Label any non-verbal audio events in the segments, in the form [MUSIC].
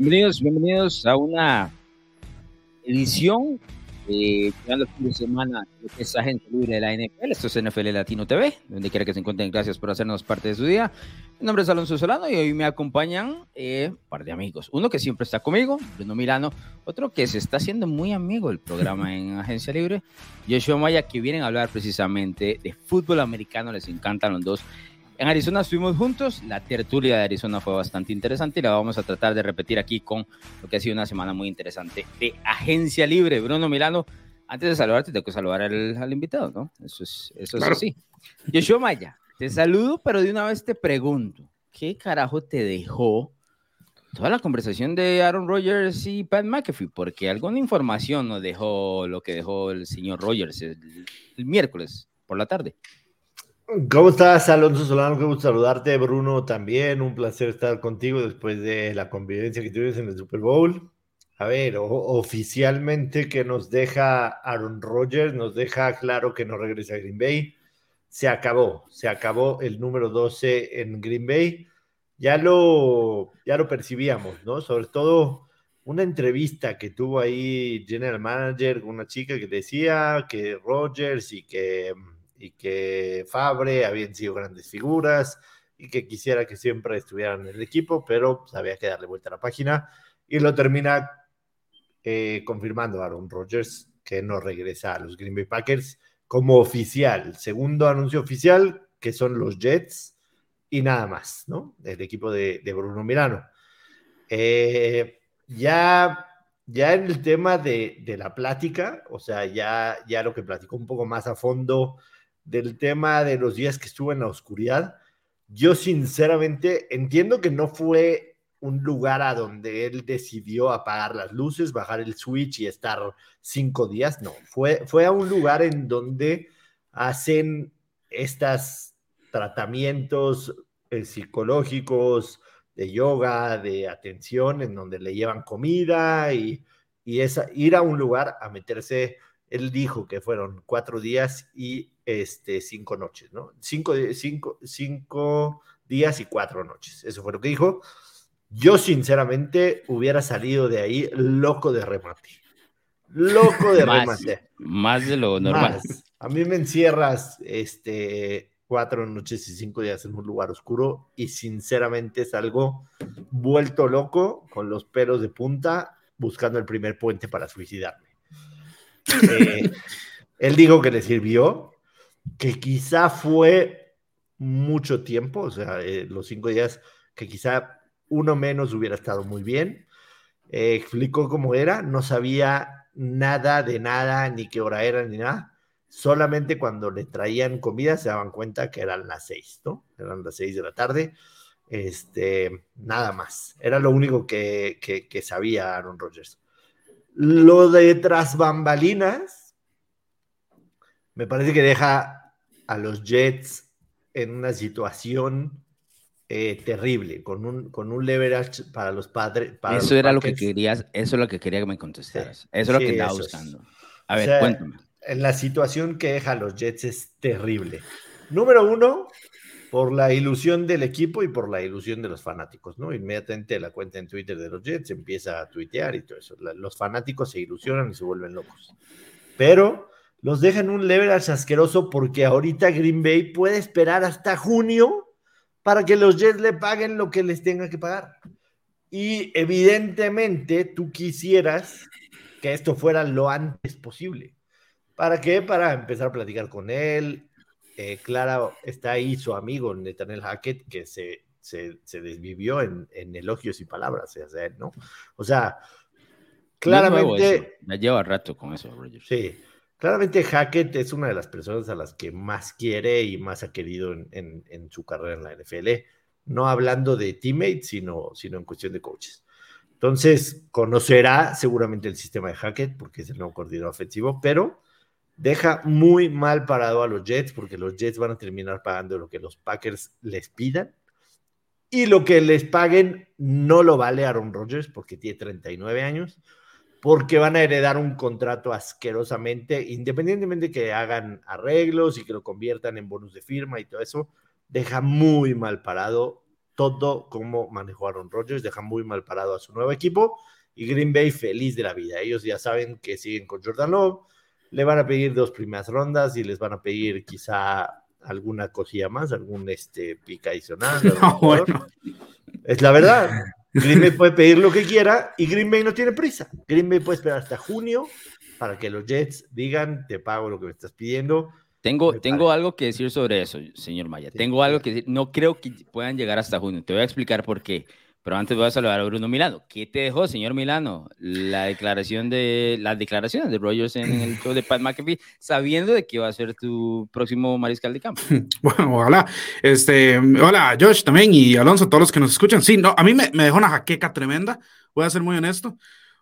Bienvenidos, bienvenidos a una edición de el fin de semana de que es Agente Libre de la NFL. Esto es NFL Latino TV, donde quiera que se encuentren. Gracias por hacernos parte de su día. Mi nombre es Alonso Solano y hoy me acompañan eh, un par de amigos. Uno que siempre está conmigo, Bruno Milano. Otro que se está haciendo muy amigo del programa en [LAUGHS] Agencia Libre, Joshua Maya, que vienen a hablar precisamente de fútbol americano. Les encantan los dos. En Arizona estuvimos juntos, la tertulia de Arizona fue bastante interesante y la vamos a tratar de repetir aquí con lo que ha sido una semana muy interesante de Agencia Libre. Bruno Milano, antes de saludarte, tengo que saludar al, invitado, ¿no? Eso es, eso es así. Yoshua Maya, te saludo, pero de una vez te pregunto, ¿qué carajo te dejó toda la conversación de Aaron Rodgers y Pat McAfee? Porque alguna información nos dejó lo que dejó el señor Rodgers el miércoles por la tarde. ¿Cómo estás, Alonso Solano? Qué gusto saludarte, Bruno, también. Un placer estar contigo después de la convivencia que tuvimos en el Super Bowl. A ver, oficialmente que nos deja Aaron Rodgers, nos deja claro que no regresa a Green Bay. Se acabó, se acabó el número 12 en Green Bay. Ya lo, ya lo percibíamos, ¿no? Sobre todo una entrevista que tuvo ahí General Manager una chica que decía que Rodgers y que y que Fabre habían sido grandes figuras y que quisiera que siempre estuvieran en el equipo, pero pues, había que darle vuelta a la página y lo termina eh, confirmando Aaron Rodgers que no regresa a los Green Bay Packers como oficial. Segundo anuncio oficial, que son los Jets y nada más, ¿no? El equipo de, Bruno Milano. Eh, ya, ya en el tema de, de, la plática, o sea, ya, ya lo que platicó un poco más a fondo del tema de los días que estuvo en la oscuridad. Yo sinceramente entiendo que no fue un lugar a donde él decidió apagar las luces, bajar el switch y estar cinco días. No, fue, fue a un lugar en donde hacen estos tratamientos eh, psicológicos, de yoga, de atención, en donde le llevan comida y, y esa, ir a un lugar a meterse. Él dijo que fueron cuatro días y este, cinco noches, ¿no? Cinco, cinco, cinco días y cuatro noches. Eso fue lo que dijo. Yo, sinceramente, hubiera salido de ahí loco de remate. Loco de [LAUGHS] remate. Más de lo normal. A mí me encierras este, cuatro noches y cinco días en un lugar oscuro y sinceramente es algo vuelto loco con los pelos de punta buscando el primer puente para suicidarme. [LAUGHS] Eh, él dijo que le sirvió, que quizá fue mucho tiempo, o sea, eh, los cinco días que quizá uno menos hubiera estado muy bien. Eh, explicó cómo era, no sabía nada de nada, ni qué hora era, ni nada. Solamente cuando le traían comida se daban cuenta que eran las seis, ¿no? Eran las seis de la tarde. Este, nada más. Era lo único que, que, que sabía Aaron Rodgers. Lo de tras bambalinas, me parece que deja a los Jets en una situación eh, terrible, con un, con un leverage para los padres. eso era lo que querías, eso es lo que quería que me contestaras. eso es lo que estaba buscando. A ver, cuéntame. En la situación que deja a los Jets es terrible. Número uno, por la ilusión del equipo y por la ilusión de los fanáticos, ¿no? Inmediatamente la cuenta en Twitter de los Jets empieza a tuitear y todo eso. Los fanáticos se ilusionan y se vuelven locos. Pero los dejan un leverage asqueroso porque ahorita Green Bay puede esperar hasta junio para que los Jets le paguen lo que les tenga que pagar. Y evidentemente tú quisieras que esto fuera lo antes posible. ¿Para qué? Para empezar a platicar con él. Eh, Clara está ahí su amigo Nathaniel Hackett, que se, se, desvivió en, elogios y palabras ¿no? O sea, claramente... Me lleva rato con eso, Roger. Sí, Claramente Hackett es una de las personas a las que más quiere y más ha querido en, su carrera en la NFL, no hablando de teammates, sino, sino en cuestión de coaches. Entonces, conocerá seguramente el sistema de Hackett, porque es el nuevo coordinador ofensivo, pero deja muy mal parado a los Jets, porque los Jets van a terminar pagando lo que los Packers les pidan, y lo que les paguen no lo vale Aaron Rodgers, porque tiene 39 años porque van a heredar un contrato asquerosamente, independientemente de que hagan arreglos y que lo conviertan en bonus de firma y todo eso, deja muy mal parado todo cómo manejó Aaron Rodgers, deja muy mal parado a su nuevo equipo y Green Bay feliz de la vida. Ellos ya saben que siguen con Jordan Love, le van a pedir dos primeras rondas y les van a pedir quizá alguna cosilla más, algún este, pica adicional. [LAUGHS] Es la verdad. Green Bay [LAUGHS] puede pedir lo que quiera y Green Bay no tiene prisa. Green Bay puede esperar hasta junio para que los Jets digan, te pago lo que me estás pidiendo. Tengo, tengo algo que decir sobre eso, señor Maya. tengo algo que decir. No creo que puedan llegar hasta junio. Te voy a explicar por qué. Pero antes voy a saludar a Bruno Milano. ¿Qué te dejó, señor Milano? La declaración de las declaraciones de Rogers en el show de Pat McAfee, sabiendo de que va a ser tu próximo mariscal de campo. [LAUGHS] Bueno, ojalá. Este, hola, Josh también y Alonso, todos los que nos escuchan. Sí, no, a mí me, me dejó una jaqueca tremenda. Voy a ser muy honesto,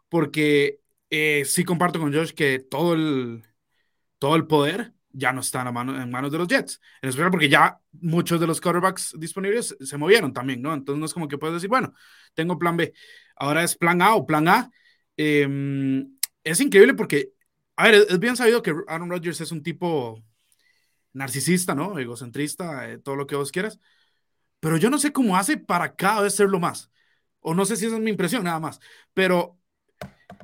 porque eh, sí comparto con Josh que todo el, todo el poder ya no está en, mano, en manos de los Jets. En especial porque ya muchos de los quarterbacks disponibles se movieron también, ¿no? Entonces no es como que puedes decir, bueno, tengo plan B. Ahora es plan A o plan A. Em, es increíble porque, a ver, es bien sabido que Aaron Rodgers es un tipo narcisista, ¿no? Egocentrista, eh, todo lo que vos quieras. Pero yo no sé cómo hace para cada vez serlo más. O no sé si esa es mi impresión, nada más. Pero.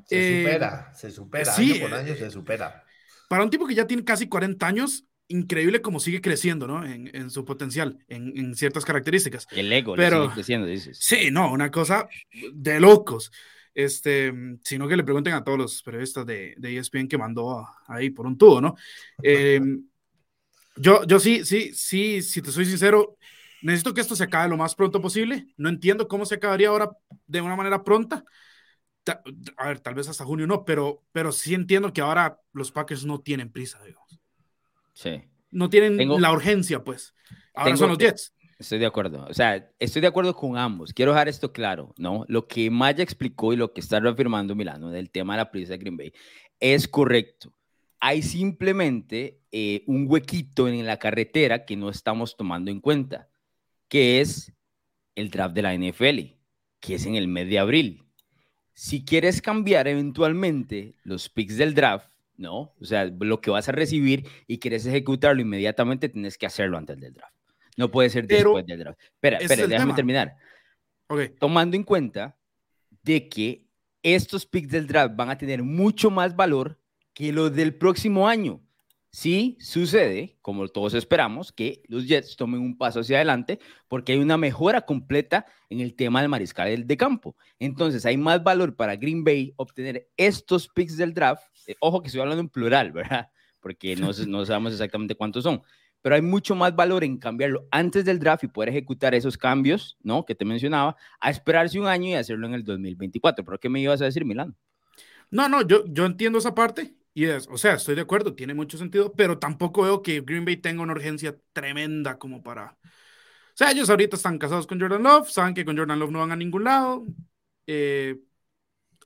Se eh, supera, se supera. Sí, año por año se supera para un tipo que ya tiene casi 40 años, increíble cómo sigue creciendo, ¿no? En, su potencial, en, ciertas características. El ego Pero, sigue creciendo, dices. Sí, no, una cosa de locos. Este, sino que le pregunten a todos los periodistas de, de ESPN que mandó ahí por un tubo, ¿no? Em, yo, yo sí, sí, sí, si te soy sincero, necesito que esto se acabe lo más pronto posible. No entiendo cómo se acabaría ahora de una manera pronta a ver, tal vez hasta junio no, pero, pero sí entiendo que ahora los Packers no tienen prisa, digamos. Sí. No tienen la urgencia, pues. Ahora son los Jets. Estoy de acuerdo. O sea, estoy de acuerdo con ambos. Quiero dejar esto claro, ¿no? Lo que Maya explicó y lo que está reafirmando Milano del tema de la prisa de Green Bay es correcto. Hay simplemente eh, un huequito en la carretera que no estamos tomando en cuenta, que es el draft de la NFL, que es en el mes de abril si quieres cambiar eventualmente los picks del draft, ¿no? O sea, lo que vas a recibir y quieres ejecutarlo inmediatamente, tienes que hacerlo antes del draft. No puede ser después del draft. Espera, espera, déjame terminar. Okay. Tomando en cuenta de que estos picks del draft van a tener mucho más valor que los del próximo año. Sí sucede, como todos esperamos, que los Jets tomen un paso hacia adelante porque hay una mejora completa en el tema del mariscal de campo. Entonces, hay más valor para Green Bay obtener estos picks del draft. Eh, ojo que estoy hablando en plural, ¿verdad? Porque no, no sabemos exactamente cuántos son. Pero hay mucho más valor en cambiarlo antes del draft y poder ejecutar esos cambios, ¿no? Que te mencionaba, a esperarse un año y hacerlo en el 2024. ¿Pero qué me ibas a decir, Milán? No, no, yo, yo entiendo esa parte y es, o sea, estoy de acuerdo, tiene mucho sentido, pero tampoco veo que Green Bay tenga una urgencia tremenda como para... O sea, ellos ahorita están casados con Jordan Love, saben que con Jordan Love no van a ningún lado. Eh,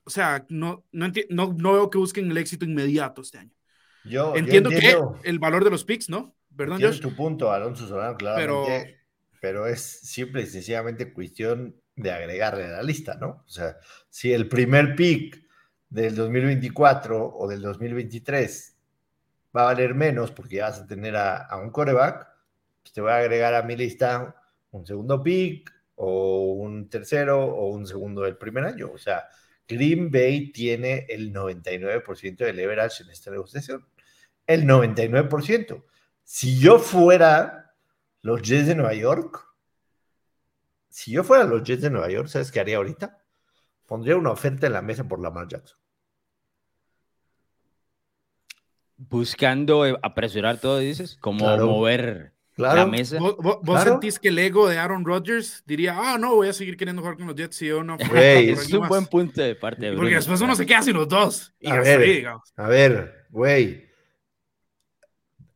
o sea, no, no, no, no, veo que busquen el éxito inmediato este año. Yo entiendo, que el valor de los picks, ¿no? Perdón, Josh. tu punto, Alonso Solano, claro. Pero, pero es simple y sencillamente cuestión de agregarle a la lista, ¿no? O sea, si el primer pick del 2024 o del 2023 va a valer menos porque vas a tener a, un coreback, pues te voy a agregar a mi lista un segundo pick o un tercero o un segundo del primer año. O sea, Green Bay tiene el 99% de leverage en esta negociación. El 99%. Si yo fuera los Jets de Nueva York, si yo fuera los Jets de Nueva York, ¿sabes qué haría ahorita? Pondría una oferta en la mesa por Lamar Jackson. Buscando eh, apresurar todo, dices, como mover la mesa. ¿Vos, sentís que el ego de Aaron Rodgers diría, ah, no, voy a seguir queriendo jugar con los Jets si yo no? es un buen punto de parte de Porque después uno se queda sin los dos. a, ver, a ver, güey.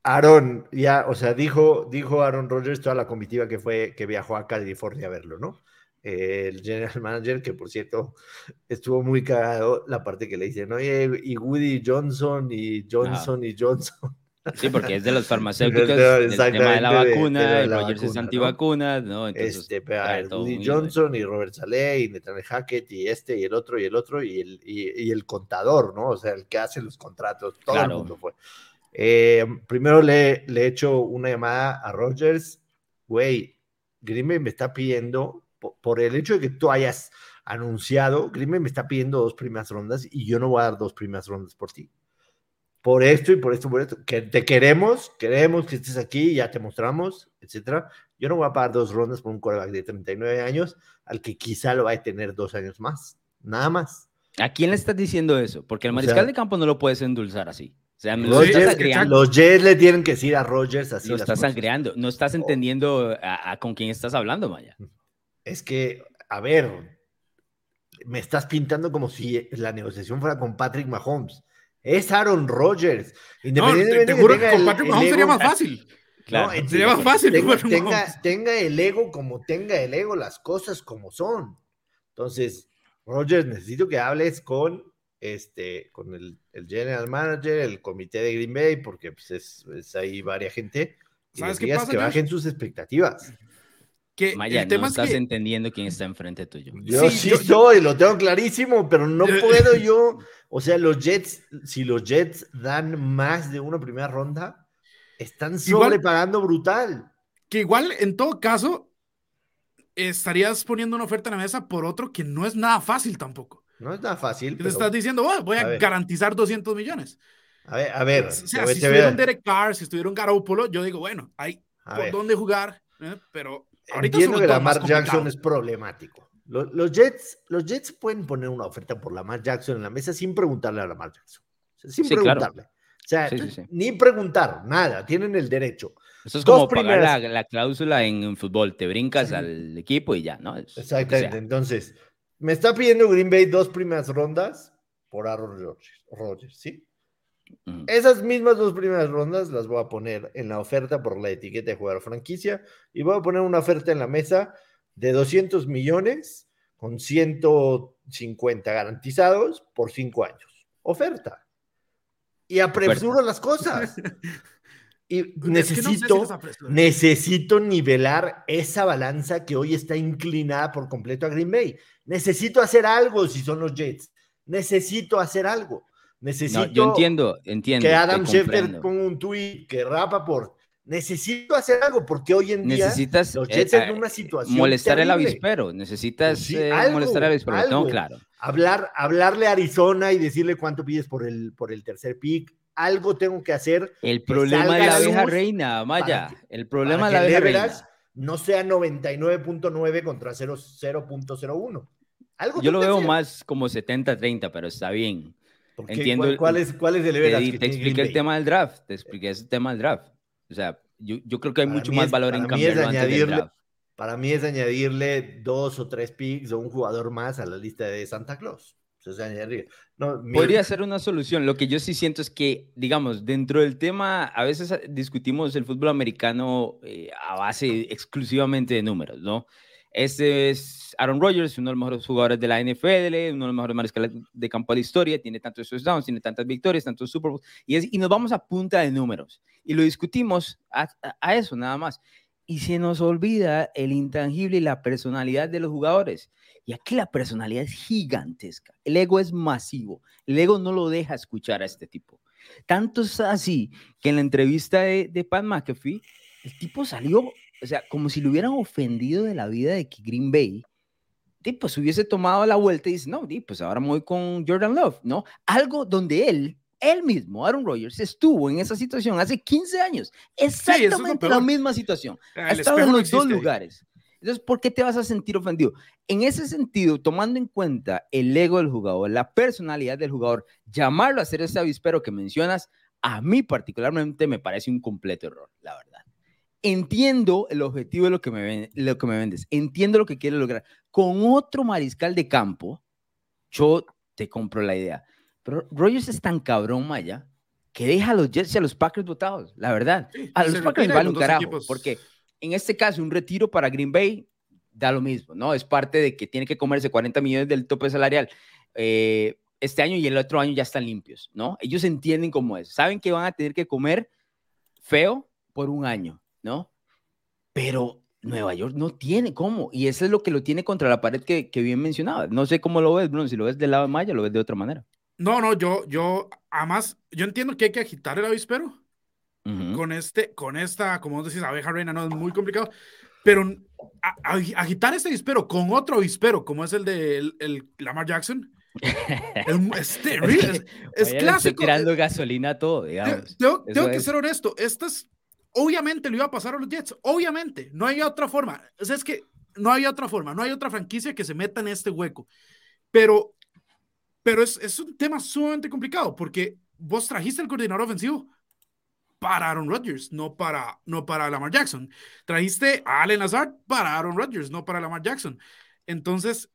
Aaron, ya, o sea, dijo, dijo Aaron Rodgers toda la comitiva que fue, que viajó a California a verlo, ¿no? El general manager, que por cierto estuvo muy cagado la parte que le dicen, oye, y Woody Johnson y Johnson y Johnson. Sí, porque es de los [LAUGHS] farmacéuticos, el tema de la vacuna, de, Rogers es antivacunas, ¿no? Entonces, este, Woody Johnson y Robert Saleh y Nathaniel Hackett y este y el otro y el otro y el, y, el contador, ¿no? O sea, el que hace los contratos, todo el mundo fue. Eh, primero le, he hecho una llamada a Rogers, güey, Green me está pidiendo por, el hecho de que tú hayas anunciado, Green me está pidiendo dos primeras rondas y yo no voy a dar dos primeras rondas por ti. Por esto y por esto, por esto, que te queremos, queremos que estés aquí, ya te mostramos, etcétera. Yo no voy a pagar dos rondas por un quarterback de 39 años al que quizá lo va a tener dos años más, nada más. ¿A quién le estás diciendo eso? Porque el mariscal de campo no lo puedes endulzar así. O sea, los Jets le tienen que decir a Rogers así. Lo estás agregando. No estás oh. entendiendo con quién estás hablando, Maya. Es que, a ver, me estás pintando como si la negociación fuera con Patrick Mahomes. Es Aaron Rodgers. Independientemente no, te, que con Patrick Mahomes sería más fácil. [LAUGHS] Claro, sería más fácil. Tenga, tenga, el ego como tenga el ego, las cosas como son. Entonces, Rodgers, necesito que hables con este, con el, general manager, el comité de Green Bay, porque pues, es, es ahí varias gente. ¿Sabes qué pasa, que bajen sus expectativas. Que Maya, no estás entendiendo quién está enfrente tuyo. Yo sí, estoy, lo tengo clarísimo, pero no puedo [LAUGHS] yo. O sea, los Jets, si los Jets dan más de una primera ronda, están sobrepagando brutal. Que igual, en todo caso, estarías poniendo una oferta en la mesa por otro que no es nada fácil tampoco. No es nada fácil. Te estás diciendo, voy a, garantizar 200 millones. A ver, a ver. O sea, si estuvieron Derek Carr, si estuvieron Garoppolo, yo digo, bueno, hay por dónde jugar, ¿eh? pero ahorita Entiendo que Lamar Jackson es problemático. Los, Jets, los Jets pueden poner una oferta por Lamar Jackson en la mesa sin preguntarle a Lamar Jackson. sin preguntarle. O sea, ni preguntar, nada, tienen el derecho. Eso es como pagar la, cláusula en, fútbol, te brincas al equipo y ya, ¿no? Exactamente, entonces, me está pidiendo Green Bay dos primeras rondas por Aaron Rodgers, ¿sí? Esas mismas dos primeras rondas las voy a poner en la oferta por la etiqueta de jugador franquicia y voy a poner una oferta en la mesa de 200 millones con 150 garantizados por cinco años. Oferta. Y apresuro las cosas. [LAUGHS] Y necesito, necesito nivelar esa balanza que hoy está inclinada por completo a Green Bay. Necesito hacer algo si son los Jets. Necesito hacer algo. Necesito yo entiendo, entiendo. Que Adam Schefter ponga un tweet, que por Necesito hacer algo porque hoy en día necesitas los Jets en eh, una situación molestar el avispero, necesitas eh, molestar el avispero, claro. Hablar, hablarle a Arizona y decirle cuánto pides por el por el tercer pick, algo tengo que hacer. El problema de la abeja reina, Maya. el problema de la abeja reina. No sea 99.9 contra 0.01. Algo Yo lo veo más como 70-30, pero está bien. Entiendo. ¿Cuál, es, ¿Cuál es el Te, te expliqué el tema del draft. Te expliqué ese tema del draft. O sea, yo, yo creo que hay mucho más valor en cambiarlo antes del draft. Para mí es añadirle dos o tres picks o un jugador más a la lista de Santa Claus. Podría ser una solución. Lo que yo sí siento es que, digamos, dentro del tema, a veces discutimos el fútbol americano eh, a base exclusivamente de números, ¿no? Este es Aaron Rodgers, uno de los mejores jugadores de la NFL, uno de los mejores mariscales de campo de la historia, tiene tantos touchdowns, tiene tantas victorias, tantos Super Bowls, y, y nos vamos a punta de números. Y lo discutimos a eso, nada más. Y se nos olvida el intangible y la personalidad de los jugadores. Y aquí la personalidad es gigantesca. El ego es masivo. El ego no lo deja escuchar a este tipo. Tanto es así que en la entrevista de, de Pat McAfee, el tipo salió, o sea, como si le hubieran ofendido de la vida de que Green Bay, pues hubiese tomado la vuelta y dice, no, pues ahora me voy con Jordan Love, ¿no? Algo donde él, él mismo, Aaron Rodgers, estuvo en esa situación hace 15 años. Exactamente la misma situación. Ha estado en los dos lugares. Entonces, ¿por qué te vas a sentir ofendido? En ese sentido, tomando en cuenta el ego del jugador, la personalidad del jugador, llamarlo a hacer ese avispero que mencionas, a mí particularmente me parece un completo error, la verdad. Entiendo el objetivo de lo que me, lo que me vendes, entiendo lo que quieres lograr. Con otro mariscal de campo, yo te compro la idea. Pero Rogers es tan cabrón, Maya, que deja a los Jets y a los Packers votados, la verdad. a los Packers vale un carajo, porque en este caso, un retiro para Green Bay da lo mismo, ¿no? Es parte de que tiene que comerse 40 millones del tope salarial. Eh, este año y el otro año ya están limpios, ¿no? Ellos entienden cómo es. Saben que van a tener que comer feo por un año, ¿no? Pero Nueva York no tiene cómo. Y eso es lo que lo tiene contra la pared que, bien mencionaba. No sé cómo lo ves, Bruno. Si lo ves del lado de Maya, lo ves de otra manera. No, no, yo, yo, además, yo entiendo que hay que agitar el avispero, con, este, con esta, como decís, abeja reina, no es muy complicado, pero agitar este avispero con otro avispero, como es el de el, Lamar Jackson, [LAUGHS] es, terrible. Es, clásico. tirando gasolina todo, digamos. Tengo, que ser honesto. Esto es, obviamente lo iba a pasar a los Jets. Obviamente. No hay otra forma. O sea, es que no hay otra forma. No hay otra franquicia que se meta en este hueco. Pero, pero es, es un tema sumamente complicado porque vos trajiste el coordinador ofensivo para Aaron Rodgers, no para, no para Lamar Jackson. Trajiste a Allen Lazard para Aaron Rodgers, no para Lamar Jackson. Entonces,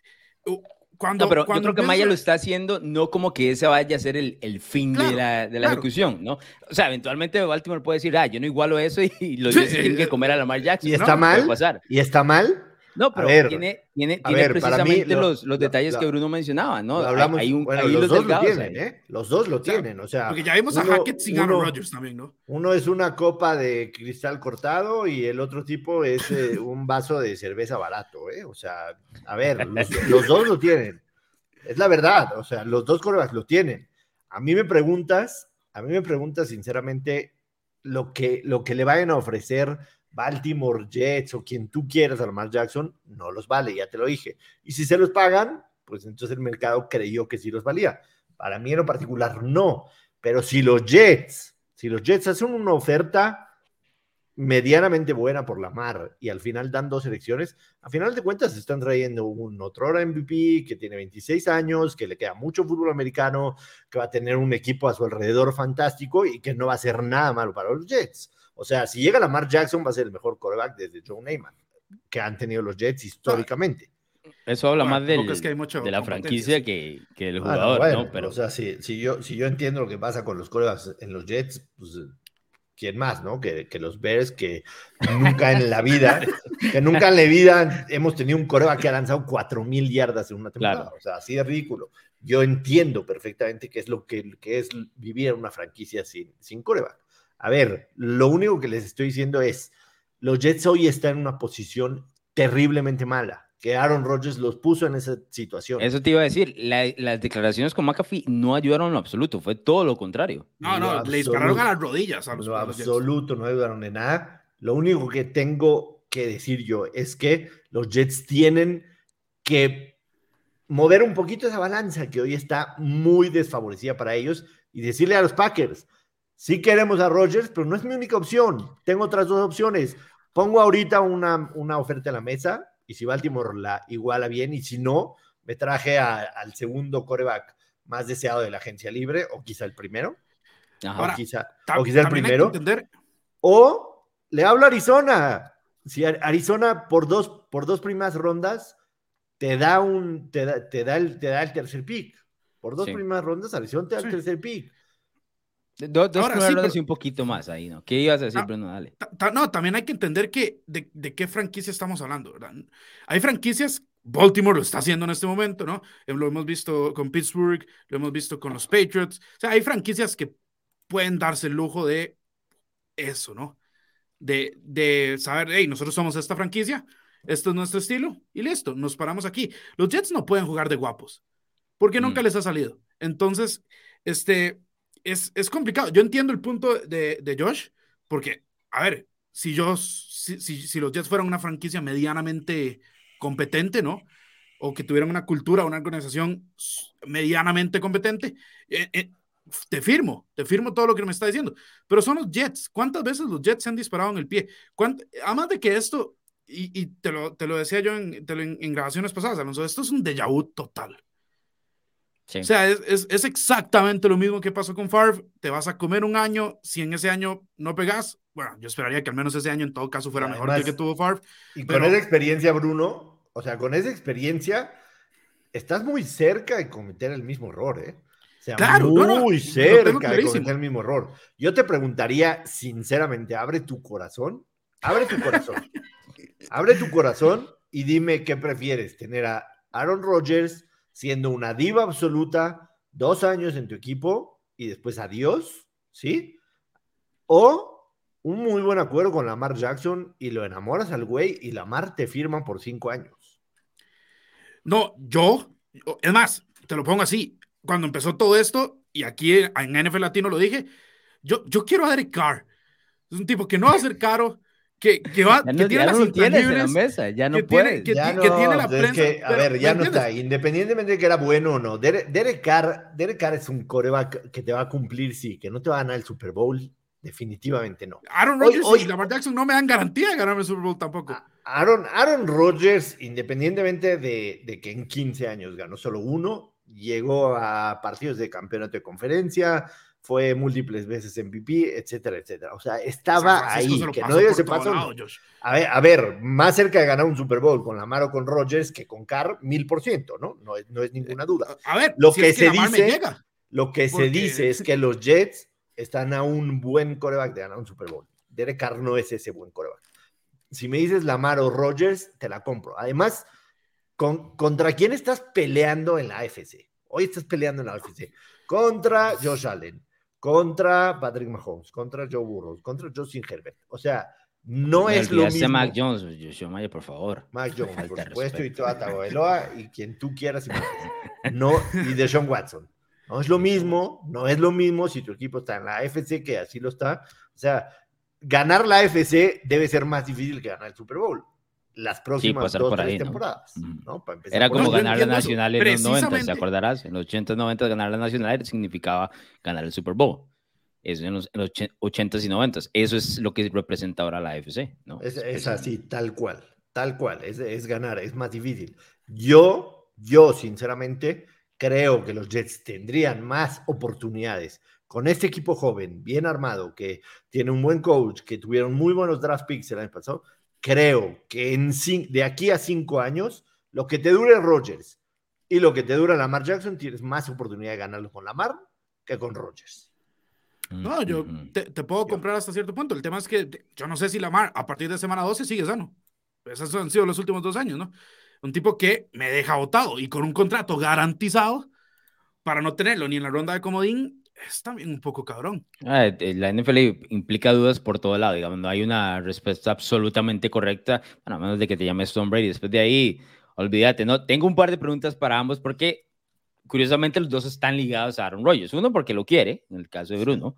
cuando, no, pero yo creo que Maya lo está haciendo no como que ese vaya a ser el, el fin de la, de la ejecución, ¿no? O sea, eventualmente Baltimore puede decir, ah, yo no igualo eso y, los [LAUGHS] tienen que comer a Lamar Jackson. ¿Y está mal? ¿Y está mal? No, pero tiene, tiene, tiene precisamente los, los, detalles que Bruno mencionaba, ¿no? Hablamos, hay, un, bueno, los, dos lo tienen, ¿eh? Los dos lo tienen, o sea. Porque ya vimos a Hackett sin Aaron Rodgers también, ¿no? Uno es una copa de cristal cortado y el otro tipo es eh, [LAUGHS] un vaso de cerveza barato, ¿eh? O sea, a ver, [LAUGHS] los, dos lo tienen. Es la verdad, o sea, los dos corebacks lo tienen. A mí me preguntas, a mí me preguntas sinceramente lo que, lo que le vayan a ofrecer Baltimore Jets o quien tú quieras Lamar Jackson, no los vale, ya te lo dije. Y si se los pagan, pues entonces el mercado creyó que sí los valía. Para mí en lo particular no, pero si los Jets, si los Jets hacen una oferta medianamente buena por la mar y al final dan dos elecciones, a final de cuentas están trayendo un otro MVP que tiene 26 años, que le queda mucho fútbol americano, que va a tener un equipo a su alrededor fantástico y que no va a ser nada malo para los Jets. O sea, si llega Lamar Jackson va a ser el mejor quarterback desde Joe Neyman que han tenido los Jets históricamente. Eso habla más del, de la franquicia que, que del jugador, ¿no? Pero... O sea, si, si, yo, si yo entiendo lo que pasa con los quarterbacks en los Jets, pues ¿quién más, no? Que, que, los Bears, que nunca en la vida, [LAUGHS] que nunca en la vida hemos tenido un coreback que ha lanzado 4.000 yardas en una temporada. O sea, así de ridículo. Yo entiendo perfectamente qué es lo que, que es vivir en una franquicia sin, sin coreback. A ver, lo único que les estoy diciendo es, los Jets hoy están en una posición terriblemente mala, que Aaron Rodgers los puso en esa situación. Eso te iba a decir, las declaraciones con McAfee no ayudaron en lo absoluto, fue todo lo contrario. No, no, le dispararon a las rodillas. A los, lo absoluto, no ayudaron en nada. Lo único que tengo que decir yo es que los Jets tienen que mover un poquito esa balanza que hoy está muy desfavorecida para ellos y decirle a los Packers, Sí queremos a Rogers, pero no es mi única opción. Tengo otras dos opciones. Pongo ahorita una, una oferta en la mesa y si Baltimore la iguala bien y si no, me traje al segundo coreback más deseado de la agencia libre o quizá el primero. o quizá, el primero. O le hablo a Arizona. Si Arizona por dos, por dos primeras rondas te da un te da, te da, el, te da el tercer pick. Por dos primeras rondas, Arizona te da el tercer pick. Dos, dos un poquito más ahí, ¿no? ¿Qué ibas a decir, Bruno? Dale. No, también hay que entender que de, de, qué franquicia estamos hablando, ¿verdad? Hay franquicias, Baltimore lo está haciendo en este momento, ¿no? Eh, lo hemos visto con Pittsburgh, lo hemos visto con los Patriots. O sea, hay franquicias que pueden darse el lujo de eso, ¿no? De, de saber, hey, nosotros somos esta franquicia, esto es nuestro estilo y listo, nos paramos aquí. Los Jets no pueden jugar de guapos porque nunca mm. les ha salido. Entonces, este, es, complicado. Yo entiendo el punto de, de Josh, porque, a ver, si yo, si, si, los Jets fueran una franquicia medianamente competente, ¿no? O que tuvieran una cultura, una organización medianamente competente, eh, eh, te firmo, te firmo todo lo que me está diciendo. Pero son los Jets. ¿Cuántas veces los Jets se han disparado en el pie? Además de que esto, y, te, lo, te, lo, decía yo en, en, grabaciones pasadas, Alonso, esto es un déjà vu total. O sea, es, es, exactamente lo mismo que pasó con Favre. Te vas a comer un año, si en ese año no pegas, bueno, yo esperaría que al menos ese año en todo caso fuera mejor que el que tuvo Favre. Y con esa experiencia, Bruno, o sea, con esa experiencia, estás muy cerca de cometer el mismo error, ¿eh? O sea, claro, muy cerca de cometer el mismo error. Yo te preguntaría, sinceramente, abre tu corazón, abre tu corazón, [LAUGHS] abre tu corazón y dime qué prefieres, tener a Aaron Rodgers siendo una diva absoluta, dos años en tu equipo y después adiós, ¿sí? O un muy buen acuerdo con Lamar Jackson y lo enamoras al güey y Lamar te firma por cinco años. No, yo, es más, te lo pongo así, cuando empezó todo esto, y aquí en NFL Latino lo dije, yo, yo quiero a Derek Carr. Es un tipo que no va a ser [LAUGHS] caro, que, que, va, Ya no, que tiene ya las no lo tienes en la mesa, ya no que tiene- puedes. que- Ya ti- que tiene la prensa, que, a ver, ya ¿me no entiendes? está. Independientemente de que era bueno o no, Derek, Derek Carr, Derek Carr es un coreback que te va a cumplir, sí, que no te va a ganar el Super Bowl, definitivamente no. Aaron Rodgers hoy- y Lamar Jackson no me dan garantía de ganarme el Super Bowl tampoco. Aaron, Aaron Rodgers, independientemente de, de que en 15 años ganó solo uno, llegó a partidos de campeonato de conferencia, fue múltiples veces MVP, etcétera, etcétera. O sea, estaba ahí, se que no dio ese paso. lado. A ver, a ver, más cerca de ganar un Super Bowl con Lamar o con Rodgers que con Carr, mil por ciento, ¿no? No es, no es ninguna duda. A ver, Lo si que es se dice-. Lo que se Porque- dice es que los Jets están a un buen coreback de ganar un Super Bowl. Derek Carr no es ese buen coreback. Si me dices Lamar o Rodgers, te la compro. Además, con, ¿contra quién estás peleando en la AFC? Hoy estás peleando en la AFC. Contra Josh Allen, contra Patrick Mahomes, contra Joe Burrow, contra Justin Herbert. O sea, no es lo mismo. Mac Jones, Joshua Maya, por favor. Mac Jones, Falta por de supuesto, y respeto. toda Tagovailoa y quien tú quieras. y. [LAUGHS] No, y Deshaun Watson. No es lo mismo, no es lo mismo si tu equipo está en la AFC, que así lo está. O sea, ganar la AFC debe ser más difícil que ganar el Super Bowl. Las próximas pasar dos, por tres ahí, ¿no? temporadas. ¿no? Empezar Era como ganar la entiendo. Nacional en los 90, ¿te acordarás? En los 80 90 ganar la Nacional significaba ganar el Super Bowl. Eso en los, en los 80s y 90s. Eso es lo que representa ahora la AFC, ¿no? Es, es así, tal cual, tal cual, es, es ganar, es más difícil. Yo, yo sinceramente creo que los Jets tendrían más oportunidades con este equipo joven, bien armado, que tiene un buen coach, que tuvieron muy buenos draft picks el año pasado. Creo que en de aquí a cinco años, lo que te dure Rodgers y lo que te dura Lamar Jackson, tienes más oportunidad de ganarlo con Lamar que con Rodgers. No, yo te, te puedo comprar hasta cierto punto. El tema es que yo no sé si Lamar a partir de semana 12 sigue sano. Esos han sido los últimos dos años, ¿no? Un tipo que me deja votado y con un contrato garantizado para no tenerlo ni en la ronda de comodín es también un poco cabrón. Ah, eh, La NFL implica dudas por todo lado, digamos, no hay una respuesta absolutamente correcta, bueno, a menos de que te llames Tom Brady. Después de ahí, olvídate, ¿no? Tengo un par de preguntas para ambos porque, curiosamente, los dos están ligados a Aaron Rodgers. Uno porque lo quiere, en el caso de Bruno,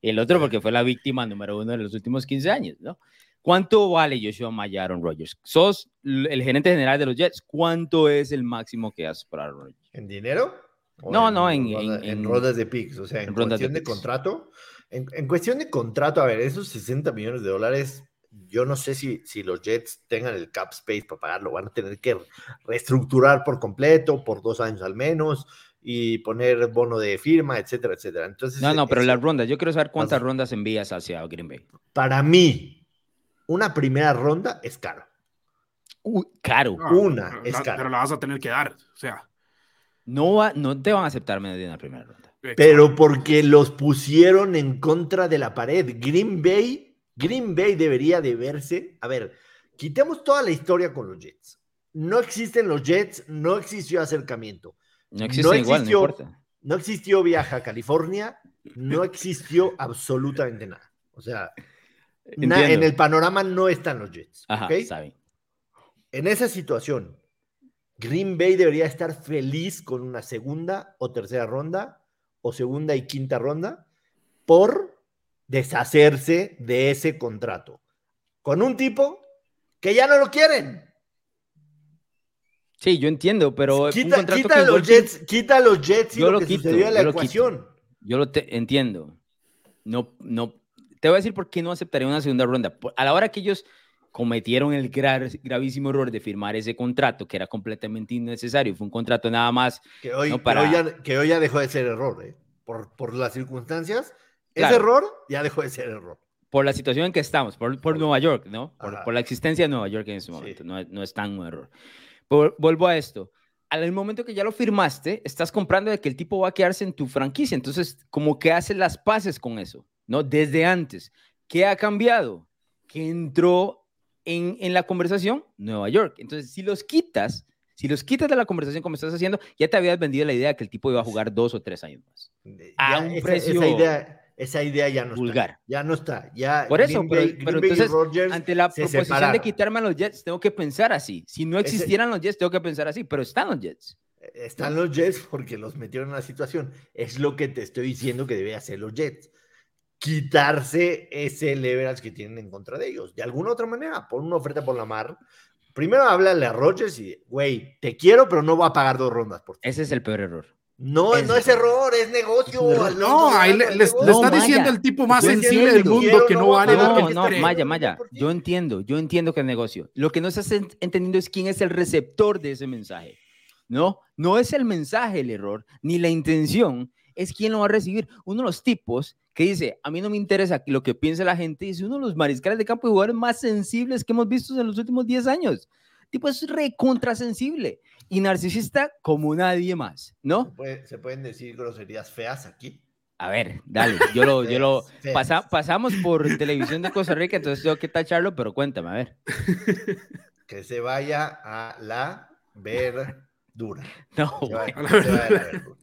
y el otro porque fue la víctima número uno de los últimos 15 años, ¿no? ¿Cuánto vale Joshua Maya Aaron Rodgers? Sos el gerente general de los Jets, ¿cuánto es el máximo que das por Aaron Rodgers? ¿En dinero? ¿O No, no, en- ronda- en- en en- rondas de picks. O sea, en, de cuestión de, picks. contrato. En, en cuestión de contrato, a ver, esos 60 millones de dólares, yo no sé si, si los Jets tengan el cap space para pagarlo. Van a tener que reestructurar por completo, por dos años al menos, y poner bono de firma, etcétera, etcétera. Entonces, No, no, pero las rondas, yo quiero saber cuántas rondas envías hacia Green Bay. para mí, una primera ronda es caro. Uy, caro. No, Una, pero es la- caro. Pero la vas a tener que dar. O sea, No, va, no te van a aceptar menos de una primera ronda. Pero porque los pusieron en contra de la pared. Green Bay, Green Bay debería de verse. A ver, quitemos toda la historia con los Jets. No existen los Jets, no existió acercamiento, No existe igual, no existió- importa. no existió viaje a California, no existió absolutamente nada. O sea, na- en el panorama no están los Jets. Ajá, ¿ok? está bien. En esa situación, Green Bay debería estar feliz con una segunda o tercera ronda, o segunda y quinta ronda, por deshacerse de ese contrato. Con un tipo que ya no lo quieren. Sí, yo entiendo, pero un Quita, que los Jets, quita a los Jets y Yo lo, lo que quito, sucedió la yo lo ecuación. Yo lo te- entiendo. No, no. Te voy a decir por qué no aceptaría una segunda ronda. A la hora que ellos cometieron el gra- gravísimo error de firmar ese contrato, que era completamente innecesario, fue un contrato nada más. Que hoy, No, que para- hoy ya, que hoy ya dejó de ser error, ¿eh? por, por las circunstancias. Claro. Ese error ya dejó de ser error. por la situación en que estamos, por, por Nueva York, ¿no? Por, por la existencia de Nueva York en ese Sí. momento, no, es- no es tan un error. Vuelvo a esto. Al momento que ya lo firmaste, estás comprando de que el tipo va a quedarse en tu franquicia. Entonces, como que haces las paces con eso, ¿no? Desde antes. ¿Qué ha cambiado? Que entró en, en la conversación Nueva York. Entonces, si los quitas, si los quitas de la conversación como estás haciendo, ya te habías vendido la idea de que el tipo iba a jugar dos o tres años más. A Ya un esa, precio esa idea, esa idea ya no vulgar. está. Ya no está. Ya Por eso, Green pero- Bay- pero Green Bay y entonces, Ante la se proposición de quitarme a los Jets, tengo que pensar así. Si no Ese- existieran los Jets, tengo que pensar así, pero están los Jets. Están los Jets porque los metieron en la situación. Es lo que te estoy diciendo que debe hacer los Jets. Quitarse ese leverage que tienen en contra de ellos. De alguna otra manera, por una oferta por la mar. Primero háblale a Rogers y, güey, te quiero, pero no voy a pagar dos rondas por ti. Ese es el peor error. No, Es- no es error, es negocio. No, ahí le, le- le negocio. No, está Maya. diciendo el tipo más sensible del mundo que no Quiero, vale no, lo No, que no. Maya, Maya, yo entiendo, yo entiendo que es negocio. Lo que no estás en- entendiendo es quién es el receptor de ese mensaje. No, no es el mensaje el error, ni la intención, es quién lo va a recibir. Uno de los tipos que dice, a mí no me interesa lo que piense la gente, es uno de los mariscales de campo y jugadores más sensibles que hemos visto en los últimos 10 años. Tipo es recontrasensible y narcisista como nadie más, ¿Se, ¿no? puede- se pueden decir groserías feas aquí. A ver, dale, yo lo, yo lo, [LAUGHS] pasa- pasamos por [LAUGHS] televisión de Costa Rica, entonces tengo que tacharlo, pero cuéntame, a ver. [LAUGHS] Que se vaya a la verdura. No, Que se vaya a la verdura.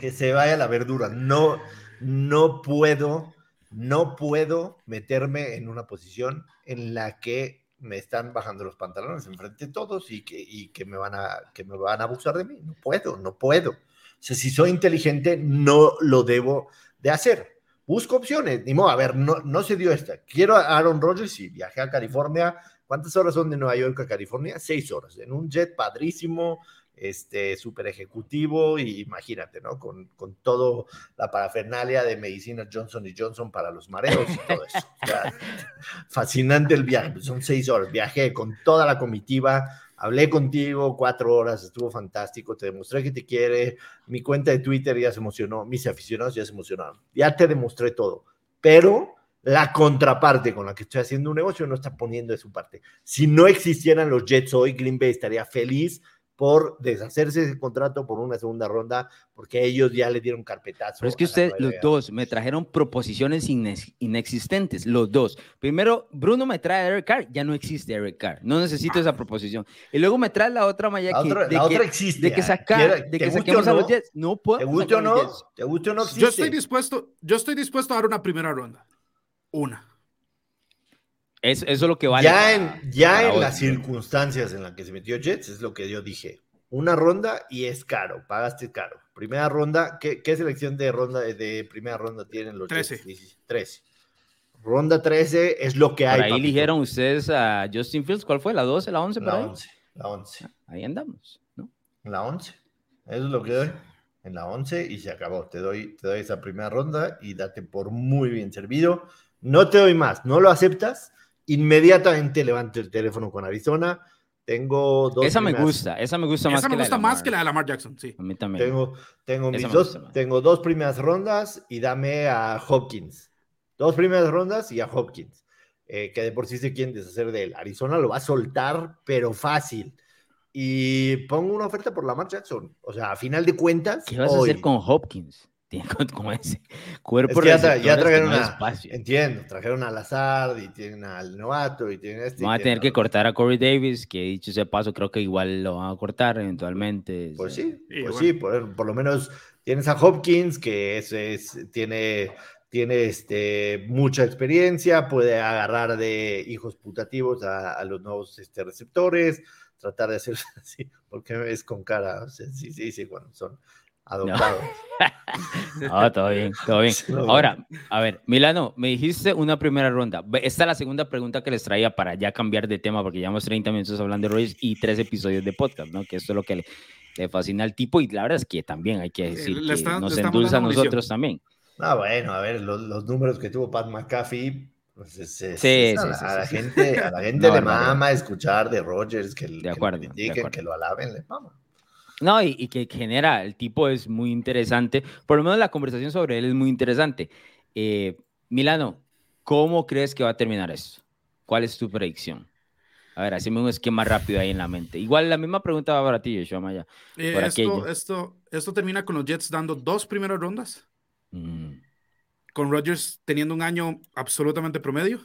Que se vaya a la verdura. No, no puedo, no puedo meterme en una posición en la que me están bajando los pantalones enfrente de todos y que, me van a que me van a abusar de mí. No puedo, no puedo. O sea, si soy inteligente, no lo debo de hacer. Busco opciones. Ni modo, a ver, no, no se dio esta. Quiero a Aaron Rodgers y viajé a California. ¿Cuántas horas son de Nueva York a California? Seis horas. En un jet padrísimo, este, súper ejecutivo y imagínate, ¿no? Con, con todo la parafernalia de medicina Johnson y Johnson para los mareos y todo eso. O sea, [LAUGHS] fascinante el viaje, pues son seis horas. Viajé con toda la comitiva, hablé contigo cuatro horas, estuvo fantástico, te demostré que te quiere, mi cuenta de Twitter ya se emocionó, mis aficionados ya se emocionaron, ya te demostré todo, pero la contraparte con la que estoy haciendo un negocio no está poniendo de su parte. Si no existieran los Jets hoy, Green Bay estaría feliz por deshacerse de ese contrato por una segunda ronda, porque ellos ya le dieron carpetazo. Pero es que ustedes, los dos, me trajeron proposiciones inex- inexistentes, los dos. Primero, Bruno me trae a Eric Carr, ya no existe Eric Carr, no necesito esa proposición. Y luego me trae la otra Maya La que, otra, de, la que, otra existe. de que saca, quiera- de que saquemos o a los no, Jets. No puedo. ¿Te guste o sacar no? ¿Te guste o no existe? Yo estoy dispuesto, yo estoy dispuesto a dar una primera ronda. Una. Es- eso es lo que vale. ya para- en, ya para en hoy, las circunstancias en las que se metió Jets, es lo que yo dije. Una ronda y es caro, pagaste caro. Primera ronda, ¿qué, qué selección de ronda de primera ronda tienen los Trece. Jets? Dieci- 13. Ronda 13 es lo que hay. Por ahí papito. eligieron ustedes a Justin Fields, ¿cuál fue? ¿La 12, la 11? por La ahí? 11. La 11. Ahí andamos, ¿no? En la 11. Eso es lo que doy. En la 11 y se acabó. Te doy, te doy esa primera ronda y date por muy bien servido. No te doy más. No lo aceptas. Inmediatamente levanto el teléfono con Arizona. Tengo dos. Esa me primeras- gusta, esa me gusta más Esa que me la de gusta más Lamar. que la de Lamar Jackson, sí. A mí también. Tengo, tengo, mis Esa me dos, más. tengo dos primeras rondas y dame a Hopkins. Dos primeras rondas y a Hopkins. eh, que de por sí se quieren deshacer de él. Arizona lo va a soltar, pero fácil. Y pongo una oferta por Lamar Jackson. O sea, a final de cuentas. ¿Qué vas a hoy- hacer con Hopkins? Tiene con, con ese cuerpo Es que ya, tra- ya que trajeron no hay a. espacio. Entiendo, trajeron al Lazard y tienen al novato y tienen este. Van a tener que cortar a Corey Davis, que dicho ese paso, creo que igual lo van a cortar eventualmente. Pues sí, Y pues bueno. sí, por, por lo menos tienes a Hopkins, que es, es- tiene, tiene este, mucha experiencia, puede agarrar de hijos putativos a, a los nuevos este, receptores, tratar de hacer [LAUGHS] así, porque es con cara, o sea, sí, sí, sí, cuando son adoptados. [LAUGHS] Ah, todo bien, todo bien. No. Ahora, a ver, Milano, me dijiste una primera ronda. Esta es la segunda pregunta que les traía para ya cambiar de tema, porque llevamos 30 minutos hablando de Reyes y tres episodios de podcast, ¿no? Que esto es lo que le, le fascina al tipo y la verdad es que también hay que decir le que está- nos endulza a nosotros también. Ah, bueno, a ver, los, los números que tuvo Pat McAfee. Pues es- es- Sí, es a, sí, la, sí, a la sí. gente, a la [LAUGHS] gente Una le mama escuchar de Rogers, que, que acuerdo, lo de critiquen, acuerdo. que lo alaben, le mama. No, y, y que genera, el tipo es muy interesante, por lo menos la conversación sobre él es muy interesante. Eh, Milano, ¿cómo crees que va a terminar esto? ¿Cuál es tu predicción? A ver, haceme un esquema rápido ahí en la mente. Igual la misma pregunta va para ti, Joshua Maya. Eh, esto, esto, esto termina con los Jets dando dos primeras rondas, Mm, con Rodgers teniendo un año absolutamente promedio,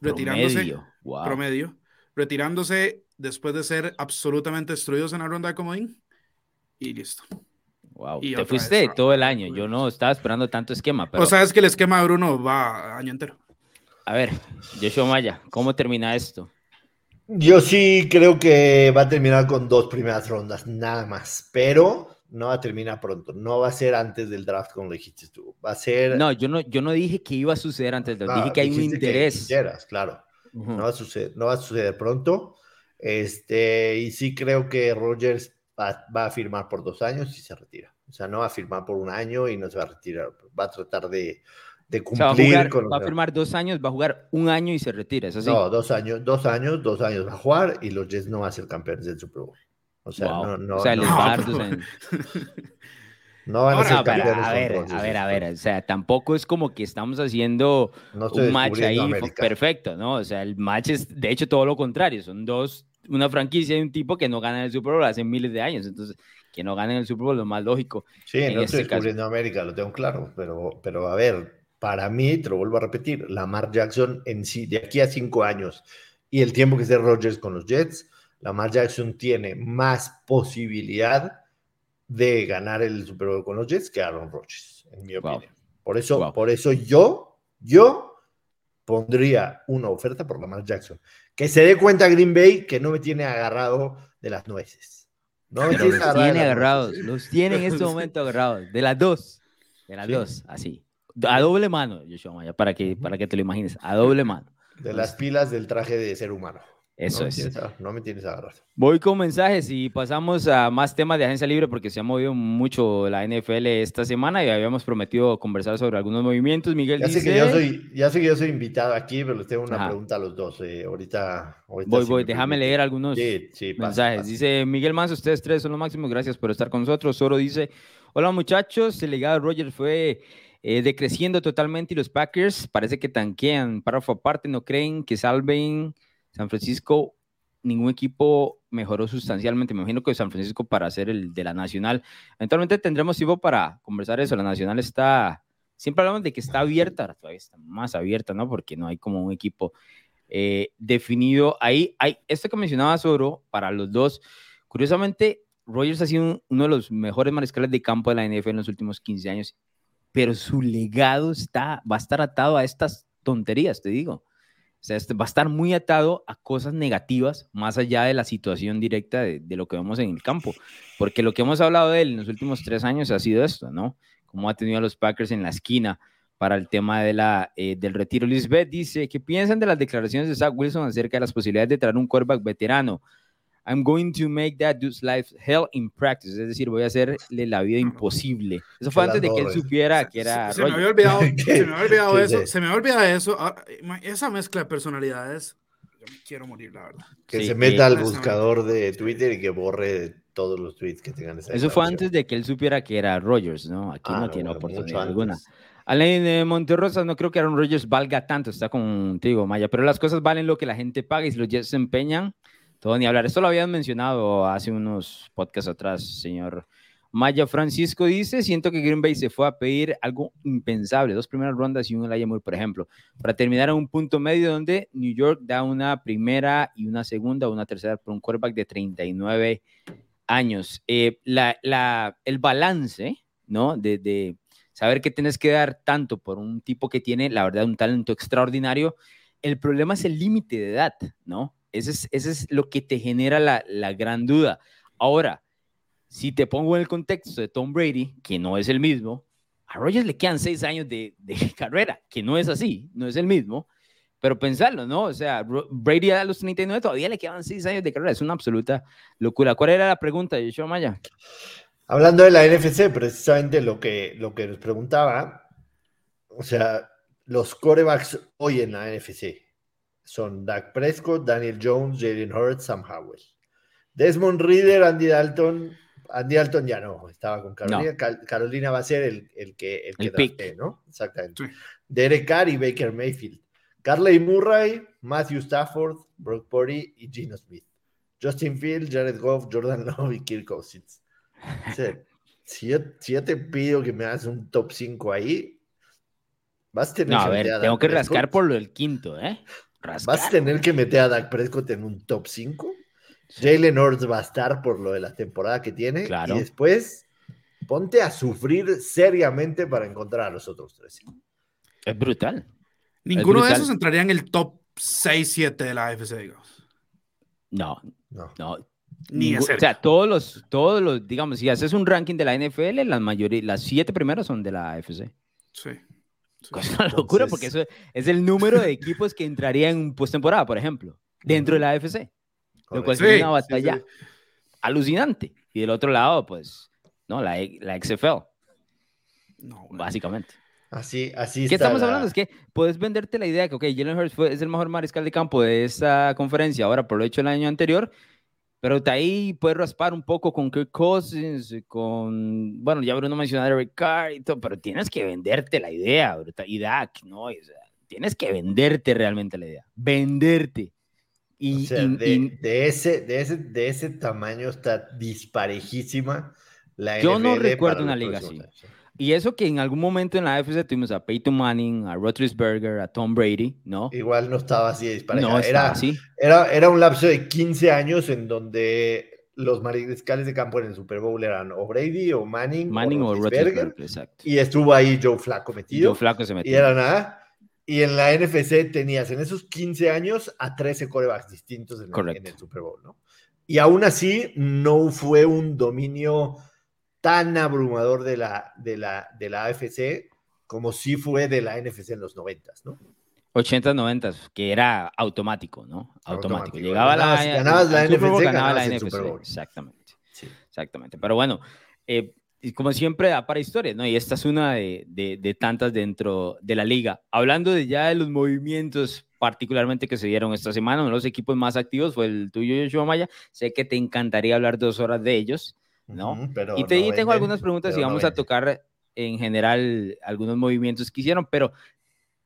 retirándose, wow. promedio, retirándose después de ser absolutamente destruidos en la ronda de comodín y listo. wow. y Te fuiste vez, todo el año. Yo no estaba esperando tanto esquema, pero O sea, es que el esquema de Bruno va año entero. a ver, Joshua Maya, ¿cómo termina esto? Yo sí creo que va a terminar con dos primeras rondas, nada más. Pero no va a terminar pronto, no va a ser antes del draft como dijiste tú, va a ser... No, yo no, yo no dije que iba a suceder antes del draft, dije que hay un interés. claro, no, va a suceder, no va a suceder pronto, este, y sí creo que Rogers va, va, a firmar por dos años y se retira. O sea, no va a firmar por un año y no se va a retirar, va a tratar de, de cumplir va, a con va a firmar dos años, va a jugar un año y se retira, ¿es así? No, dos años, dos años, dos años va a jugar y los Jets no van a ser campeones del Super Bowl. O sea, no, no, o sea, no, [LAUGHS] no van a ser campeones. A ver, a ver, a ver, o sea, tampoco es como que estamos haciendo un match ahí perfecto, ¿no? O sea, el match es, de hecho, todo lo contrario, son dos, una franquicia y un tipo que no gana el Super Bowl hace miles de años, entonces que no ganen el Super Bowl lo más lógico. Sí, no estoy este descubriendo América, lo tengo claro, pero, pero a ver, para mí, te lo vuelvo a repetir, Lamar Jackson en sí, de aquí a cinco años y el tiempo que esté Rodgers con los Jets, Lamar Jackson tiene más posibilidad de ganar el Super Bowl con los Jets que Aaron Rodgers, en mi opinión. Por eso, por eso yo, yo pondría una oferta por Lamar Jackson. Que se dé cuenta Green Bay que no me tiene agarrado de las nueces. No me tiene, los tiene agarrados, los tiene en [LAUGHS] este momento agarrados, de las dos, de las dos, así. A doble mano, Joshua Maya, para que, para que te lo imagines, a doble mano. De las pilas del traje de ser humano. Eso es. no me tienes agarrado. Voy con mensajes y pasamos a más temas de agencia libre porque se ha movido mucho la NFL esta semana y habíamos prometido conversar sobre algunos movimientos. Miguel ya dice... Sé que yo soy, ya sé que yo soy invitado aquí, pero les tengo una pregunta a los dos. Eh, ahorita, Voy, voy, déjame leer algunos mensajes. Dice Miguel Manso, ustedes tres son los máximos, gracias por estar con nosotros. Soro dice, hola muchachos, el legado de Roger fue eh, decreciendo totalmente y los Packers parece que tanquean. Párrafo aparte, no creen que salven San Francisco. Ningún equipo mejoró sustancialmente. Me imagino que San Francisco para hacer el de la Nacional. Eventualmente tendremos tiempo para conversar eso. La Nacional está, siempre hablamos de que está abierta, todavía está más abierta, ¿no? Porque no hay como un equipo eh, definido. Ahí hay esto que mencionaba Soro para los dos. Curiosamente, Rogers ha sido uno de los mejores mariscales de campo de la NFL en los últimos 15 años pero su legado está, va a estar atado a estas tonterías, te digo. O sea, este, va a estar muy atado a cosas negativas, más allá de la situación directa de, lo que vemos en el campo. Porque lo que hemos hablado de él en los últimos tres años ha sido esto, ¿no? Cómo ha tenido a los Packers en la esquina para el tema de la, eh, del retiro. Lisbeth dice, ¿qué piensan de las declaraciones de Zach Wilson acerca de las posibilidades de traer un quarterback veterano? I'm going to make that dude's life hell in practice. Es decir, voy a hacerle la vida imposible. Eso fue antes de que él supiera que era. Se, me había olvidado, [LAUGHS] se me había olvidado eso. Se me había olvidado eso. Ah, esa mezcla de personalidades. Yo me quiero morir, la verdad. Que se meta al buscador de Twitter y que borre todos los tweets que tengan esa Eso fue antes de que él supiera que era Rogers, ¿no? Aquí ah, no, tiene oportunidad alguna. Alain de Monterrosa, no creo que Aaron Rodgers valga tanto, está contigo, Maya, pero las cosas valen lo que la gente paga y si los Jets se empeñan, todo ni hablar. Esto lo habían mencionado hace unos podcasts atrás, señor Maya Francisco dice, siento que Green Bay se fue a pedir algo impensable, dos primeras rondas y un Elijah Moore, por ejemplo, para terminar en un punto medio donde New York da una primera y una segunda una tercera por un quarterback de 39 años. Eh, la, el balance, ¿no? De, de, saber que tienes que dar tanto por un tipo que tiene, la verdad, un talento extraordinario. El problema es el límite de edad, ¿no? Ese es, lo que te genera la, gran duda. Ahora, si te pongo en el contexto de Tom Brady, que no es el mismo, a Rogers le quedan seis años de, [LAUGHS] carrera, que no es así, no es el mismo, pero pensarlo, ¿no? O sea, Brady a los 39 todavía le quedan seis años de carrera, es una absoluta locura. ¿Cuál era la pregunta, Yoshua Maya? Hablando de la NFC, precisamente lo que, lo que nos preguntaba, o sea, los corebacks hoy en la NFC, son Dak Prescott, Daniel Jones, Jalen Hurts, Sam Howell. Desmond Reader, Andy Dalton. Andy Dalton ya no, estaba con Carolina. Carolina va a ser el, el que, el que ¿no? Exactamente. Derek Carr y Baker Mayfield. Carley Murray, Matthew Stafford, Brock Purdy y Gino Smith. Justin Field, Jared Goff, Jordan [LAUGHS] Love y Kirk Cousins. si, yo, te pido que me hagas un top 5 ahí, vas a tener no, a ver, tengo que rascar por lo del quinto, ¿eh? Vas a tener que meter a Dak Prescott en un top 5. Jalen Hurts va a estar por lo de la temporada que tiene. Y después ponte a sufrir seriamente para encontrar a los otros tres. Es brutal. Ninguno de esos entraría en el top 6-7 de la AFC, digamos. No, no. Ni Ningún- o sea, todos los, todos los, digamos, si haces un ranking de la NFL, las mayoría, las siete primeras son de la AFC. Sí. Sí. Es una locura porque eso es el número de equipos que entrarían en postemporada, por ejemplo, dentro de la AFC. Lo cual Sí, es una batalla sí. alucinante. Y del otro lado, pues, no, la, la XFL, No, básicamente. Así, así ¿Qué está estamos la- hablando? Es que puedes venderte la idea de que, ok, Jalen Hurts fue, es el mejor mariscal de campo de esta conferencia ahora por lo hecho el año anterior, pero de ahí puedes raspar un poco con Kirk Cousins, con, bueno, ya Bruno mencionó a Eric Carr y todo, pero tienes que venderte la idea, bruta, y Dak, ¿no? O sea, tienes que venderte realmente la idea, venderte. Y, O sea, y- de, y de ese, de, ese, de ese tamaño está disparejísima la Yo no NFL recuerdo para una liga así. años. Y eso que en algún momento en la AFC tuvimos a Peyton Manning, a Roethlisberger, a Tom Brady, ¿no? Igual no estaba así de dispareja. No era, así. era, era un lapso de 15 años en donde los mariscales de campo en el Super Bowl eran o Brady o Manning, Manning o Roethlisberger, Roethlisberger, exacto. y estuvo ahí Joe Flaco metido. Joe Flaco se metió. y era nada. Y en la NFC tenías en esos 15 años a 13 corebacks distintos en el, en el Super Bowl, ¿no? Y aún así no fue un dominio tan abrumador de la, de la, de la AFC como sí fue de la NFC en los 90, ¿no? 80, 90, que era automático, ¿no? Automático. Automático. Llegaba Ganabas- la, ganabas la NFC, ganaba la ganabas el NFC. Super Bowl. Exactamente. Sí. Exactamente. Pero bueno, eh, como siempre da para historias, ¿no? Y esta es una de, de- de tantas dentro de la liga. Hablando de ya de los movimientos particularmente que se dieron esta semana, uno de los equipos más activos fue el tuyo, Yoshua Maya. Sé que te encantaría hablar dos horas de ellos, ¿no? Ujú, pero y te, y no tengo venden, algunas preguntas y no vamos a tocar en general algunos movimientos que hicieron, pero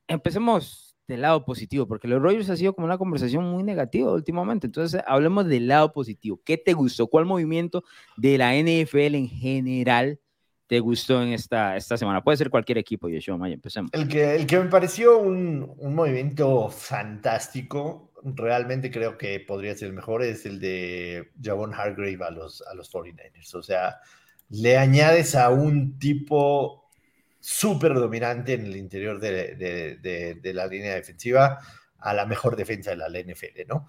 empecemos del lado positivo, porque los Rogers ha sido como una conversación muy negativa últimamente. Entonces, hablemos del lado positivo. ¿Qué te gustó? ¿Cuál movimiento de la NFL en general te gustó en esta, esta semana? Puede ser cualquier equipo, Yoshua Maya. Empecemos. El que, el que me pareció un, un movimiento fantástico, realmente creo que podría ser el mejor, es el de Javon Hargrave a los, a los 49ers. O sea, le añades a un tipo súper dominante en el interior de, de- la línea defensiva a la mejor defensa de la NFL, ¿no?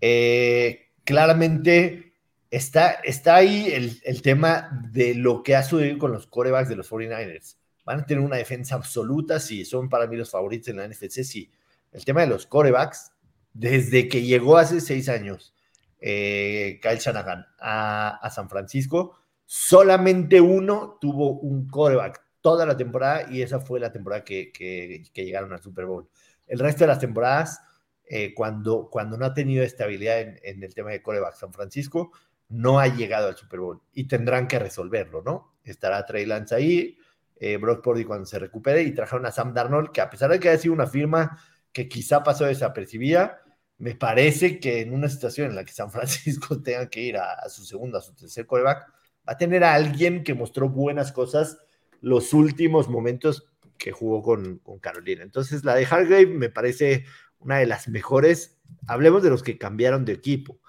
Eh, claramente está, está ahí el, el tema de lo que ha sucedido con los corebacks de los 49ers van a tener una defensa absoluta, sí, son para mí los favoritos en la NFC, sí. El tema de los corebacks, desde que llegó hace seis años eh, Kyle Shanahan a, San Francisco, solamente uno tuvo un coreback toda la temporada y esa fue la temporada que, que- llegaron al Super Bowl. El resto de las temporadas, eh, cuando, cuando no ha tenido estabilidad en, en el tema de coreback San Francisco, no ha llegado al Super Bowl y tendrán que resolverlo, ¿no? Estará Trey Lance ahí, eh, Brock Purdy cuando se recupere y trajeron a Sam Darnold, que a pesar de que haya sido una firma que quizá pasó desapercibida, me parece que en una situación en la que San Francisco [LAUGHS] tenga que ir a, su segundo, a su tercer coreback, va a tener a alguien que mostró buenas cosas los últimos momentos que jugó con, con Carolina. Entonces, la de Hargrave me parece una de las mejores. Hablemos de los que cambiaron de equipo.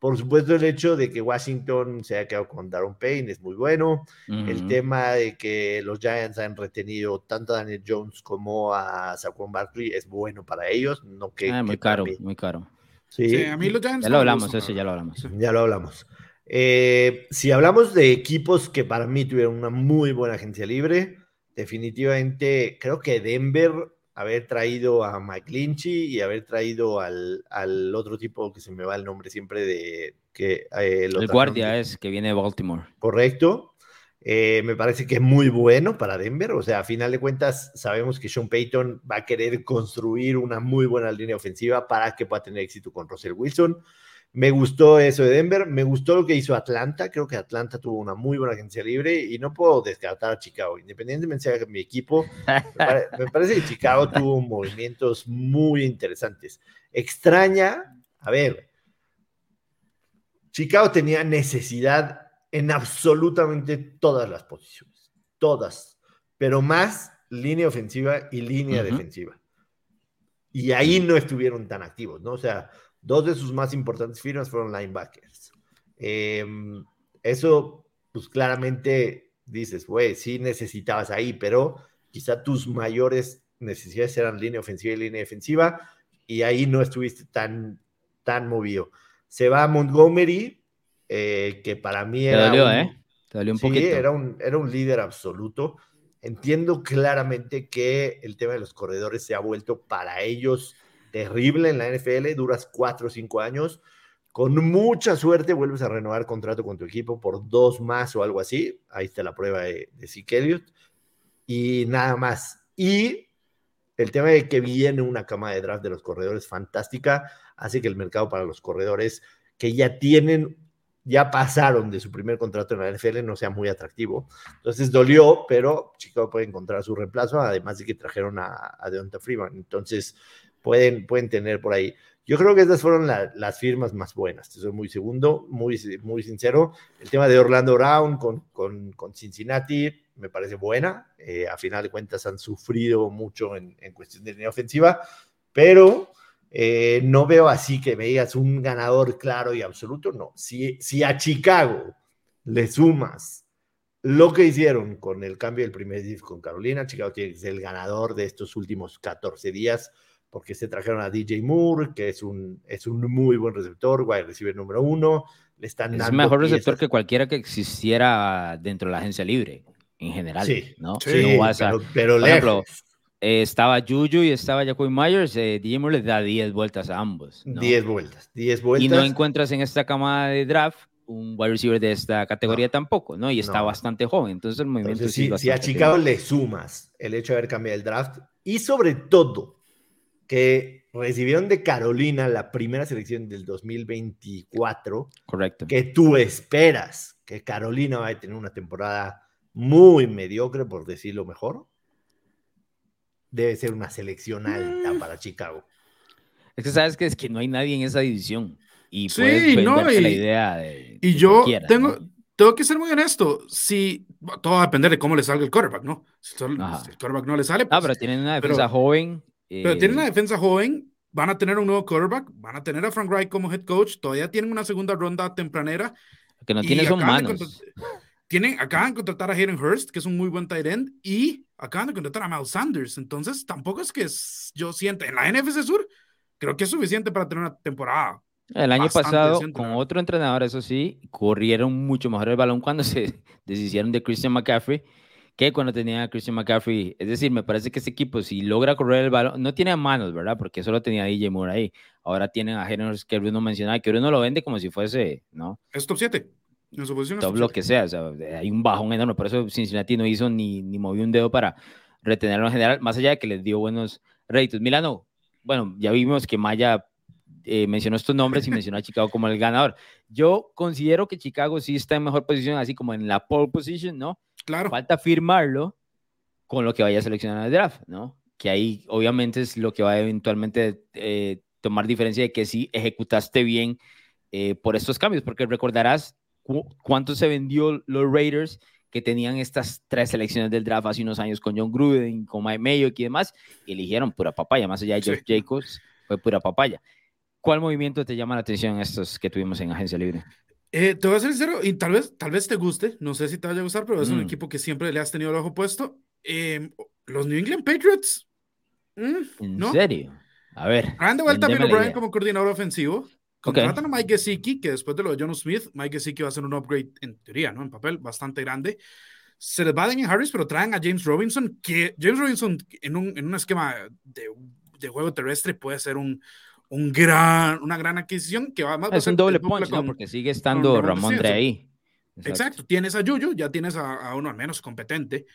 Por supuesto, el hecho de que Washington se haya quedado con Daron Payne es muy bueno. El tema de que los Giants han retenido tanto a Daniel Jones como a Saquon Barkley es bueno para ellos. No que, Ah, muy que caro, muy caro. Sí, Sí, a mí los Giants Ya lo hablamos, eso ya lo hablamos. Ya lo hablamos. Eh, si hablamos de equipos que para mí tuvieron una muy buena agencia libre, definitivamente creo que Denver, haber traído a Mike Lynchy y haber traído al, al otro tipo que se me va el nombre siempre de que eh, El guardia es que viene de Baltimore. correcto. Eh, me parece que es muy bueno para Denver. O sea, a final de cuentas, sabemos que Sean Payton va a querer construir una muy buena línea ofensiva para que pueda tener éxito con Russell Wilson. Me gustó eso de Denver. Me gustó lo que hizo Atlanta. Creo que Atlanta tuvo una muy buena agencia libre y no puedo descartar a Chicago. Independientemente de mi equipo, me, pare- [LAUGHS] me parece que Chicago tuvo movimientos muy interesantes. Extraña, a ver, Chicago tenía necesidad en absolutamente todas las posiciones, todas, pero más línea ofensiva y línea defensiva. Y ahí no estuvieron tan activos, ¿no? O sea, dos de sus más importantes firmas fueron linebackers. Eh, eso, pues claramente dices, güey, sí necesitabas ahí, pero quizá tus mayores necesidades eran línea ofensiva y línea defensiva, y ahí no estuviste tan, tan movido. Se va a Montgomery, eh, que para mí Te era dolió, un, ¿eh? Te dolió un sí, poquito. era un, era un líder absoluto. Entiendo claramente que el tema de los corredores se ha vuelto para ellos terrible en la NFL. Duras cuatro o cinco años. Con mucha suerte vuelves a renovar contrato con tu equipo por dos más o algo así. Ahí está la prueba de, de Zeke. Y nada más. Y el tema de que viene una cama de draft de los corredores fantástica hace que el mercado para los corredores que ya tienen, ya pasaron de su primer contrato en la NFL no sea muy atractivo. Entonces dolió, pero Chicago puede encontrar su reemplazo, además de que trajeron a, a Deonta Freeman. Entonces pueden, pueden tener por ahí. Yo creo que estas fueron la, las firmas más buenas. Te soy muy segundo, muy, muy sincero. El tema de Orlando Brown con, con, con Cincinnati me parece buena. Eh, a final de cuentas han sufrido mucho en, en cuestión de línea ofensiva, pero eh, no veo así que me digas un ganador claro y absoluto. No. Si, si a Chicago le sumas lo que hicieron con el cambio del primer disco con Carolina, Chicago tiene que ser el ganador de estos últimos 14 días porque se trajeron a DJ Moore, que es un, es un muy buen receptor, wide receiver número uno. Le están Es mejor receptor piezas. que cualquiera que existiera dentro de la agencia libre, en general. Sí, ¿no? sí, no vas a- pero, pero por ejemplo, eh, estaba Juju y estaba Jacoby Myers, eh, DJ Moore le da 10 vueltas a ambos. ¿no? 10 vueltas, 10 Y vueltas. no encuentras en esta camada de draft un wide receiver de esta categoría No. tampoco, ¿no? Y está No. bastante joven, entonces el movimiento Entonces, sí si, a Chicago le sumas el hecho de haber cambiado el draft y sobre todo que recibieron de Carolina la primera selección del 2024, correcto. que tú esperas que Carolina va a tener una temporada muy mediocre, por decirlo mejor, debe ser una selección alta Mm. para Chicago. Es que sabes que es que no hay nadie en esa división y Sí, puedes no, venderte la y- idea de Y de yo cualquiera, tengo, ¿no? tengo que ser muy honesto. Si todo va a depender de cómo le salga el quarterback, ¿no? Si, Ajá. si el quarterback no le sale, Ah, pues, pero tienen una pero- defensa joven. Pero eh, tienen una defensa joven, van a tener un nuevo quarterback, van a tener a Frank Reich como head coach, todavía tienen una segunda ronda tempranera. que no tiene son manos. Tienen, acaban de contratar a Hayden Hurst, que es un muy buen tight end, y acaban de contratar a Miles Sanders. Entonces, tampoco es que es- yo sienta en la NFC Sur, creo que es suficiente para tener una temporada. El año pasado, con otro entrenador, eso sí, corrieron mucho mejor el balón cuando se [LAUGHS] deshicieron de Christian McCaffrey que cuando tenía a Christian McCaffrey. Es decir, me parece que este equipo, si logra correr el balón, no tiene manos, ¿verdad? Porque solo tenía a DJ Moore ahí. Ahora tienen a Henry que Bruno mencionaba, que Bruno lo vende como si fuese, ¿no? Es top 7. En su posición top lo 7. que sea. O sea, hay un bajón enorme. Por eso Cincinnati no hizo ni, ni movió un dedo para retenerlo en general, más allá de que les dio buenos réditos. Milano, bueno, ya vimos que Maya eh, mencionó estos nombres y mencionó a Chicago como el ganador. Yo considero que Chicago sí está en mejor posición, así como en la pole position, ¿no? Claro. Falta firmarlo con lo que vaya a seleccionar el draft, ¿no? Que ahí obviamente es lo que va a eventualmente eh, tomar diferencia de que sí ejecutaste bien eh, por estos cambios, porque recordarás cu- cuánto se vendió los Raiders que tenían estas tres selecciones del draft hace unos años con John Gruden, con Mike Mayo y demás, y eligieron pura papaya, más allá de Sí. Josh Jacobs, fue pura papaya. ¿Cuál movimiento te llama la atención estos que tuvimos en Agencia Libre? Eh, te voy a ser sincero, y tal vez, tal vez te guste, no sé si te vaya a gustar, pero es un Mm. equipo que siempre le has tenido el ojo puesto. Eh, los New England Patriots, mm, ¿En ¿no? serio? A ver. De vuelta a Bill O'Brien como coordinador ofensivo. Contratan a Mike Gesicki, que después de lo de John Smith, Mike Gesicki va a ser un upgrade en teoría, ¿no? En papel, bastante grande. Se les va Damian Harris, pero traen a James Robinson, que James Robinson en un, en un esquema de, de juego terrestre puede ser un, un gran, una gran adquisición que va más Es ser un doble punch, ¿no? con- Porque sigue estando Ramondre Ramondre Stevenson. ahí. Exacto, tienes a Yuyu, ya tienes a, a uno al menos competente.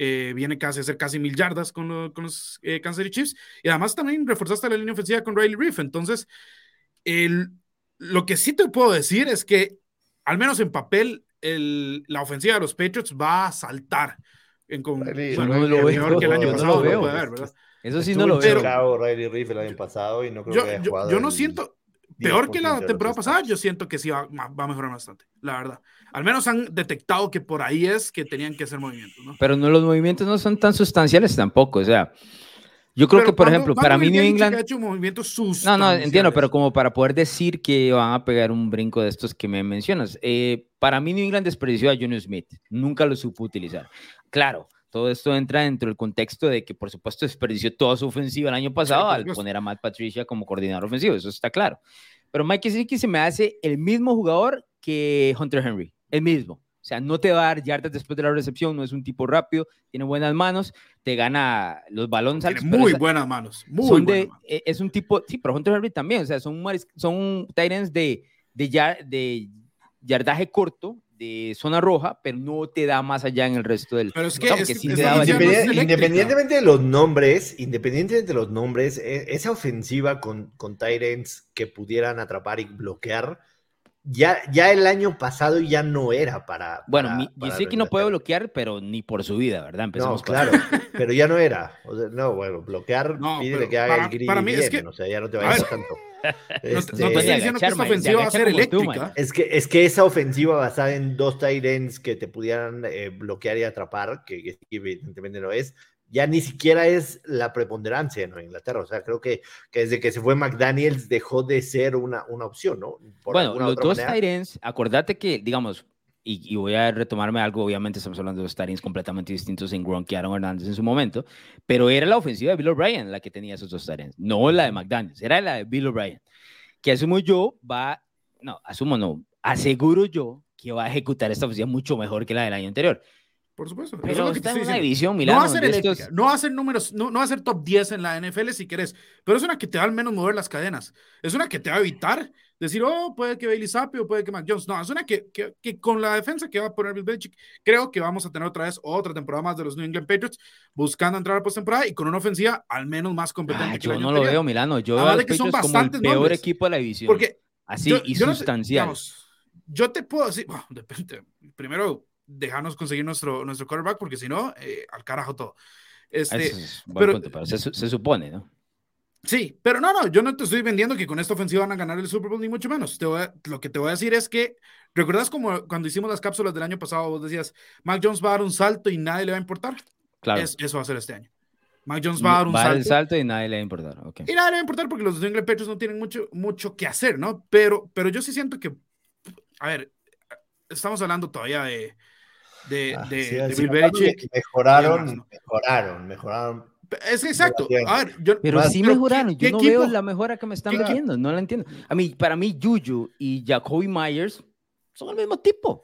eh, viene casi a hacer casi mil yardas con, lo- con los eh, Kansas City Chiefs. Y además también reforzaste la línea ofensiva con Riley Reef. Entonces, el, lo que sí te puedo decir es que, al menos en papel, el, la ofensiva de los Patriots va a saltar. En con, bueno, no lo mejor veo, que el año yo no pasado, lo veo. puede haber, ¿verdad? Eso sí Estuvo no lo veo. Chicago, Riley Reef el año pasado y no creo Yo, que haya yo, jugado yo no el siento, peor que 10% la temporada pasada, yo siento que sí va, va a mejorar bastante, la verdad. Al menos han detectado que por ahí es que tenían que hacer movimientos, ¿no? Pero no, los movimientos no son tan sustanciales tampoco. O sea, yo creo Pero que, por ¿cuándo- ejemplo, para mí New England. ha hecho movimientos No, no, entiendo, pero como para poder decir que van a pegar un brinco de estos que me mencionas. eh, para mí New England desperdició a Junior Smith. Nunca lo supo utilizar. Claro, todo esto entra dentro del contexto de que, por supuesto, desperdició toda su ofensiva el año pasado al poner a Matt Patricia como coordinador ofensivo. Eso está claro. Pero Mike Gesicki se me hace el mismo jugador que Hunter Henry, el mismo. O sea, no te va a dar yardas después de la recepción, no es un tipo rápido, tiene buenas manos, te gana los balones altos. muy buenas manos, muy buenas de, e, Es un tipo, sí, pero Hunter Henry también, o sea, son, son Titans de, de, de yardaje corto, de zona roja, pero no te da más allá en el resto del. Pero es que, independientemente de los nombres, independientemente de los nombres, e, esa ofensiva con, con Tyrants que pudieran atrapar y bloquear, ya, ya el año pasado ya no era para. Bueno, yo sé que no puede bloquear, pero ni por su vida, ¿verdad? Empezamos no, claro, [LAUGHS] pero ya no era. no, bueno, bloquear, no, pídele que haga para, el gris. Para mí es que. O sea, ya no te vayas tanto. Este, no, estoy diciendo que esta ofensiva va a ser eléctrica. es, que, es que esa ofensiva basada en dos tight ends que te pudieran eh, bloquear y atrapar, que, que evidentemente no es, ya ni siquiera es la preponderancia en Inglaterra. O sea, creo que, que, desde que se fue McDaniels dejó de ser una, una opción, ¿no? bueno, los dos Tyrens, acordate que, digamos, y, voy a retomarme algo, obviamente estamos hablando de dos Tyrens completamente distintos en Gronk y Aaron Hernández en su momento, pero era la ofensiva de Bill O'Brien la que tenía esos dos Tyrens, no la de McDaniels, era la de Bill O'Brien, que asumo yo va, no, asumo no, aseguro yo que va a ejecutar esta ofensiva mucho mejor que la del año anterior. Por supuesto. Pero está en una división, Milano, no va a ser eléctrica, no va a ser números, no, no va a ser top 10 en la NFL si querés, pero es una que te va al menos mover las cadenas. Es una que te va a evitar decir, oh, puede que Bailey Zappi o puede que Mac Jones. No, es una que, que, que, con la defensa que va a poner Bill Belichick, creo que vamos a tener otra vez otra temporada más de los New England Patriots buscando entrar a postemporada y con una ofensiva al menos más competente. Ah, yo no lo veo, Milano. Yo veo que son como el peor equipo de la división. Porque así y sustancial. yo te puedo decir, bueno, [LAUGHS] depende. Primero, dejarnos conseguir nuestro, nuestro quarterback, porque si no, eh, al carajo todo. Este, pero, se, supone, ¿no? Sí, pero no, no, yo no te estoy vendiendo que con esta ofensiva van a ganar el Super Bowl, ni mucho menos. Te lo que te voy a decir es que, ¿recuerdas como cuando hicimos las cápsulas del año pasado, vos decías, Mac Jones va a dar un salto y nadie le va a importar? Claro. eso va a ser este año. Mac Jones va a dar un salto. salto y nadie le va a importar. Okay. Y nadie le va a importar porque los New England Patriots no tienen mucho, mucho que hacer, ¿no? Pero, pero yo sí siento que, a ver, estamos hablando todavía de, de, ah, de, Bill Belichick. Mejoraron, mejoraron, mejoraron. Es exacto. A ver, yo, pero sí mejoraron. Yo no veo la mejora que me están vendiendo. No la entiendo. A mí, para mí, Juju y Jacoby Myers son el mismo tipo.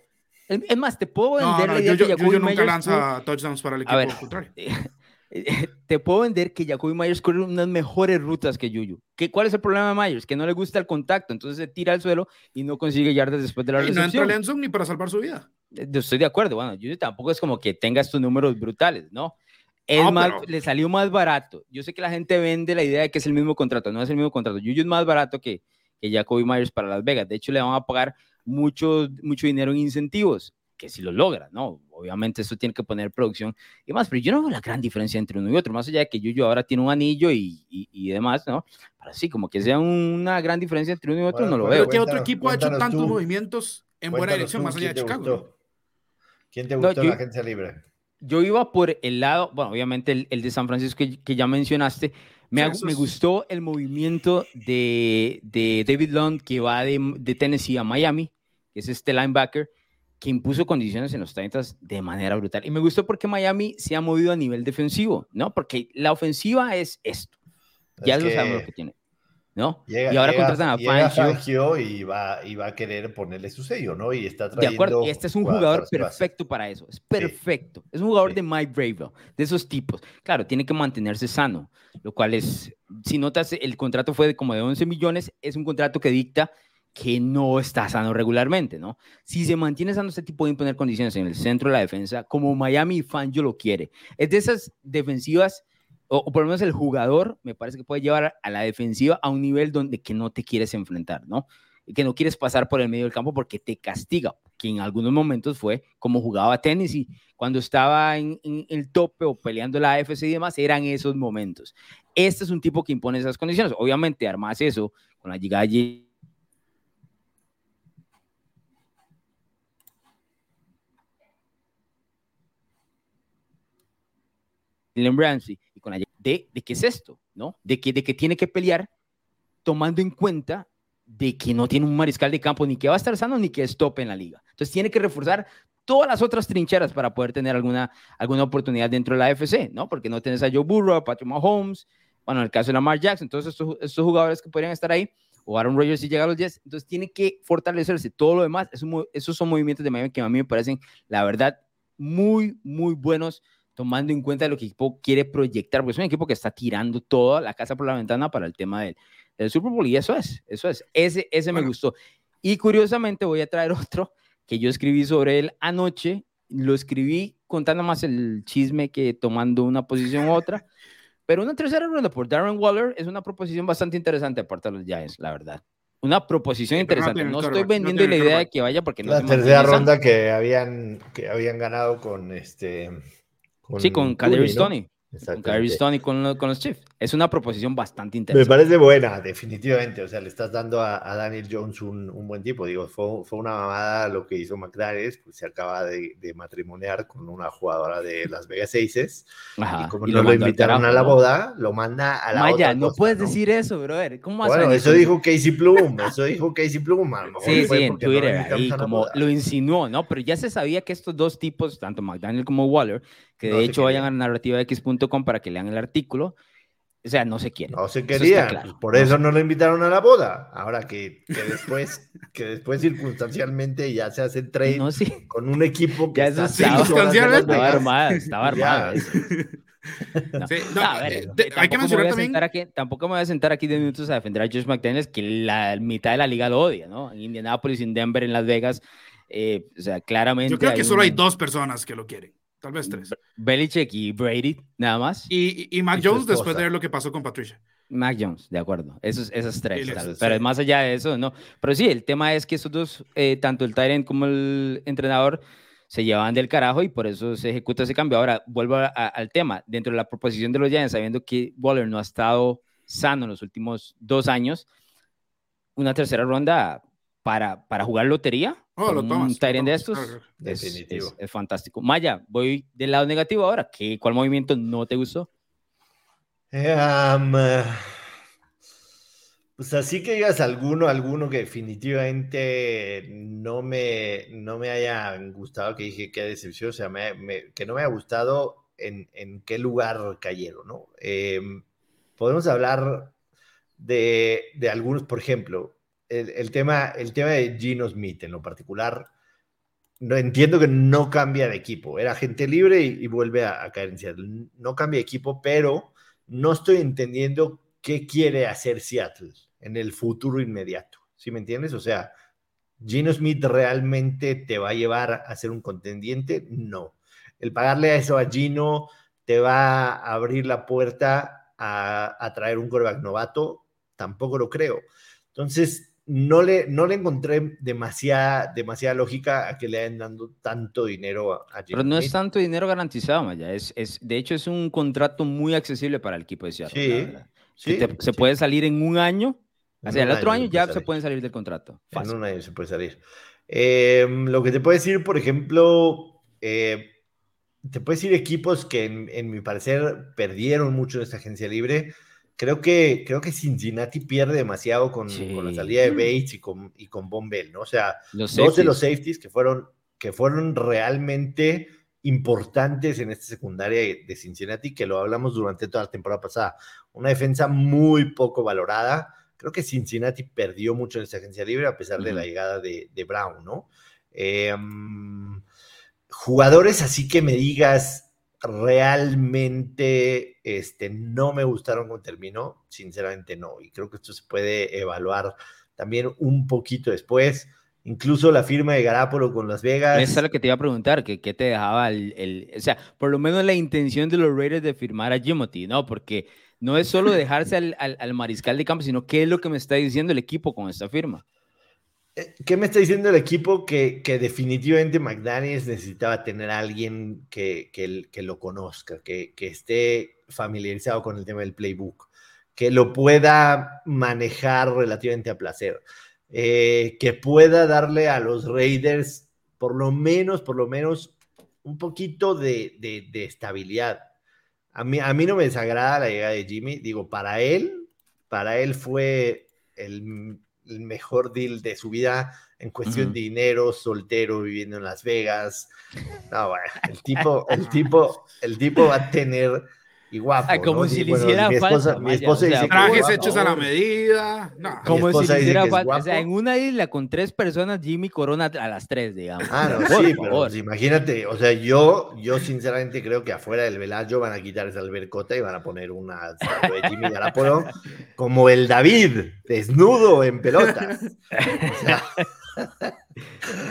Es más, te puedo vender no, no, yo, yo, Jacoby nunca lanza touchdowns para el equipo ver, contrario. [LAUGHS] te puedo vender que Jacoby Myers corre unas mejores rutas que Juju. ¿Qué, ¿Cuál es el problema de Myers? Que no le gusta el contacto, entonces se tira al suelo y no consigue yardas después de la recepción. Y no entra Lenson ni para salvar su vida. Estoy de acuerdo, bueno, Juju tampoco es como que tenga estos números brutales, ¿no? Es más, le salió más barato. Yo sé que la gente vende la idea de que es el mismo contrato, no es el mismo contrato. Juju es más barato que, que Jacoby Myers para Las Vegas. De hecho, le van a pagar mucho, mucho dinero en incentivos que si lo logra, ¿no? Obviamente eso tiene que poner producción y más, pero yo no veo la gran diferencia entre uno y otro, más allá de que Yuyu ahora tiene un anillo y, y, demás, ¿no? Pero sí, como que sea una gran diferencia entre uno y otro, no lo veo. ¿Qué otro equipo ha hecho tantos movimientos en buena dirección más allá de Chicago? ¿Quién te gustó en la agencia libre? Yo iba por el lado, bueno, obviamente el, el de San Francisco que, que ya mencionaste, me, me, gustó el movimiento de, de David Long que va de, de Tennessee a Miami, que es este linebacker, que impuso condiciones en los 30 de manera brutal. Y me gustó porque Miami se ha movido a nivel defensivo, ¿no? Porque la ofensiva es esto. Ya lo sabemos lo que tiene. ¿No? y ahora contratan a Fangio. y va, y va a querer ponerle su sello, ¿no? Y está trayendo... De acuerdo, y este es un jugador perfecto para eso, es perfecto. Es un jugador de Mike Bravo, de esos tipos. Claro, tiene que mantenerse sano, lo cual es, si notas, el contrato fue de como de 11 millones, es un contrato que dicta que no está sano regularmente, ¿no? Si se mantiene sano este tipo de imponer condiciones en el centro de la defensa, como Miami fan yo lo quiere, es de esas defensivas, o, por lo menos el jugador, me parece que puede llevar a la defensiva a un nivel donde que no te quieres enfrentar, ¿no? Que no quieres pasar por el medio del campo porque te castiga, que en algunos momentos fue como jugaba tenis y cuando estaba en, el tope o peleando la AFC y demás, eran esos momentos. Este es un tipo que impone esas condiciones. Obviamente, armas eso con la llegada de Ramsey de, de qué es esto, ¿no? De que, de que tiene que pelear tomando en cuenta de que no tiene un mariscal de campo ni que va a estar sano ni que es top en la liga. Entonces tiene que reforzar todas las otras trincheras para poder tener alguna, alguna oportunidad dentro de la AFC, ¿no? Porque no tienes a Joe Burrow, a Patrick Mahomes, bueno, en el caso de Lamar Jackson, todos estos, estos jugadores que podrían estar ahí, o Aaron Rodgers si llega a los Jets, entonces tiene que fortalecerse. Todo lo demás, esos son movimientos de Miami que a mí me parecen, la verdad, muy, muy buenos, tomando en cuenta lo que el equipo quiere proyectar, porque es un equipo que está tirando toda la casa por la ventana para el tema del, del Super Bowl, y eso es, eso es, ese, ese me gustó. Y curiosamente voy a traer [LAUGHS] otro que yo escribí sobre él anoche, lo escribí contando más el chisme que tomando una posición u otra, [LAUGHS] pero una tercera ronda por Darren Waller es una proposición bastante interesante aparte de los Giants, la verdad una proposición interesante. No, estoy vendiendo la idea de que vaya porque no La tercera ronda que habían, que habían ganado con este. Sí, con Calder Stoney. Con Kyrie Stone y con, con, los Chiefs. Es una proposición bastante interesante. Me parece buena, definitivamente. O sea, le estás dando a, Daniel Jones un, un, buen tipo. Digo, fue, fue, una mamada lo que hizo McDaniels, pues se acaba de, de matrimoniar con una jugadora de Las Vegas Aces. y como no lo, invitaron a la boda, lo manda a la Maya, no puedes decir eso, brother. ¿Cómo bueno, eso dijo Casey Plum. Eso dijo Casey Plum. A lo mejor sí, sí, en Twitter. ahí como lo insinuó, ¿no? Pero ya se sabía que estos dos tipos, tanto McDaniel como Waller, que de hecho vayan a narrativax.com para que lean el artículo. O sea, no se quiere. No se quería. Pues, por eso no lo invitaron a la boda. Ahora que, que después, [LAUGHS] que después circunstancialmente ya se hace trade con un equipo que ya circunstancialmente estaba armada, estaba armada. [LAUGHS] hay que mencionar también. Aquí, tampoco me voy a sentar aquí de minutos a defender a Josh McDaniels, que la mitad de la liga lo odia, ¿no? En Indianapolis, en Denver, en Las Vegas. Eh, o sea, claramente. Yo creo que solo hay dos personas que lo quieren. Tal vez tres. Belichick y Brady, nada más. Y, y, Mac Jones después de ver lo que pasó con Patricia. Mac Jones, de acuerdo. Esos, esas tres, Pero más allá de eso, no. Pero sí, el tema es que esos dos, eh, tanto el Tyrant como el entrenador, se llevaban del carajo y por eso se ejecuta ese cambio. Ahora, vuelvo al tema. Dentro de la proposición de los Giants, sabiendo que Waller no ha estado sano en los últimos dos años, una tercera ronda para, para jugar lotería, oh, un Tyrant de estos, Definitivo. Es, fantástico. Maya, voy del lado negativo ahora. ¿Qué, ¿Cuál movimiento no te gustó? Um, pues así que digas alguno, alguno que definitivamente no me, no me haya gustado, que dije qué decepción, o sea, que no me haya gustado en, en qué lugar cayeron, ¿no? Em, podemos hablar de, de algunos, por ejemplo, el, tema, el tema de Gino Smith en lo particular, no entiendo que no cambia de equipo. Era gente libre y, vuelve a, caer en Seattle. No cambia de equipo, pero no estoy entendiendo qué quiere hacer Seattle en el futuro inmediato. ¿Sí me entiendes? O sea, ¿Gino Smith realmente te va a llevar a ser un contendiente? No. El pagarle a eso a Gino te va a abrir la puerta a, a traer un coreback novato. Tampoco lo creo. Entonces, no le, no le encontré demasiada, demasiada lógica a que le hayan dando tanto dinero a, Pero no es tanto dinero garantizado, Maya. Es, es, de hecho, es un contrato muy accesible para el equipo de Seattle. Sí, se puede salir en un año. O sea, el otro año, ya se pueden salir del contrato. En un año se puede salir. Em, lo que te puedo decir, por ejemplo, eh, te puedo decir equipos que en, en mi parecer perdieron mucho en esta agencia libre creo que, creo que Cincinnati pierde demasiado con, con la salida de Bates y con, y con Bombell, ¿no? O sea, dos de los safeties que fueron, que fueron realmente importantes en esta secundaria de Cincinnati, que lo hablamos durante toda la temporada pasada. Una defensa muy poco valorada. Creo que Cincinnati perdió mucho en esta agencia libre a pesar de la llegada de, de Brown, ¿no? Em, jugadores así que me digas, realmente este, no me gustaron cómo terminó, sinceramente no, y creo que esto se puede evaluar también un poquito después. Incluso la firma de Garapolo con Las Vegas. Esa es lo que te iba a preguntar, que qué te dejaba el, o sea, por lo menos la intención de los Raiders de firmar a Jimothy, ¿no? Porque no es solo dejarse al, al, mariscal de campo, sino qué es lo que me está diciendo el equipo con esta firma. Eh, ¿Qué me está diciendo el equipo? Que, que definitivamente McDaniels necesitaba tener a alguien que, que, lo conozca, que, esté familiarizado con el tema del playbook, que lo pueda manejar relativamente a placer, eh, que pueda darle a los Raiders por lo menos, por lo menos, un poquito de, de, de estabilidad. A mí, a mí no me desagrada la llegada de Jimmy, digo, para él, para él fue el el mejor deal de su vida en cuestión de dinero, soltero, viviendo en Las Vegas. No, bueno, el [LAUGHS] tipo, el tipo, el tipo va a tener y guapo. Ay, como ¿no? si le bueno, hiciera mi esposa, falta, mi vaya, esposa o sea, dice que Trajes guapo. hechos a la medida. No. Como si esposa le dice hiciera falta. O sea, en una isla con tres personas, Jimmy Corona a las tres, digamos. Ah, no, Por sí, pero pues, imagínate, o sea, yo, yo sinceramente creo que afuera del Velayo van a quitar esa albercota y van a poner una estatua de Jimmy Garapolo [LAUGHS] como el David, desnudo en pelotas. O sea,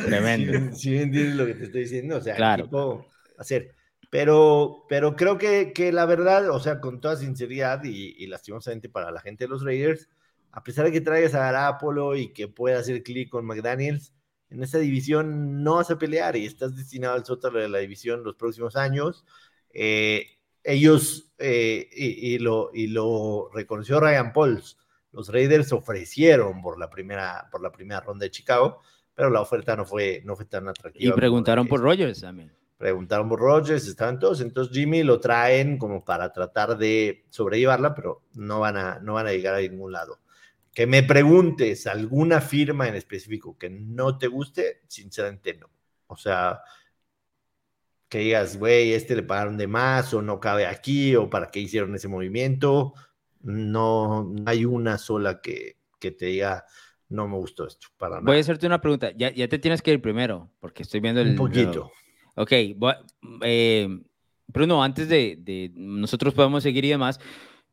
Tremendo. [LAUGHS] Si entiendes lo que te estoy diciendo, o sea, Claro. tipo hacer. Pero, pero creo que, que la verdad, o sea, con toda sinceridad y, y lastimosamente para la gente de los Raiders, a pesar de que traigas a Garapolo y que pueda hacer clic con McDaniels, en esta división no vas a pelear y estás destinado al sótano de la división los próximos años. Eh, ellos, eh, y, y lo, y lo reconoció Ryan Pauls, los Raiders ofrecieron por la primera, por la primera ronda de Chicago, pero la oferta no fue, no fue tan atractiva. Y preguntaron por Rogers también. Preguntaron por Rogers, estaban todos, entonces Jimmy lo traen como para tratar de sobrellevarla, pero no van a, no van a llegar a ningún lado. Que me preguntes alguna firma en específico que no te guste, sinceramente no. O sea, que digas, güey, este le pagaron de más o no cabe aquí o para qué hicieron ese movimiento. No, no hay una sola que, que te diga, no me gustó esto, para nada. Voy a hacerte una pregunta. Ya, ya te tienes que ir primero, porque estoy viendo el. Un poquito. Ok, voy- eh, Bruno, antes de, de nosotros podemos seguir y demás,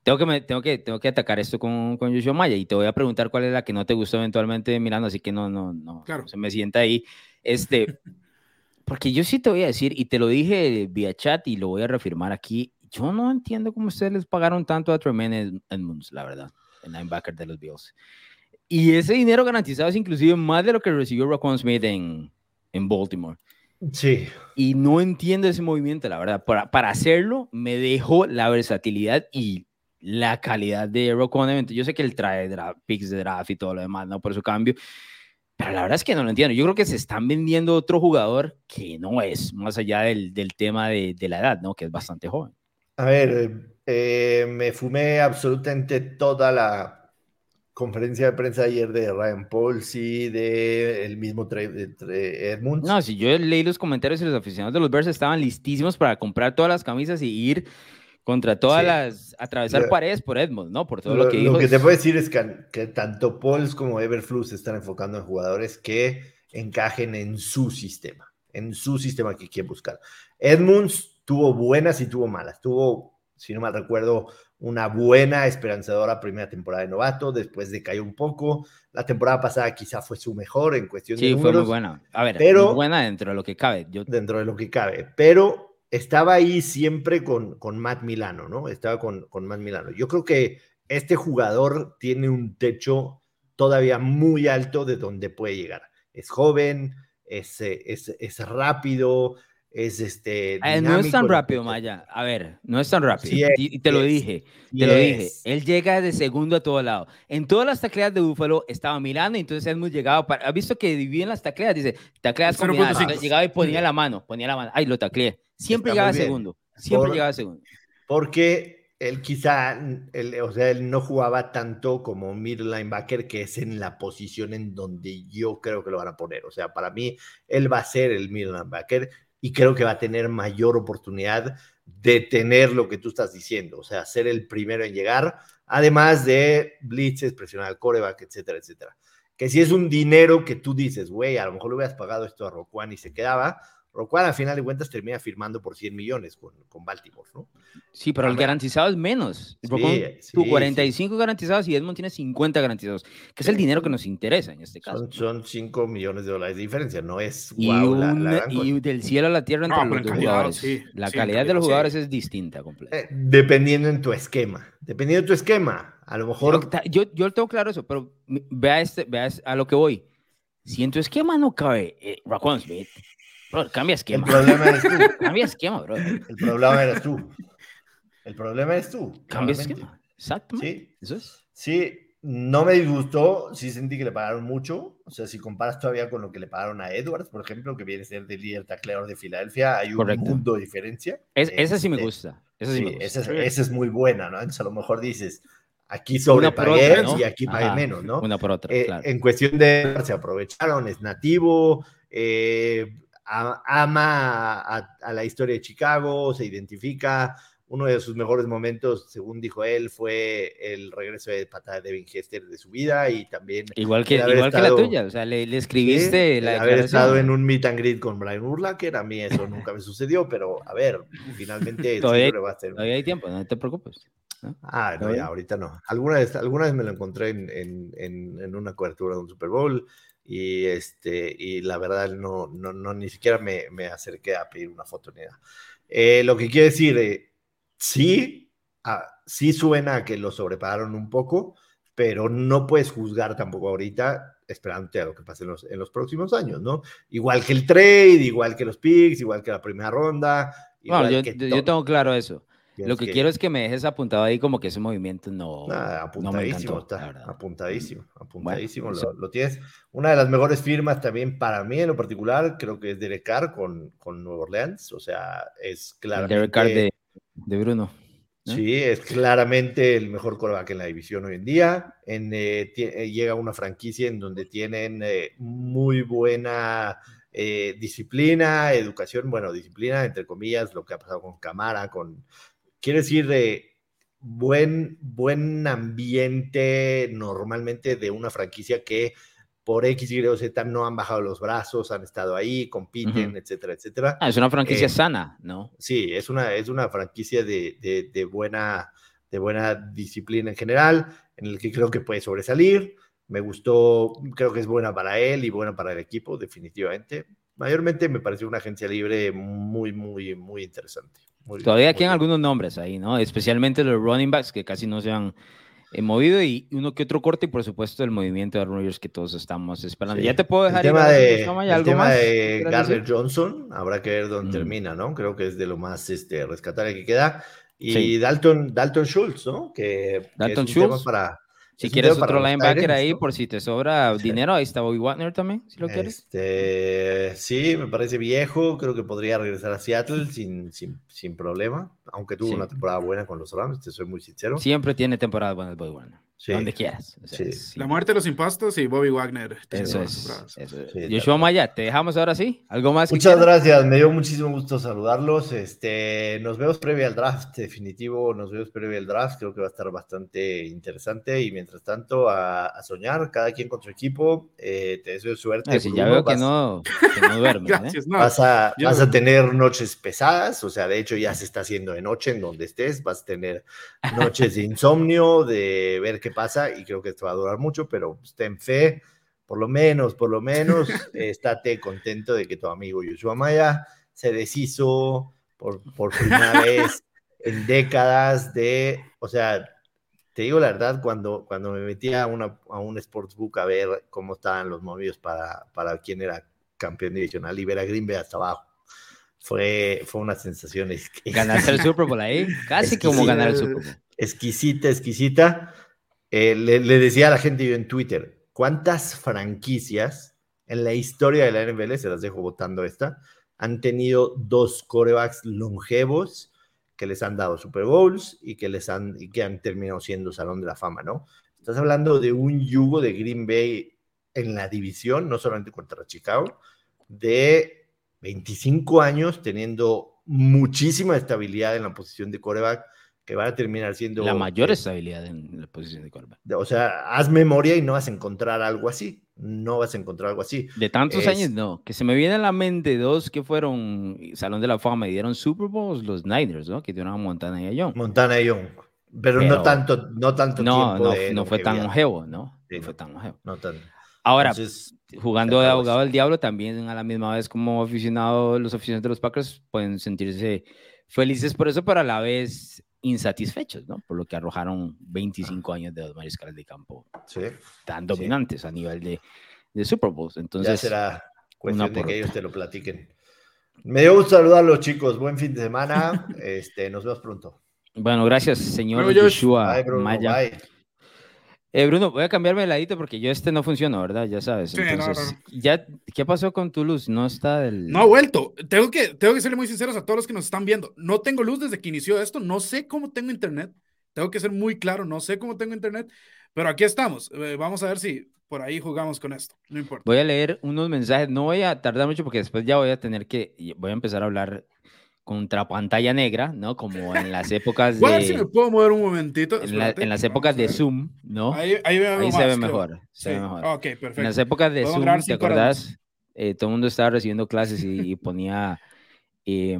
tengo que, me- tengo que, tengo que atacar esto con, con Yoshio Maya y te voy a preguntar cuál es la que no te gustó eventualmente mirando, así que no, no, no, Claro. se me sienta ahí. Este, [LAUGHS] porque yo sí te voy a decir, y te lo dije vía chat y lo voy a reafirmar aquí, yo no entiendo cómo ustedes les pagaron tanto a Tremaine Ed- Edmonds, la verdad, el linebacker de los Bills. Y ese dinero garantizado es inclusive más de lo que recibió Raquan Smith en, en Baltimore. Sí, Y no entiendo ese movimiento, la verdad. Para, para hacerlo, me dejó la versatilidad y la calidad de Roquan. Obviamente, Yo sé que él trae dra- picks de draft y todo lo demás, ¿no? Por su cambio. Pero la verdad es que no lo entiendo. Yo creo que se están vendiendo otro jugador que no es, más allá del, del tema de, de la edad, ¿no? Que es bastante joven. A ver, eh, me fumé absolutamente toda la conferencia de prensa ayer de Ryan Polsey, de el mismo Tre- de Tre- Edmunds. No, si yo leí los comentarios y los aficionados de los Bears estaban listísimos para comprar todas las camisas y ir contra todas Sí. las, atravesar Lo- paredes por Edmond, ¿no? Por todo lo, lo, que lo dijo. que te puedo decir es que, que tanto Pauls como Everflux se están enfocando en jugadores que encajen en su sistema, en su sistema que quieren buscar. Edmunds tuvo buenas y tuvo malas. Tuvo, si no mal recuerdo, una buena, esperanzadora primera temporada de novato, después decayó un poco. La temporada pasada quizá fue su mejor en cuestión de Sí, fue muy buena. A ver, pero- muy buena dentro de lo que cabe. Yo, dentro de lo que cabe, pero estaba ahí siempre con, con Matt Milano, ¿no? Estaba con, con Matt Milano. Yo creo que este jugador tiene un techo todavía muy alto de donde puede llegar. Es joven, es, eh, es, es rápido, es este... Eh, no es tan rápido. Maya. A ver, no es tan rápido. Sí es, y, te lo dije, sí te lo dije. Él llega de segundo a todo lado. En todas las tacleas de Búfalo estaba mirando, y entonces hemos llegado. Para, ¿Has visto que dividen las tacleas? Dice, tacleas 0.5. combinadas. Entonces llegaba y ponía la mano, ponía la mano. Ay, lo tacleé. Siempre Está llegaba segundo. Siempre Por- llegaba segundo. Porque él quizá, él, o sea, él no jugaba tanto como middle linebacker, que es en la posición en donde yo creo que lo van a poner. O sea, para mí, él va a ser el middle linebacker y creo que va a tener mayor oportunidad de tener lo que tú estás diciendo, o sea, ser el primero en llegar, además de blitzes, presionar al coreback, etcétera, etcétera. Que si es un dinero que tú dices, güey, a lo mejor le hubieras pagado esto a Roquan y se quedaba, Roquan al final de cuentas termina firmando por 100 millones con, con Baltimore, ¿no? Sí, pero el garantizado es menos. Sí, sí, sí. 45 garantizados y Edmond tiene 50 garantizados, que es el dinero que nos interesa en este caso. Son, son 5 millones de dólares de diferencia, no es Y, guau, la- la cosa. y del cielo a la tierra entre No, los dos calidad, jugadores. sí. La Sí, calidad de los sí. jugadores es distinta completa. Eh, dependiendo en tu esquema, dependiendo de tu esquema, a lo mejor Yo, yo, yo tengo claro eso, pero vea, este, vea a lo que voy. Si en tu esquema no cabe eh, Raquan Smith, bro, cambia el esquema. problema eres tú, [LAUGHS] Cambia esquema, bro. el problema eres tú, el problema eres tú. Cambia esquema. Exactamente. Sí, Eso es. sí, no me disgustó, sí sentí que le pagaron mucho, o sea, si comparas todavía con lo que le pagaron a Edwards, por ejemplo, que viene a ser el líder tacleador de Filadelfia, hay un Correcto. mundo de diferencia. Es, esa sí me Este, gusta. Esa sí, Sí, me gusta. esa, es, Sí. esa es muy buena, ¿no? Entonces a lo mejor dices, aquí Una por sobrepagué otra, ¿no? y aquí pagué menos, ¿no? Una por otra, Eh, claro. En cuestión de se aprovecharon, es nativo, eh, a- ama a, a la historia de Chicago, se identifica, uno de sus mejores momentos, según dijo él, fue el regreso de patada de Devin Hester de su vida y también... Igual que, igual que la tuya, o sea, le, escribiste la haber estado en un meet and greet con Brian Urlacher, a mí eso nunca me sucedió, pero a ver, finalmente [LAUGHS] todavía, va a ser... todavía hay tiempo, no te preocupes. Ah, no, ya, ahorita no. Alguna vez, alguna vez me lo encontré en, en, en, una cobertura de un Super Bowl y, este, y la verdad no, no, no ni siquiera me, me acerqué a pedir una foto ni nada. Eh, lo que quiero decir, eh, sí, ah, sí suena a que lo sobrepararon un poco, pero no puedes juzgar tampoco ahorita esperándote a lo que pase en los, en los próximos años, ¿no? Igual que el trade, igual que los picks, igual que la primera ronda. Igual yo, yo, tengo claro eso. Lo que, quiero es que me dejes apuntado ahí como que ese movimiento no. apuntadísimo, está, apuntadísimo, apuntadísimo. lo, tienes. Una de las mejores firmas también para mí en lo particular, creo que es Derek Carr con, con Nueva Orleans. O sea, es claro. Derek Carr de, de Bruno. Sí, es claramente el mejor coreback en la división hoy en día. En, eh, eh, llega una franquicia en donde tienen eh, muy buena disciplina, educación, bueno, disciplina, entre comillas, lo que ha pasado con Camara, con, quiere decir, de buen, buen ambiente normalmente de una franquicia que por X, Y o Z no han bajado los brazos, han estado ahí, compiten, etcétera, etcétera. Ah, es una franquicia eh, sana, ¿no? Sí, es una, es una franquicia de, de, buena, de buena disciplina en general, en el que creo que puede sobresalir. Me gustó, creo que es buena para él y buena para el equipo, definitivamente. Mayormente me pareció una agencia libre muy, muy, muy interesante. Todavía quedan algunos nombres ahí, ¿no? Especialmente los running backs que casi no se han eh, movido y uno que otro corte y por supuesto el movimiento de Aaron que todos estamos esperando. Ya te puedo dejar el tema de, el tema de Garner Johnson, habrá que ver dónde mm. termina, ¿no? Creo que es de lo más este, rescatable que queda. Y Dalton, Dalton Schultz, ¿no? Que, Dalton Schultz. para, si quieres otro linebacker ahí, por si te sobra dinero, ahí está Bobby Wagner también, si lo quieres. Este, sí, me parece viejo, creo que podría regresar a Seattle sin, sin, sin problema, aunque tuvo una temporada buena con los Rams, te soy muy sincero. Siempre tiene temporadas buenas Bobby Wagner. Donde quieras. La muerte de los impuestos y Bobby Wagner. Eso es. Yoshua Maya, te dejamos ahora sí. ¿Algo más? Muchas gracias, me dio muchísimo gusto saludarlos. Este, nos vemos previo al draft, definitivo, nos vemos previo al draft. Creo que va a estar bastante interesante. Y mientras tanto, a, soñar, cada quien con su equipo. Eh, te deseo suerte. si ya veo que, no, [LAUGHS] duermes. ¿eh? vas, a, vas a tener noches pesadas, o sea, de hecho ya se está haciendo de noche en donde estés. Vas a tener noches de insomnio, de ver qué pasa y creo que esto va a durar mucho, pero ten fe, por lo menos, por lo menos, [LAUGHS] estate contento de que tu amigo Yoshua Maya se deshizo por, por primera [LAUGHS] vez en décadas de, o sea, te digo la verdad, cuando, cuando me metí a, una, a un sportsbook a ver cómo estaban los movidos para, para quién era campeón divisional y ver a Green Bay hasta abajo, fue, fue una sensación exquisita. Ganaste el Super Bowl ahí, [LAUGHS] casi como ganar el Super Bowl. Exquisita, exquisita. Eh, le, decía a la gente en Twitter, ¿cuántas franquicias en la historia de la NFL, se las dejo votando esta, han tenido dos corebacks longevos que les han dado Super Bowls y que, les han, y que han terminado siendo Salón de la Fama, ¿no? Estás hablando de un yugo de Green Bay en la división, no solamente contra Chicago, de 25 años teniendo muchísima estabilidad en la posición de coreback, que van a terminar siendo... La mayor estabilidad en la posición de quarterback. O sea, haz memoria y no vas a encontrar algo así. No vas a encontrar algo así. De tantos años, no. Que se me viene a la mente dos que fueron Salón de la Fama y dieron Super Bowls, los Niners, ¿no? Que dieron a Montana y a Young. Montana y Young. Pero, no tanto, no tanto no, tiempo. No, no fue tan longevo, ¿no? no fue tan longevo. No tanto. Ahora, jugando de abogado del diablo, también a la misma vez como aficionado, los aficionados de los Packers pueden sentirse felices por eso, pero a la vez insatisfechos, ¿no? Por lo que arrojaron 25 años de los mariscales de campo tan dominantes a nivel de, de, Super Bowl. Entonces, ya será cuestión de que ellos te lo platiquen. Me dio gusto saludarlos, chicos. Buen fin de semana. [LAUGHS] este, nos vemos pronto. Bueno, gracias, señor Joshua Maya. Eh, Bruno, voy a cambiarme de ladito porque yo este no funciona, ¿verdad? Ya sabes. Entonces, Ya, ¿qué pasó con tu luz? No está del... No ha vuelto. Tengo que, tengo que serle muy sinceros a todos los que nos están viendo. No tengo luz desde que inició esto. No sé cómo tengo internet. Tengo que ser muy claro. No sé cómo tengo internet. Pero aquí estamos. Eh, vamos a ver si por ahí jugamos con esto. No importa. Voy a leer unos mensajes. No voy a tardar mucho porque después ya voy a tener que... Voy a empezar a hablar contra pantalla negra, ¿no? Como en las épocas [LAUGHS] de... A ver si me puedo mover un momentito. En, la, en las épocas de Zoom, ¿no? Ahí, ahí, ahí se ve mejor. Se sí. ve mejor. Ok, perfecto. En las épocas de Zoom, ¿te acordás? Eh, todo el mundo estaba recibiendo clases y, y ponía eh,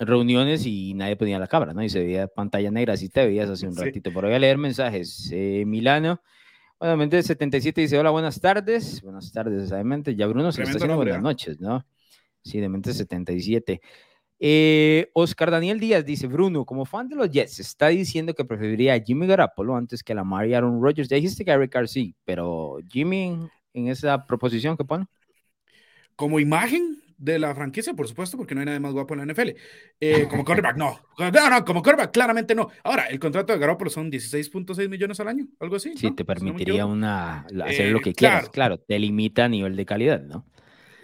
reuniones y nadie ponía la cámara, ¿no? Y se veía pantalla negra, así te veías hace un Sí. ratito. Pero voy a leer mensajes. Eh, Milano, obviamente 77 dice, hola, buenas tardes. Buenas tardes, obviamente. Ya Bruno se está haciendo nombre, buenas ¿ah? noches, ¿no? Sí, de mente 77. Eh, Oscar Daniel Díaz dice, Bruno, como fan de los Jets, está diciendo que preferiría a Jimmy Garoppolo antes que a Lamar y Aaron Rodgers. Ya dijiste que Eric Carr sí, pero Jimmy en, esa proposición que pone. Como imagen de la franquicia, por supuesto, porque no hay nadie más guapo en la NFL. Eh, como quarterback, no. No, no, como quarterback, claramente no. Ahora, el contrato de Garoppolo son 16.6 millones al año, algo así. Sí, ¿no? te Si no me permitiría una, hacer Eh, lo que quieras, claro. claro, te limita a nivel de calidad, ¿no?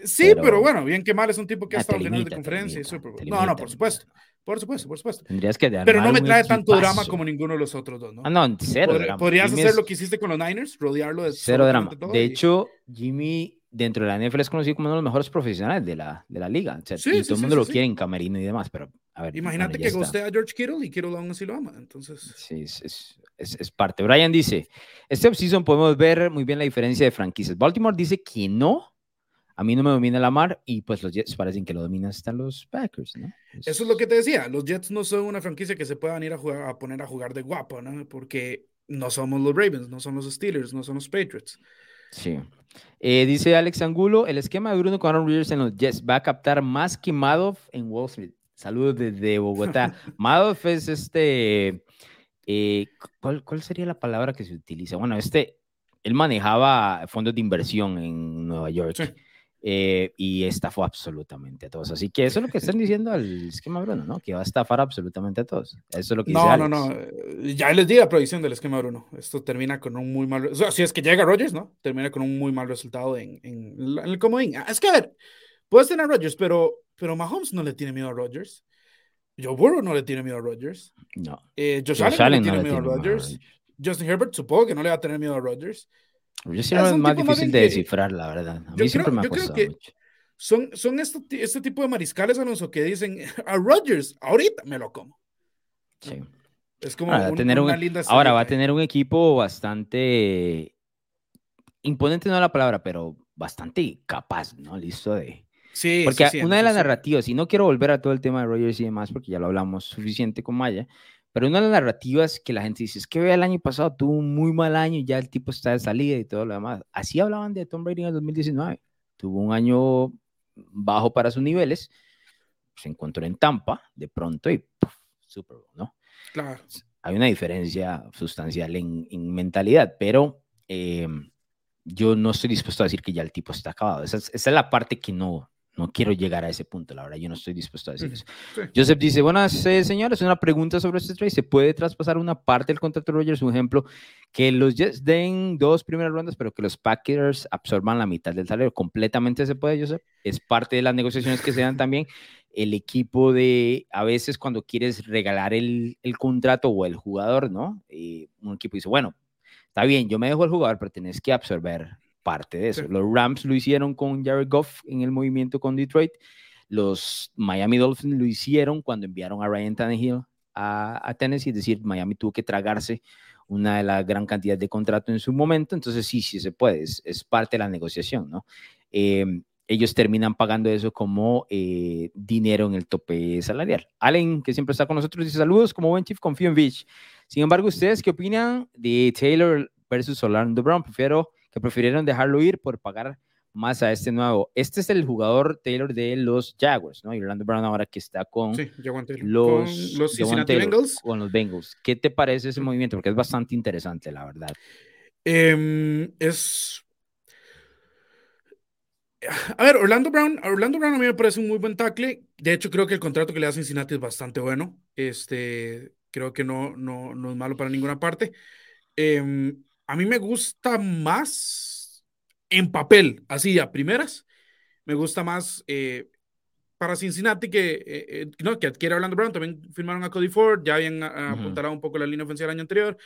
Sí, pero, pero- bueno, bien que mal es un tipo que ha estado en de limita, conferencia y limita, Super Bowl. te No, no, limita, por supuesto. Por supuesto, por supuesto. Tendrías que Pero no me trae tanto drama como ninguno de los otros dos, ¿no? Ah, no, cero Podr- drama. Podrías Jimmy hacer es lo que hiciste con los Niners, rodearlo de Cero drama. De y- hecho, Jimmy dentro de la NFL es conocido como uno de los mejores profesionales de la, de la liga. O sea, Sí, y sí, todo el sí, mundo sí, lo quiere en camerino y demás, pero a ver. Imagínate bueno, que está. gustea a George Kittle y Kittle aún así lo ama. Entonces, Sí, es, es, es- es parte. Brian dice, este offseason podemos ver muy bien la diferencia de franquicias. Baltimore dice que no, a mí no me domina la mar y pues los Jets parecen que lo dominan hasta los Packers, ¿no? eso es lo que te decía. Los Jets no son una franquicia que se puedan ir a, jugar, a poner a jugar de guapo, ¿no? Porque no somos los Ravens, no son los Steelers, no son los Patriots. Sí. Eh, dice Alex Angulo, el esquema de Bruno con Aaron Rodgers en los Jets va a captar más que Madoff en Wall Street. Saludos desde Bogotá. [LAUGHS] Madoff es este, eh, ¿cuál, ¿cuál sería la palabra que se utiliza? Bueno, este, él manejaba fondos de inversión en Nueva York. Sí. Eh, y estafó absolutamente a todos. Así que eso es lo que están diciendo al esquema Bruno, ¿no? Que va a estafar absolutamente a todos. Eso es lo que dice No, no, no. eh, Ya les di la predicción del esquema Bruno. Esto termina con un muy mal. O sea, si es que llega Rodgers, ¿no? Termina con un muy mal resultado en, en, en el comodín. Ah, Es que, a ver, puedes tener a Rodgers, pero, pero Mahomes no le tiene miedo a Rodgers. Joe Burrow no le tiene miedo a Rodgers. No. Eh, Josh, Josh Allen, Allen no no le tiene miedo a tiene miedo a. Rodgers. Justin Herbert, supongo que no le va a tener miedo a Rodgers. Yo sí Es más difícil de que- descifrar, la verdad. A mí Yo siempre creo- me ha costado que- mucho. Son, son este, este tipo de mariscales, Alonso, que dicen [LAUGHS] a Rodgers, ahorita me lo como. Sí. Es como Ahora, va a un- tener un- una linda ahora va a tener un equipo bastante imponente, no la palabra, pero bastante capaz, ¿no? Listo de. Sí, Porque sí, sí, una de las narrativas, y no quiero volver a todo el tema de Rogers y demás, porque ya lo hablamos suficiente con Maya, pero una de las narrativas que la gente dice es que el año pasado tuvo un muy mal año y ya el tipo está de salida y todo lo demás. Así hablaban de Tom Brady en el 2019. Tuvo un año bajo para sus niveles, se encontró en Tampa de pronto y ¡puf! Super Bowl, ¿no? Claro. hay una diferencia sustancial en, en mentalidad, pero eh, yo no estoy dispuesto a decir que ya el tipo está acabado. Esa es, esa es la parte que no, no quiero llegar a ese punto, la verdad, yo no estoy dispuesto a decir eso. sí. Joseph dice, buenas eh, señores, una pregunta sobre este trade. ¿Se puede traspasar una parte del contrato de Rogers? Un ejemplo, que los Jets den dos primeras rondas, pero que los Packers absorban la mitad del salario. Completamente se puede, Joseph. Es parte de las negociaciones que se dan también. El equipo de, a veces cuando quieres regalar el, el contrato o el jugador, ¿no? Eh, un equipo dice, bueno, está bien, yo me dejo el jugador, pero tenés que absorber parte de eso. Sí. Los Rams lo hicieron con Jared Goff en el movimiento con Detroit. Los Miami Dolphins lo hicieron cuando enviaron a Ryan Tannehill a, a Tennessee, es decir, Miami tuvo que tragarse una de la gran cantidad de contrato en su momento, entonces sí, sí se puede, es, es parte de la negociación, ¿no? Eh, ellos terminan pagando eso como eh, dinero en el tope salarial. Allen, que siempre está con nosotros, dice saludos, como buen chief, confío en Beach. Sin embargo, ¿ustedes qué opinan de Taylor versus Orlando Brown? Prefiero que prefirieron dejarlo ir por pagar más a este nuevo. Este es el jugador Taylor de los Jaguars, ¿no? Y Orlando Brown ahora que está con Sí, los, Con los Taylor, Bengals. Con los Bengals. ¿Qué te parece ese movimiento? Porque es bastante interesante, la verdad. Em, es. A ver, Orlando Brown, Orlando Brown a mí me parece un muy buen tackle. De hecho, creo que el contrato que le da Cincinnati es bastante bueno. Este, creo que no, no, no es malo para ninguna parte. Em, a mí me gusta más en papel, así a primeras. Me gusta más eh, para Cincinnati que, eh, eh, no, que adquiere a Orlando Brown. También firmaron a Cody Ford, ya habían uh, Ujú. apuntalado un poco la línea ofensiva el año anterior.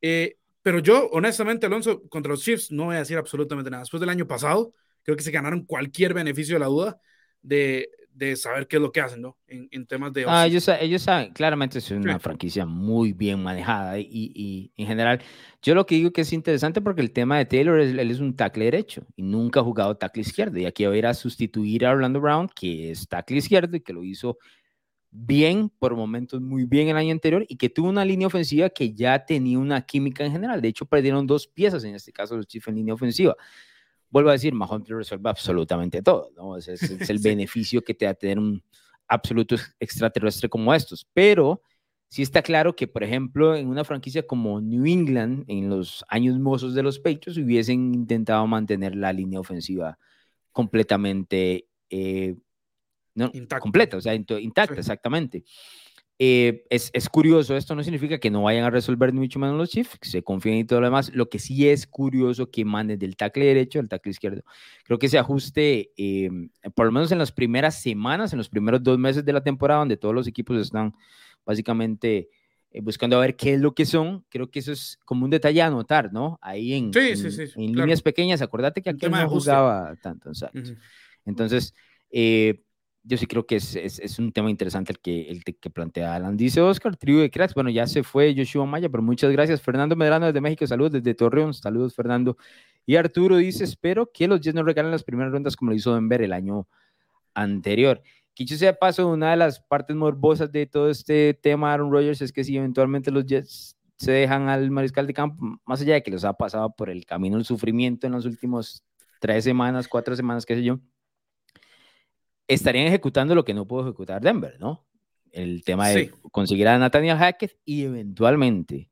Eh, pero yo, honestamente, Alonso, contra los Chiefs no voy a decir absolutamente nada. Después del año pasado, creo que se ganaron cualquier beneficio de la duda de, de saber qué es lo que hacen, ¿no? En, en temas de... Ah, ellos, ellos saben, claramente es una franquicia muy bien manejada y, y, en general, yo lo que digo que es interesante porque el tema de Taylor, es, él es un tackle derecho y nunca ha jugado tackle izquierdo y aquí va a ir a sustituir a Orlando Brown, que es tackle izquierdo y que lo hizo bien, por momentos muy bien el año anterior y que tuvo una línea ofensiva que ya tenía una química en general. De hecho, perdieron dos piezas, en este caso los Chiefs en línea ofensiva vuelvo a decir, Mahomes resuelve absolutamente todo, ¿no? Es, es, el [LAUGHS] beneficio que te da tener un absoluto extraterrestre como estos, pero sí está claro que, por ejemplo, en una franquicia como New England, en los años mozos de los Patriots, hubiesen intentado mantener la línea ofensiva completamente eh, no, completa, o sea, intacta, exactamente. Eh, es, es, curioso, esto no significa que no vayan a resolver mucho menos los Chiefs, que se confíen y todo lo demás. Lo que sí es curioso que manden del tackle derecho al tackle izquierdo. Creo que ese ajuste, eh, por lo menos en las primeras semanas, en los primeros dos meses de la temporada, donde todos los equipos están básicamente eh, buscando a ver qué es lo que son, creo que eso es como un detalle a anotar, ¿no? Ahí en, en, líneas pequeñas, acordate que aquí no jugaba tanto, Entonces, eh, yo sí creo que es, es, un tema interesante el que, el que plantea Alan. Dice Oscar, tribu de cracks. Bueno, ya se fue Joshua Maya, pero muchas gracias. Fernando Medrano desde México, saludos desde Torreón. Saludos, Fernando. Y Arturo dice, espero que los Jets no regalen las primeras rondas como lo hizo Denver el año anterior. Quicho sea paso, una de las partes morbosas de todo este tema Aaron Rodgers es que si eventualmente los Jets se dejan al mariscal de campo, más allá de que los ha pasado por el camino del sufrimiento en los últimos tres semanas, cuatro semanas, qué sé yo, estarían ejecutando lo que no pudo ejecutar Denver, ¿no? El tema de conseguir a Nathaniel Hackett y eventualmente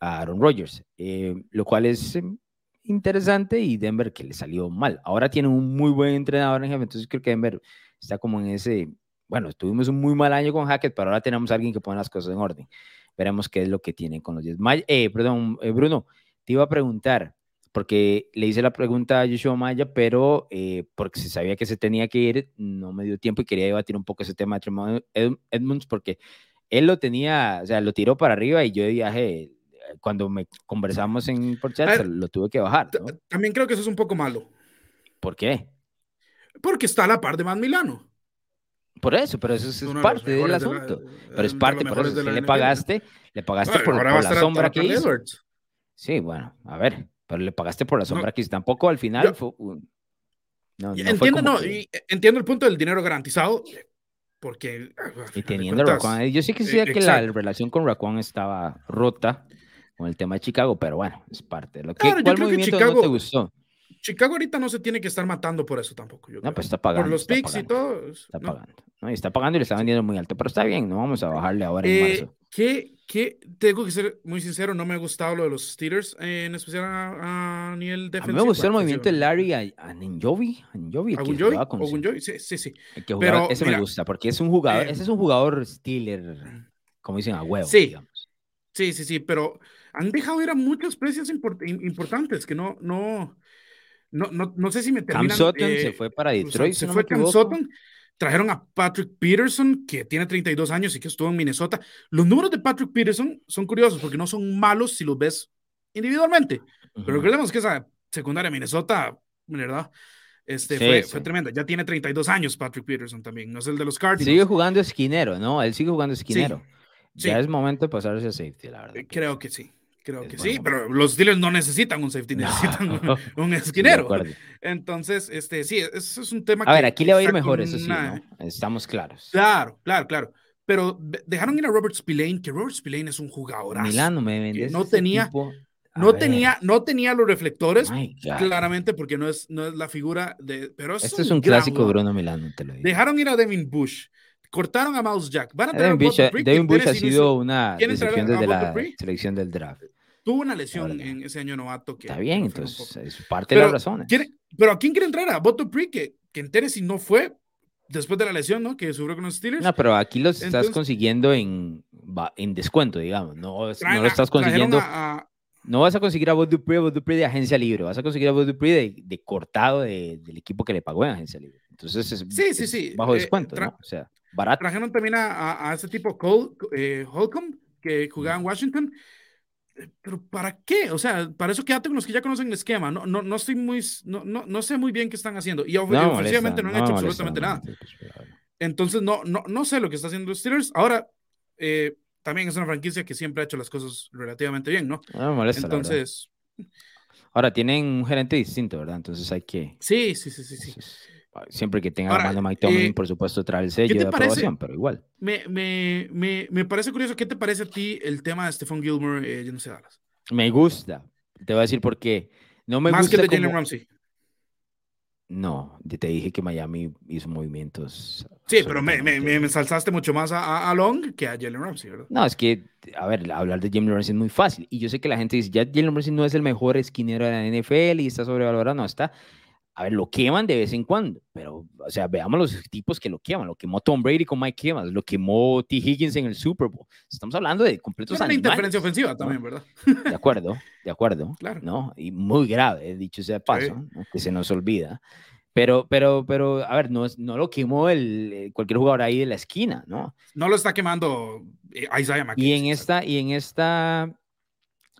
a Aaron Rodgers, eh, lo cual es em, interesante y Denver que le salió mal. Ahora tiene un muy buen entrenador en jefe, entonces creo que Denver está como en ese, bueno, tuvimos un muy mal año con Hackett, pero ahora tenemos a alguien que pone las cosas en orden. Veremos qué es lo que tiene con los 10. Eh, perdón, eh, Bruno, te iba a preguntar, porque le hice la pregunta a Yoshua Maya, pero eh, porque se sabía que se tenía que ir, no me dio tiempo y quería debatir un poco ese tema de Edmonds, porque él lo tenía, o sea, lo tiró para arriba y yo de viaje, cuando me conversamos en por chat, lo tuve que bajar. También creo que eso es un poco malo. ¿Por qué? Porque está a la par de Van Milano. Por eso, pero eso es, parte del asunto. pero es parte, por eso, si le pagaste, le pagaste por, la sombra que hizo. Sí, bueno, a ver, pero le pagaste por la sombra que tampoco al final fue no, entiendo, no, entiendo el punto del dinero garantizado, porque... Y teniendo Raquan, yo sí que decía que la relación con Raquan estaba rota con el tema de Chicago, pero bueno, es parte de lo que... ¿Cuál movimiento no te gustó? Chicago ahorita no se tiene que estar matando por eso tampoco. no, pues está pagando. Por los picks y todo. Está pagando. ¿no? Y está pagando y le está vendiendo muy alto, pero está bien, no vamos a bajarle ahora en eh, marzo. ¿qué, ¿Qué? Tengo que ser muy sincero, no me ha gustado lo de los Steelers, en especial a, a nivel defensivo. A mí me gustó el movimiento de Larry a, a Ninjovi. A Ninjovi, ¿A Gunjovi? Con Gunjovi? Sí, sí, sí. Que jugaba, ese me gusta, porque es un jugador, eh, ese es un jugador Steeler, como dicen, a huevo, sí. digamos. Sí, sí, sí, pero han dejado ir a muchos precios importantes que no, no, no, no, no sé si me terminan... Cam Sutton se eh, fue para Detroit, Se fue Cam Sutton Trajeron a Patrick Peterson, que tiene 32 años y que estuvo en Minnesota. Los números de Patrick Peterson son curiosos porque no son malos si los ves individualmente. Pero recordemos que esa secundaria Minnesota, ¿verdad? Este, fue, fue, tremenda. Ya tiene 32 años Patrick Peterson también, no es el de los Cardinals. Sigue jugando esquinero, ¿no? Él sigue jugando esquinero. Ya es momento de pasarse a safety, la verdad. Creo que sí. Creo que sí, pero los Steelers no necesitan un safety, necesitan un, [LAUGHS] esquinero. Entonces, este, sí, eso es un tema a ver, aquí le va a ir mejor, eso sí, ¿no? Estamos claros. Claro, claro, claro. Pero dejaron ir a Robert Spillane, que Robert Spillane es un jugador. Milano me vendes. No tenía, no tenía, no tenía los reflectores, claramente, porque no es, no es la figura de. Pero este es un clásico Bruno Milano, te lo digo. Dejaron ir a Devin Bush cortaron a Mouse Jack. Van a Devin Bush, Devin Bush ha sido una decepción desde la selección del draft. Tuvo una lesión en ese año novato. Que Está bien, entonces es parte de la razón. pero ¿a quién quiere entrar? A Boto Pri, que, que en si no fue después de la lesión, ¿no? Que sufrió con los Steelers. No, pero aquí los estás consiguiendo en, en descuento, digamos. No, no lo estás consiguiendo. no vas a conseguir a Bob Dupree, Bob Dupree de agencia libre. Vas a conseguir a Bob Dupree de, de cortado de, del equipo que le pagó en agencia libre. Entonces es, sí, sí, sí. bajo eh, descuento, ¿no? O sea, barato. Trajeron también a, a, ese tipo Cole, eh, Holcomb, que jugaba en Washington pero ¿para qué? O sea, para eso quédate con los que ya conocen el esquema. No, no, no estoy muy, no, no, no sé muy bien qué están haciendo. Y ofensivamente no, han hecho absolutamente nada. Entonces, no, no, no sé lo que está haciendo Steelers. Ahora, eh, también es una franquicia que siempre ha hecho las cosas relativamente bien, ¿no? No me molesta. Entonces. Ahora tienen un gerente distinto, ¿verdad? Entonces hay que. Sí, sí, sí, sí. sí. Siempre que tenga Ahora, la mano Mike Tomlin, eh, por supuesto, trae el sello de aprobación, pero igual. Me, me, me, me, parece curioso. ¿Qué te parece a ti el tema de Stephon Gilmore eh, no sé Dallas? Me gusta. Te voy a decir por qué. No me Más gusta que el de Jalen Ramsey. No, te dije que Miami hizo movimientos. Sí, pero me, me, me mucho más a, a, Long que a Jalen Ramsey, ¿verdad? No, es que, a ver, hablar de Jalen Ramsey es muy fácil. Y yo sé que la gente dice, ya Jalen Ramsey no es el mejor esquinero de la NFL y está sobrevalorado. No, está a ver, lo queman de vez en cuando, pero, o sea, veamos los tipos que lo queman. Lo quemó Tom Brady con Mike Evans, lo quemó T. Higgins en el Super Bowl. Estamos hablando de completos Es una interferencia ofensiva también, ¿verdad? De acuerdo, de acuerdo. [LAUGHS] Claro. ¿no? Y muy grave, dicho sea de paso, que se nos olvida. Pero, pero, pero, a ver, no, no lo quemó el, eh, cualquier jugador ahí de la esquina, ¿no? No lo está quemando eh, Isaiah McKinney. Y en esta, y en esta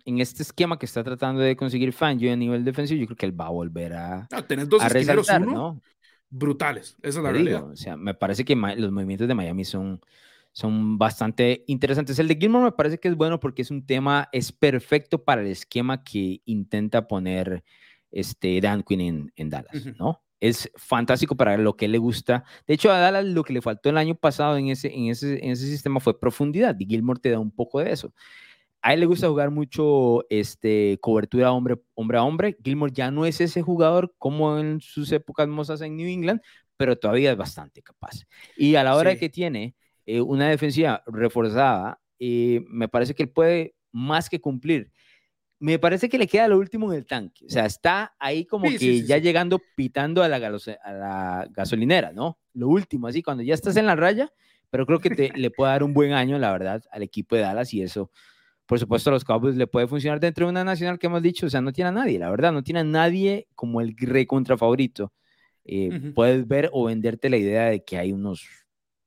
en este esquema que está tratando de conseguir Fangio a nivel defensivo, yo creo que él va a volver a. No, tenés dos esquineros uno, brutales. Esa es la realidad. o sea, me parece que los movimientos de Miami son, son bastante interesantes. El de Gilmore me parece que es bueno porque es un tema, es perfecto para el esquema que intenta poner este Dan Quinn en, Dallas, ¿no? Es fantástico para lo que le gusta. De hecho, a Dallas lo que le faltó el año pasado en ese, en ese, en ese sistema fue profundidad y Gilmore te da un poco de eso a él le gusta jugar mucho este, cobertura hombre, hombre a hombre. Gilmore ya no es ese jugador como en sus épocas mozas en New England, pero todavía es bastante capaz. Y a la hora que tiene eh, una defensiva reforzada, eh, me parece que él puede más que cumplir. Me parece que le queda lo último en el tanque. O sea, está ahí como que ya llegando pitando a la, a la gasolinera, ¿no? Lo último, así, cuando ya estás en la raya, pero creo que te, le puede dar un buen año, la verdad, al equipo de Dallas y eso por supuesto, a los Cowboys le puede funcionar dentro de una nacional que hemos dicho, o sea, no tiene a nadie, la verdad, no tiene a nadie como el re contra favorito. Eh, puedes ver o venderte la idea de que hay unos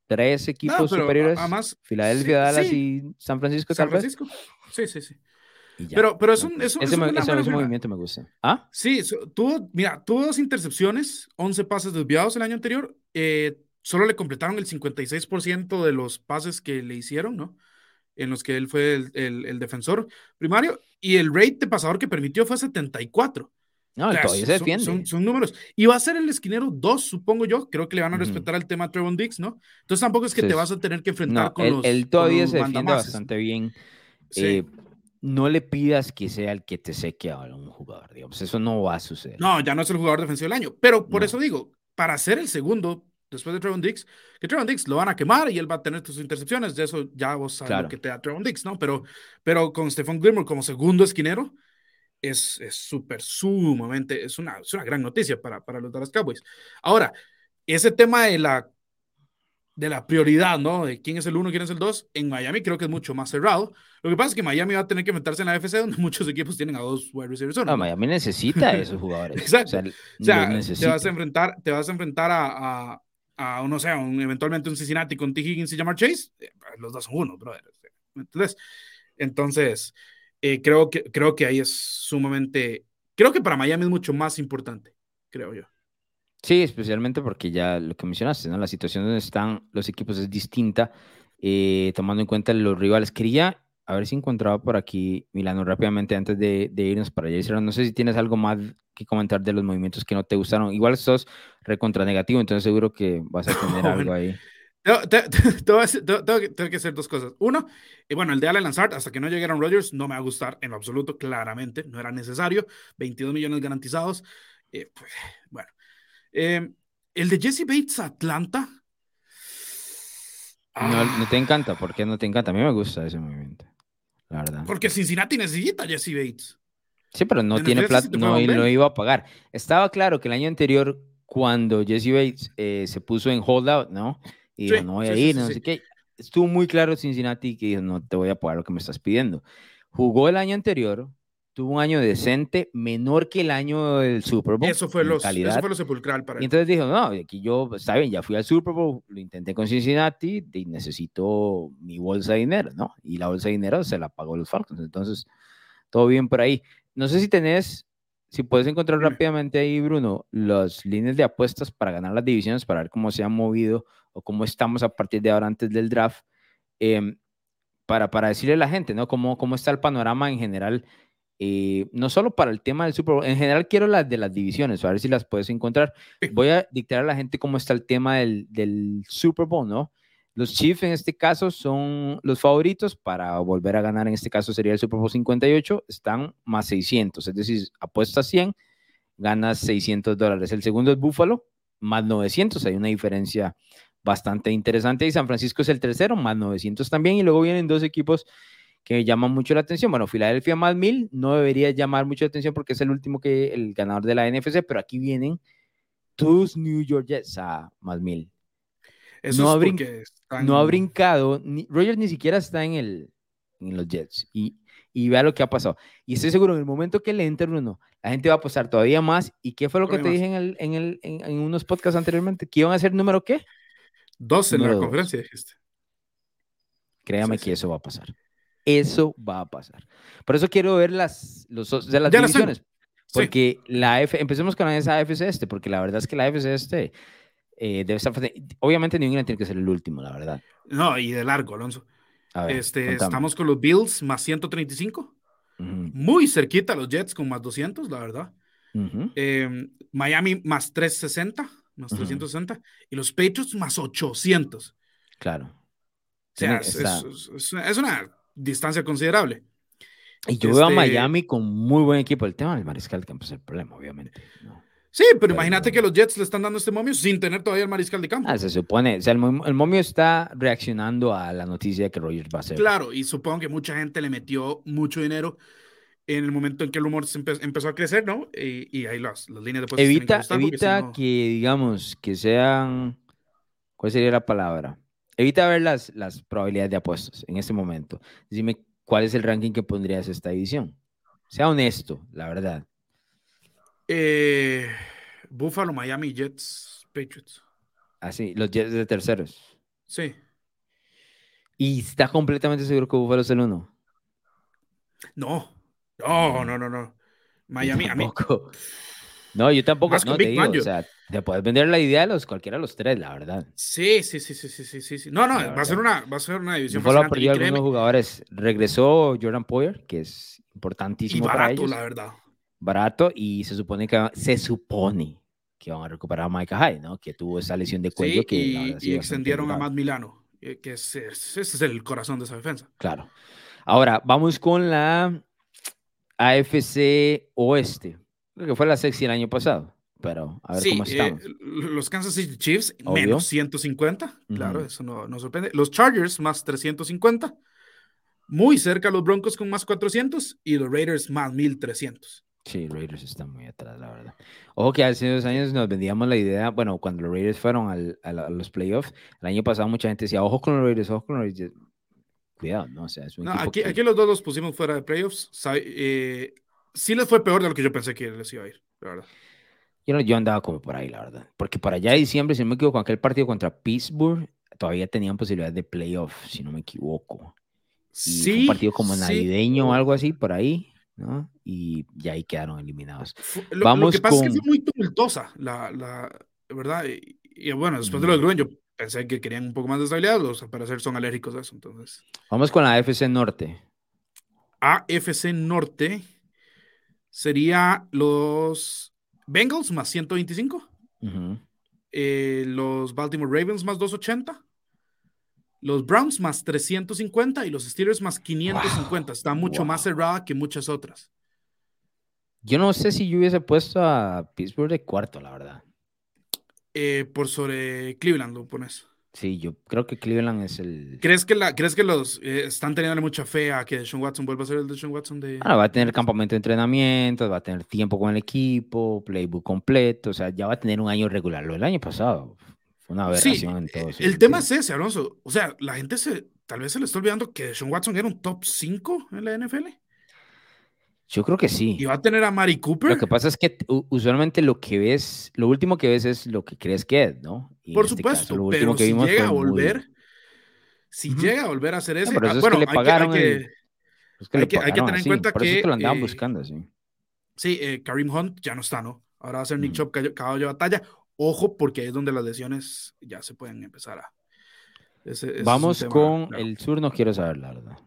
tres equipos superiores, además, Filadelfia, Dallas y San Francisco, San Francisco. Sí, sí, sí. Pero, pero es un, es ese, movimiento me gusta. ¿Ah? Sí, tuvo, mira, tuvo dos intercepciones, 11 pases desviados el año anterior. Eh, solo le completaron el 56% de los pases que le hicieron, ¿no? En los que él fue el, defensor primario, y el rate de pasador que permitió fue 74. No, todavía se defiende. Son, números. Y va a ser el esquinero 2, supongo yo. Creo que le van a respetar el tema Trevon Dix, ¿no? Entonces tampoco es que te vas a tener que enfrentar con los. Él todavía se defiende bastante bien. Eh, no le pidas que sea el que te seque a un jugador, digamos. Eso no va a suceder. No, ya no es el jugador defensivo del año. Pero por eso digo, para ser el segundo, después de Trevon Dix, que Trevon Dix lo van a quemar y él va a tener tus intercepciones, de eso ya vos sabes lo que te da Trevon Dix, ¿no? Pero, pero con Stephon Gilmore como segundo esquinero, es súper, sumamente, es una, es una gran noticia para, para los Dallas Cowboys. Ahora, ese tema de la, de la prioridad, ¿no? De quién es el uno, quién es el dos, en Miami creo que es mucho más cerrado. Lo que pasa es que Miami va a tener que meterse en la FC donde [LAUGHS] muchos equipos tienen a dos wide receivers. No, Miami necesita a esos jugadores. Exacto. [LAUGHS] O sea, te vas a enfrentar, te vas a enfrentar a a, no sé, un, eventualmente un Cincinnati con T. Higgins y Jamar Chase, eh, los dos son uno, brother. Entonces, entonces eh, creo, que, creo que ahí es sumamente, creo que para Miami es mucho más importante, creo yo. Sí, especialmente porque ya lo que mencionaste, ¿no? La situación donde están los equipos es distinta, eh, tomando en cuenta los rivales. Quería a ver si encontraba por aquí, Milano, rápidamente antes de, de irnos para allá. No sé si tienes algo más que comentar de los movimientos que no te gustaron. Igual sos recontra negativo, entonces seguro que vas a tener [LAUGHS] algo ahí. [LAUGHS] Tengo, que hacer dos cosas. Uno, y bueno, el de Alan Lazard, hasta que no llegaron Rodgers, no me va a gustar en lo absoluto, claramente, no era necesario. 22 millones garantizados. Eh, pues, bueno, em, el de Jesse Bates Atlanta. No, no, te encanta, ¿por qué no te encanta? A mí me gusta ese movimiento. Porque Cincinnati necesita a Jesse Bates. Sí, pero no tiene plata, no lo iba a pagar. Estaba claro que el año anterior, cuando Jesse Bates eh, se puso en holdout, ¿no? Y dijo, no voy a ir, no sé qué. Estuvo muy claro Cincinnati que dijo, no te voy a pagar lo que me estás pidiendo. Jugó el año anterior, tuvo un año decente, menor que el año del Super Bowl. Eso fue, los, eso fue lo sepulcral para él. Y entonces dijo, no, aquí yo, está bien, ya fui al Super Bowl, lo intenté con Cincinnati y necesito mi bolsa de dinero, ¿no? Y la bolsa de dinero se la pagó los Falcons. Entonces, todo bien por ahí. No sé si tenés si puedes encontrar rápidamente ahí, Bruno, las líneas de apuestas para ganar las divisiones, para ver cómo se han movido o cómo estamos a partir de ahora antes del draft, em, para, para decirle a la gente, ¿no? Cómo, cómo está el panorama en general, eh, no solo para el tema del Super Bowl, en general quiero las de las divisiones, a ver si las puedes encontrar. Voy a dictar a la gente cómo está el tema del, del Super Bowl, ¿no? Los Chiefs en este caso son los favoritos para volver a ganar, en este caso sería el Super Bowl 58, están más 600, es decir, apuesta 100, ganas 600 dólares. El segundo es Buffalo, más 900, hay una diferencia bastante interesante. Y San Francisco es el tercero, más 900 también. Y luego vienen dos equipos que llaman mucho la atención. Bueno, Filadelfia más 1000 no debería llamar mucho la atención porque es el último que el ganador de la NFC, pero aquí vienen tus New York Jets a más 1000 no, ha no ha brincado, ni, Rogers ni siquiera está en, el, en los Jets y, y vea lo que ha pasado. Y estoy seguro, en el momento que le entre Bruno, la gente va a apostar todavía más. ¿Y qué fue lo que te dije en, el, en, el, en, unos podcasts anteriormente? ¿Que iban a ser número qué? Dos en la conferencia, dijiste. Créame que eso va a pasar. Eso va a pasar. Por eso quiero ver las, los, de las divisiones. Porque la F, empecemos con esa AFC este, porque la verdad es que la AFC este eh, debe estar. Obviamente, New England tiene que ser el último, la verdad. No, y de largo, Alonso. este, estamos con los Bills más 135. Muy cerquita los Jets con más 200, la verdad. Em, Miami más 360, más 360. Y los Patriots más 800. Claro. O sea, es, una distancia considerable. Y yo veo a este Miami con muy buen equipo. El tema del mariscal de campo es el problema, obviamente. ¿no? Sí, pero, imagínate que los Jets le están dando este momio sin tener todavía el mariscal de campo. Ah, se supone, o sea, el, momio está reaccionando a la noticia de que Rogers va a ser. Claro, y supongo que mucha gente le metió mucho dinero en el momento en que el rumor empezó a crecer, ¿no? Y, ahí las, las, líneas de pues Evita, que, evita que, digamos, que sean, ¿cuál sería la palabra? Evita ver las, las probabilidades de apuestas en este momento. Dime cuál es el ranking que pondrías esta edición. Sea honesto, la verdad. Eh, Buffalo, Miami, Jets, Patriots. Así, los Jets de terceros. Sí. ¿Y está completamente seguro que Buffalo es el uno? No. No, no, no, no. Miami, a mí. No, yo tampoco. no, te digo, o sea, te puedes vender la idea de los cualquiera de los tres, la verdad. Sí, sí, sí, sí, sí, sí, sí. No, no, va a ser una, va a ser una división. Buffalo perdido algunos jugadores. Regresó Jordan Poyer, que es importantísimo y barato, para ellos. la verdad barato y se supone que se supone que van a recuperar a Micah Hyde, ¿no? Que tuvo esa lesión de cuello que y, extendieron a Matt Milano, eh, que es, ese es el corazón de esa defensa. Claro. Ahora, vamos con la AFC Oeste. Creo que fue la sexy el año pasado, pero a ver cómo eh, estamos. los Kansas City Chiefs, menos 150, claro, eso no, no, sorprende. Los Chargers, más 350. Muy cerca los Broncos con más 400 y los Raiders más 1300. Sí, Raiders están muy atrás, la verdad. Ojo que hace dos años nos vendíamos la idea, bueno, cuando los Raiders fueron al, a, los playoffs, el año pasado mucha gente decía, ojo con los Raiders, ojo con los Raiders. Cuidado, ¿no? O sea, es un no, aquí, aquí los dos los pusimos fuera de playoffs. Eh, sí les fue peor de lo que yo pensé que les iba a ir, la verdad. Yo, yo andaba como por ahí, la verdad. Porque para allá de diciembre, si no me equivoco, con aquel partido contra Pittsburgh, todavía tenían posibilidades de playoff, si no me equivoco. sí, un partido como navideño o algo así, por ahí. Y ya ahí quedaron eliminados. Lo, Vamos que pasa es que fue muy tumultuosa, la, la verdad. Y, bueno, después de lo de Gruen, yo pensé que querían un poco más de estabilidad, los al parecer son alérgicos a eso, entonces. Vamos con la AFC Norte. AFC Norte sería los Bengals más 125, eh, los Baltimore Ravens más 280, los Browns más 350 y los Steelers más 550. Está mucho más cerrada que muchas otras. Yo no sé si yo hubiese puesto a Pittsburgh de cuarto, la verdad. Eh, por sobre Cleveland lo pones. Sí, yo creo que Cleveland es el. ¿Crees que, la, ¿crees que los eh, están teniendo mucha fe a que Sean Watson vuelva a ser el de Sean Watson? De... Ah, va a tener campamento de entrenamiento, va a tener tiempo con el equipo, playbook completo, o sea, ya va a tener un año regular. Lo del año pasado una aberración en todo El tema es ese, Alonso. O sea, la gente se, tal vez se le está olvidando que Sean Watson era un top 5 en la NFL. Yo creo que sí. Y va a tener a Mari Cooper. Lo que pasa es que usualmente lo que ves, lo último que ves es lo que crees que es, ¿no? Por este supuesto, pero si llega a volver, si llega a volver a hacer eso, bueno, hay, que, hay, que, tener en cuenta que, que lo andaban buscando, sí. Sí, eh, Karim Hunt ya no está, ¿no? Ahora va a ser Nick Chop caballo de batalla. Ojo, porque es donde las lesiones ya se pueden empezar a. Vamos con el sur, no quiero saber la verdad.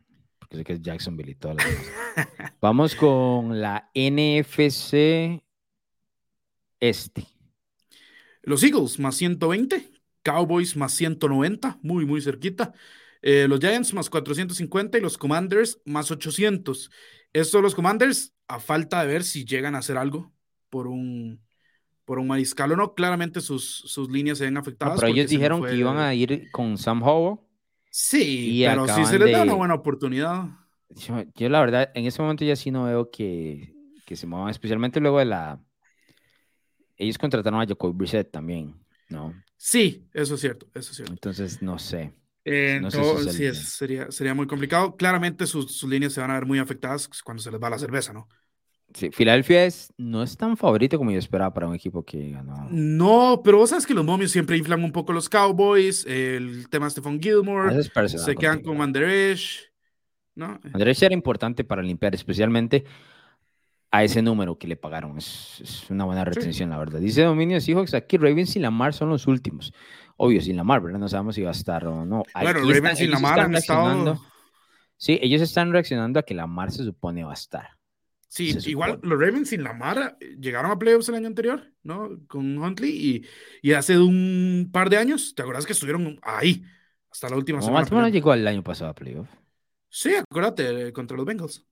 Que es Jacksonville y todas las Vamos con la NFC Este. Los Eagles más 120, Cowboys más 190, muy, muy cerquita. Eh, los Giants más 450 y los Commanders más 800. Estos los Commanders, a falta de ver si llegan a hacer algo por un, por un mariscal o no. Claramente sus, sus líneas se ven afectadas. pero ellos dijeron que iban a ir con Sam Howell. Sí, pero si se les da una buena oportunidad. Yo, la verdad, en ese momento ya sí no veo que, que se muevan, especialmente luego de la... Ellos contrataron a Jacob Brissett también, ¿no? Sí, eso es cierto, eso es cierto. Entonces, no sé. Eh, no sí, sería, sería muy complicado. Claramente sus, sus, líneas se van a ver muy afectadas cuando se les va la cerveza, ¿no? Sí, Filadelfia es, no es tan favorito como yo esperaba para un equipo que ganó. No, pero vos sabes que los momios siempre inflan un poco los Cowboys, el tema de Stephon Gilmore, se quedan con Manderesh. ¿no? Manderesh era importante para limpiar, especialmente a ese número que le pagaron. Es, una buena retención, la verdad. Dice Dominio Seahawks, aquí Ravens y Lamar son los últimos. Obvio, sin Lamar, ¿verdad? No sabemos si va a estar o no. Bueno, Ravens y Lamar han estado... Sí, ellos están reaccionando a que Lamar se supone va a estar. Sí, igual los Ravens sin Lamar eh, llegaron a playoffs el año anterior, ¿no? Con Huntley y, y hace un par de años, ¿te acuerdas que estuvieron ahí hasta la última semana? Más llegó el año pasado a playoffs. Sí, acuérdate, contra los Bengals.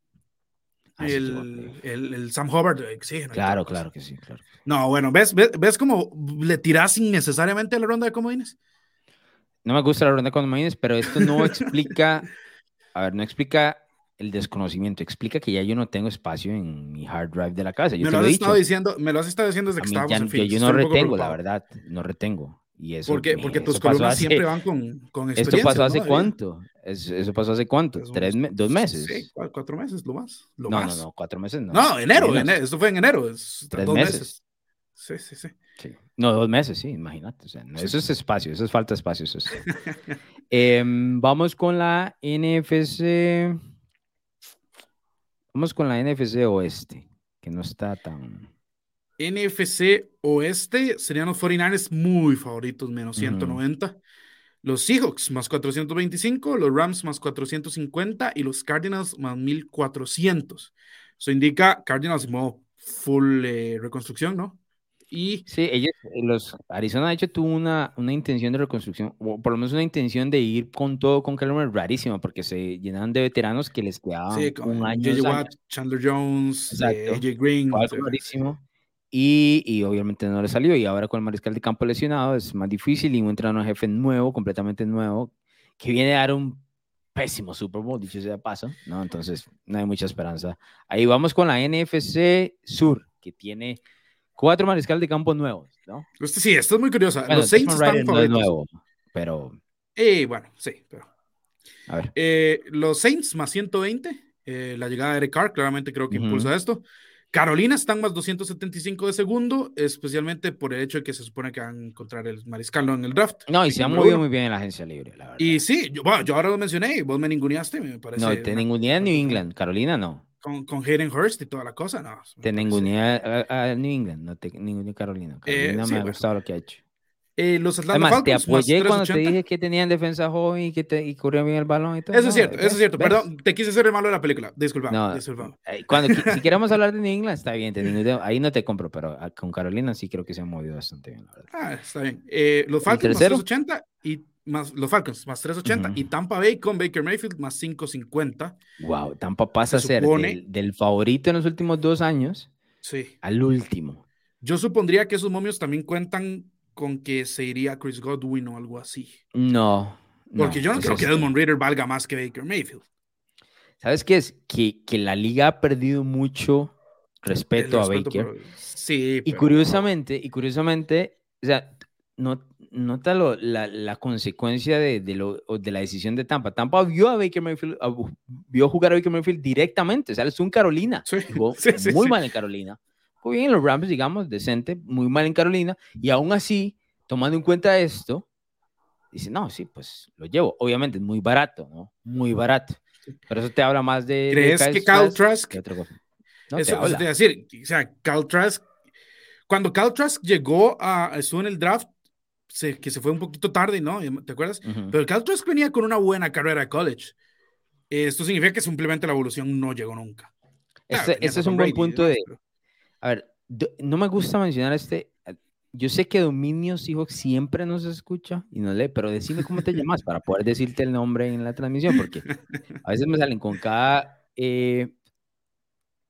Ah, el, el, Sam Hubbard, eh, sí. claro, claro que sí, claro. No, bueno, ¿ves, ves, ves cómo le tiras innecesariamente a la ronda de comodines? No me gusta la ronda de comodines, pero esto no [LAUGHS] explica, a ver, no explica el desconocimiento. Explica que ya yo no tengo espacio en mi hard drive de la casa. Yo me, lo has estado diciendo, me lo has estado diciendo desde que estábamos en fin. Yo no retengo, la verdad, no retengo. Y eso porque, porque tus columnas siempre van con, con experiencia. [LAUGHS] ¿Esto pasó hace cuánto? ¿Eso pasó hace cuánto? ¿Tres ¿Dos meses? Sí, cuatro meses, lo más. Lo no, más. no, no, cuatro meses no. No, enero, enero esto fue en enero. Es, ¿Tres dos meses? meses. Sí, sí, sí, sí. No, dos meses, sí, imagínate. O sea, Eso es espacio, eso es falta de espacio. Eso es. [LAUGHS] eh, vamos con la NFC. Vamos con la NFC Oeste, que no está tan. NFC Oeste serían los 49ers muy favoritos, menos 190. Los Seahawks más 425, los Rams más 450 y los Cardinals más 1400. Eso indica Cardinals modo full eh, reconstrucción, ¿no? Y sí, ellos, eh, los Arizona de hecho tuvo una, una intención de reconstrucción, o por lo menos una intención de ir con todo con Calmer rarísima, porque se llenaban de veteranos que les quedaban un año. Watt, Chandler Jones, eh, AJ Green. Rarísimo. Y, y, obviamente no le salió. Y ahora con el mariscal de campo lesionado es más difícil y un entrenador jefe nuevo, completamente nuevo, que viene a dar un pésimo Super Bowl, dicho sea paso, ¿no? Entonces no hay mucha esperanza. Ahí vamos con la NFC Sur, que tiene cuatro mariscal de campo nuevos, ¿no? Sí, esto es muy curioso. los Saints están favoritos. nuevo, pero... Eh, bueno, sí, pero... A ver. Eh, los Saints más 120, eh, la llegada de Eric Carr claramente creo que impulsa esto. Carolina están más 275 de segundo, especialmente por el hecho de que se supone que van a encontrar el mariscal en el draft. No, y se han movido muy bien en la agencia libre, la verdad. Y sí, yo, bueno, yo ahora lo mencioné, vos me ninguneaste, me parece. No, te ninguneé en New England, Carolina no con, con Hayden Hurst y toda la cosa, no. Te ninguneé a, New England, no te ninguneé Carolina. Eh, Carolina me ha gustado lo que ha hecho. Eh, los Atlanta Además, Falcons, te apoyé cuando te dije que tenían defensa joven y que, te, y corrían bien el balón y todo. Eso es cierto, eso es cierto. Perdón, te quise hacer el malo de la película. Disculpa. No, disculpa. Eh, cuando, si queremos [LAUGHS] hablar de New England, está bien. Te, ahí no te compro, pero ah, con Carolina sí creo que se han movido bastante bien, la verdad. Ah, está bien. Eh, los Falcons más 380 y más los Falcons más 380 y Tampa Bay con Baker Mayfield más 550. Wow, Tampa pasa a ser del, favorito en los últimos dos años sí. al último. Yo supondría que esos momios también cuentan con que se iría Chris Godwin o algo así. No. Porque yo no creo que Desmond Reader valga más que Baker Mayfield. ¿Sabes qué es? Que, que la liga ha perdido mucho respeto, a Baker. Sí. Y curiosamente, y curiosamente, o sea, no, nota la, la, consecuencia de, de, lo, de, la decisión de Tampa. Tampa vio a Baker Mayfield, vio jugar a Baker Mayfield directamente. O sea, es un Carolina. [LAUGHS] muy mal en Carolina. Muy bien en los Rams, digamos, decente, muy mal en Carolina. Y aún así, tomando en cuenta esto, dice, no, sí, pues lo llevo. Obviamente es muy barato, ¿no? Muy barato. Pero eso te habla más de... ¿Crees que Kyle Trask No eso, te eso decir, o sea, Cal Trask, cuando Cal Trask llegó a, estuvo en el draft, se, que se fue un poquito tarde, ¿no? ¿Te acuerdas? Pero Cal Trask venía con una buena carrera de college. Esto significa que simplemente la evolución no llegó nunca. Este, este es un buen punto de... A ver, no me gusta mencionar este, yo sé que Dominios hijo siempre nos escucha y no lee, pero decime cómo te llamas para poder decirte el nombre en la transmisión, porque a veces me salen con cada eh,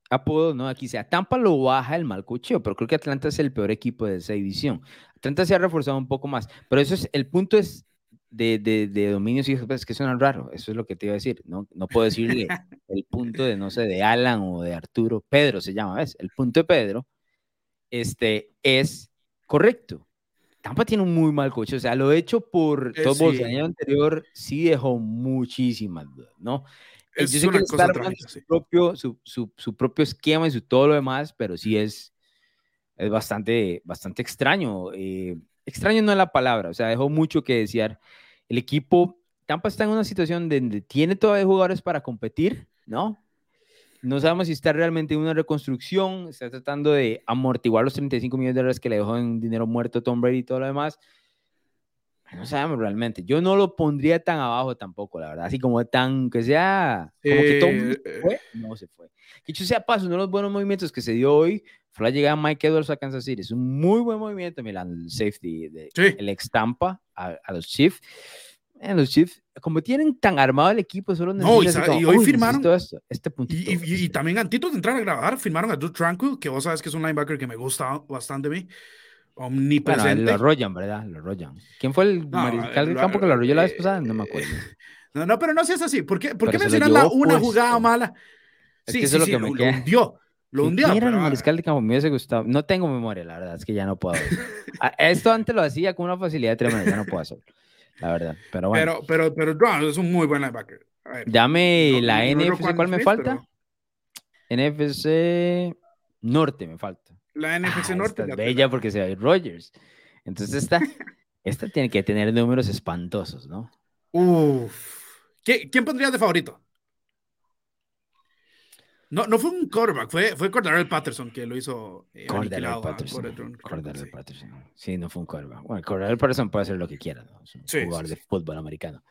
apodo, ¿no? Aquí sea Tampa lo baja el mal cuchillo, pero creo que Atlanta es el peor equipo de esa división. Atlanta se ha reforzado un poco más, pero eso es, el punto es de, de, de Dominios y pues, es que suena raro, eso es lo que te iba a decir, ¿no? No puedo decirle el punto de, no sé, de Alan o de Arturo, Pedro se llama, ¿ves? El punto de Pedro, este, es correcto. Tampa tiene un muy mal coche, o sea, lo hecho por eh, todos el año anterior sí dejó muchísimas dudas, ¿no? Eh, es Yo sé que está su, propio, su, su, su, propio esquema y su todo lo demás, pero sí es, es bastante, bastante extraño. Eh, extraño no es la palabra, o sea, dejó mucho que desear. El equipo, Tampa está en una situación donde tiene todavía jugadores para competir, ¿no? No sabemos si está realmente en una reconstrucción, está tratando de amortiguar los 35 millones de dólares que le dejó en dinero muerto Tom Brady y todo lo demás. No sabemos realmente. Yo no lo pondría tan abajo tampoco, la verdad. Así como tan, que sea, como que todo eh, fue, no se fue. Dicho sea paso, uno de los buenos movimientos que se dio hoy fue la llegada de Mike Edwards a Kansas City. Es un muy buen movimiento, Milan, el safety, de, el ex Tampa a, a los Chiefs en los Chiefs, como tienen tan armado el equipo, solo necesitan. No, y, hoy firmaron. este puntito, y, y, y, también antes de entrar a grabar, firmaron a Drew Tranquil, que vos sabes que es un linebacker que me gusta bastante a mí. Omnipresente. Bueno, lo arrollan, ¿verdad? Lo arrollan. ¿Quién fue el mariscal del campo que lo arrolló la vez pasada? No me acuerdo. [LAUGHS] No, no, pero no seas así. ¿Por qué, por qué mencionas la una jugada mala? sí, sí, sí, lo, que me lo hundió. Lo hundió. ¿Quién era el mariscal de campo? Me hubiese gustado. No tengo memoria, la verdad, es que ya no puedo. [LAUGHS] Esto antes lo hacía con una facilidad tremenda, ya no puedo hacerlo la verdad. Pero bueno. Pero, pero, pero es un muy buen linebacker. Dame la NFC, ¿cuál me falta? NFC Norte me falta. La NFC ah, Norte. es bella porque se va Rogers. Entonces esta, [LAUGHS] esta tiene que tener números espantosos, ¿no? Uf. ¿Quién pondrías de favorito? No, no fue un quarterback, fue, fue Cordarrelle Patterson que lo hizo. Eh, Patterson. Cordarrelle Patterson. Sí, no fue un quarterback. Bueno, Cordarrelle Patterson puede hacer lo que quiera, ¿no? Es un jugador de fútbol americano.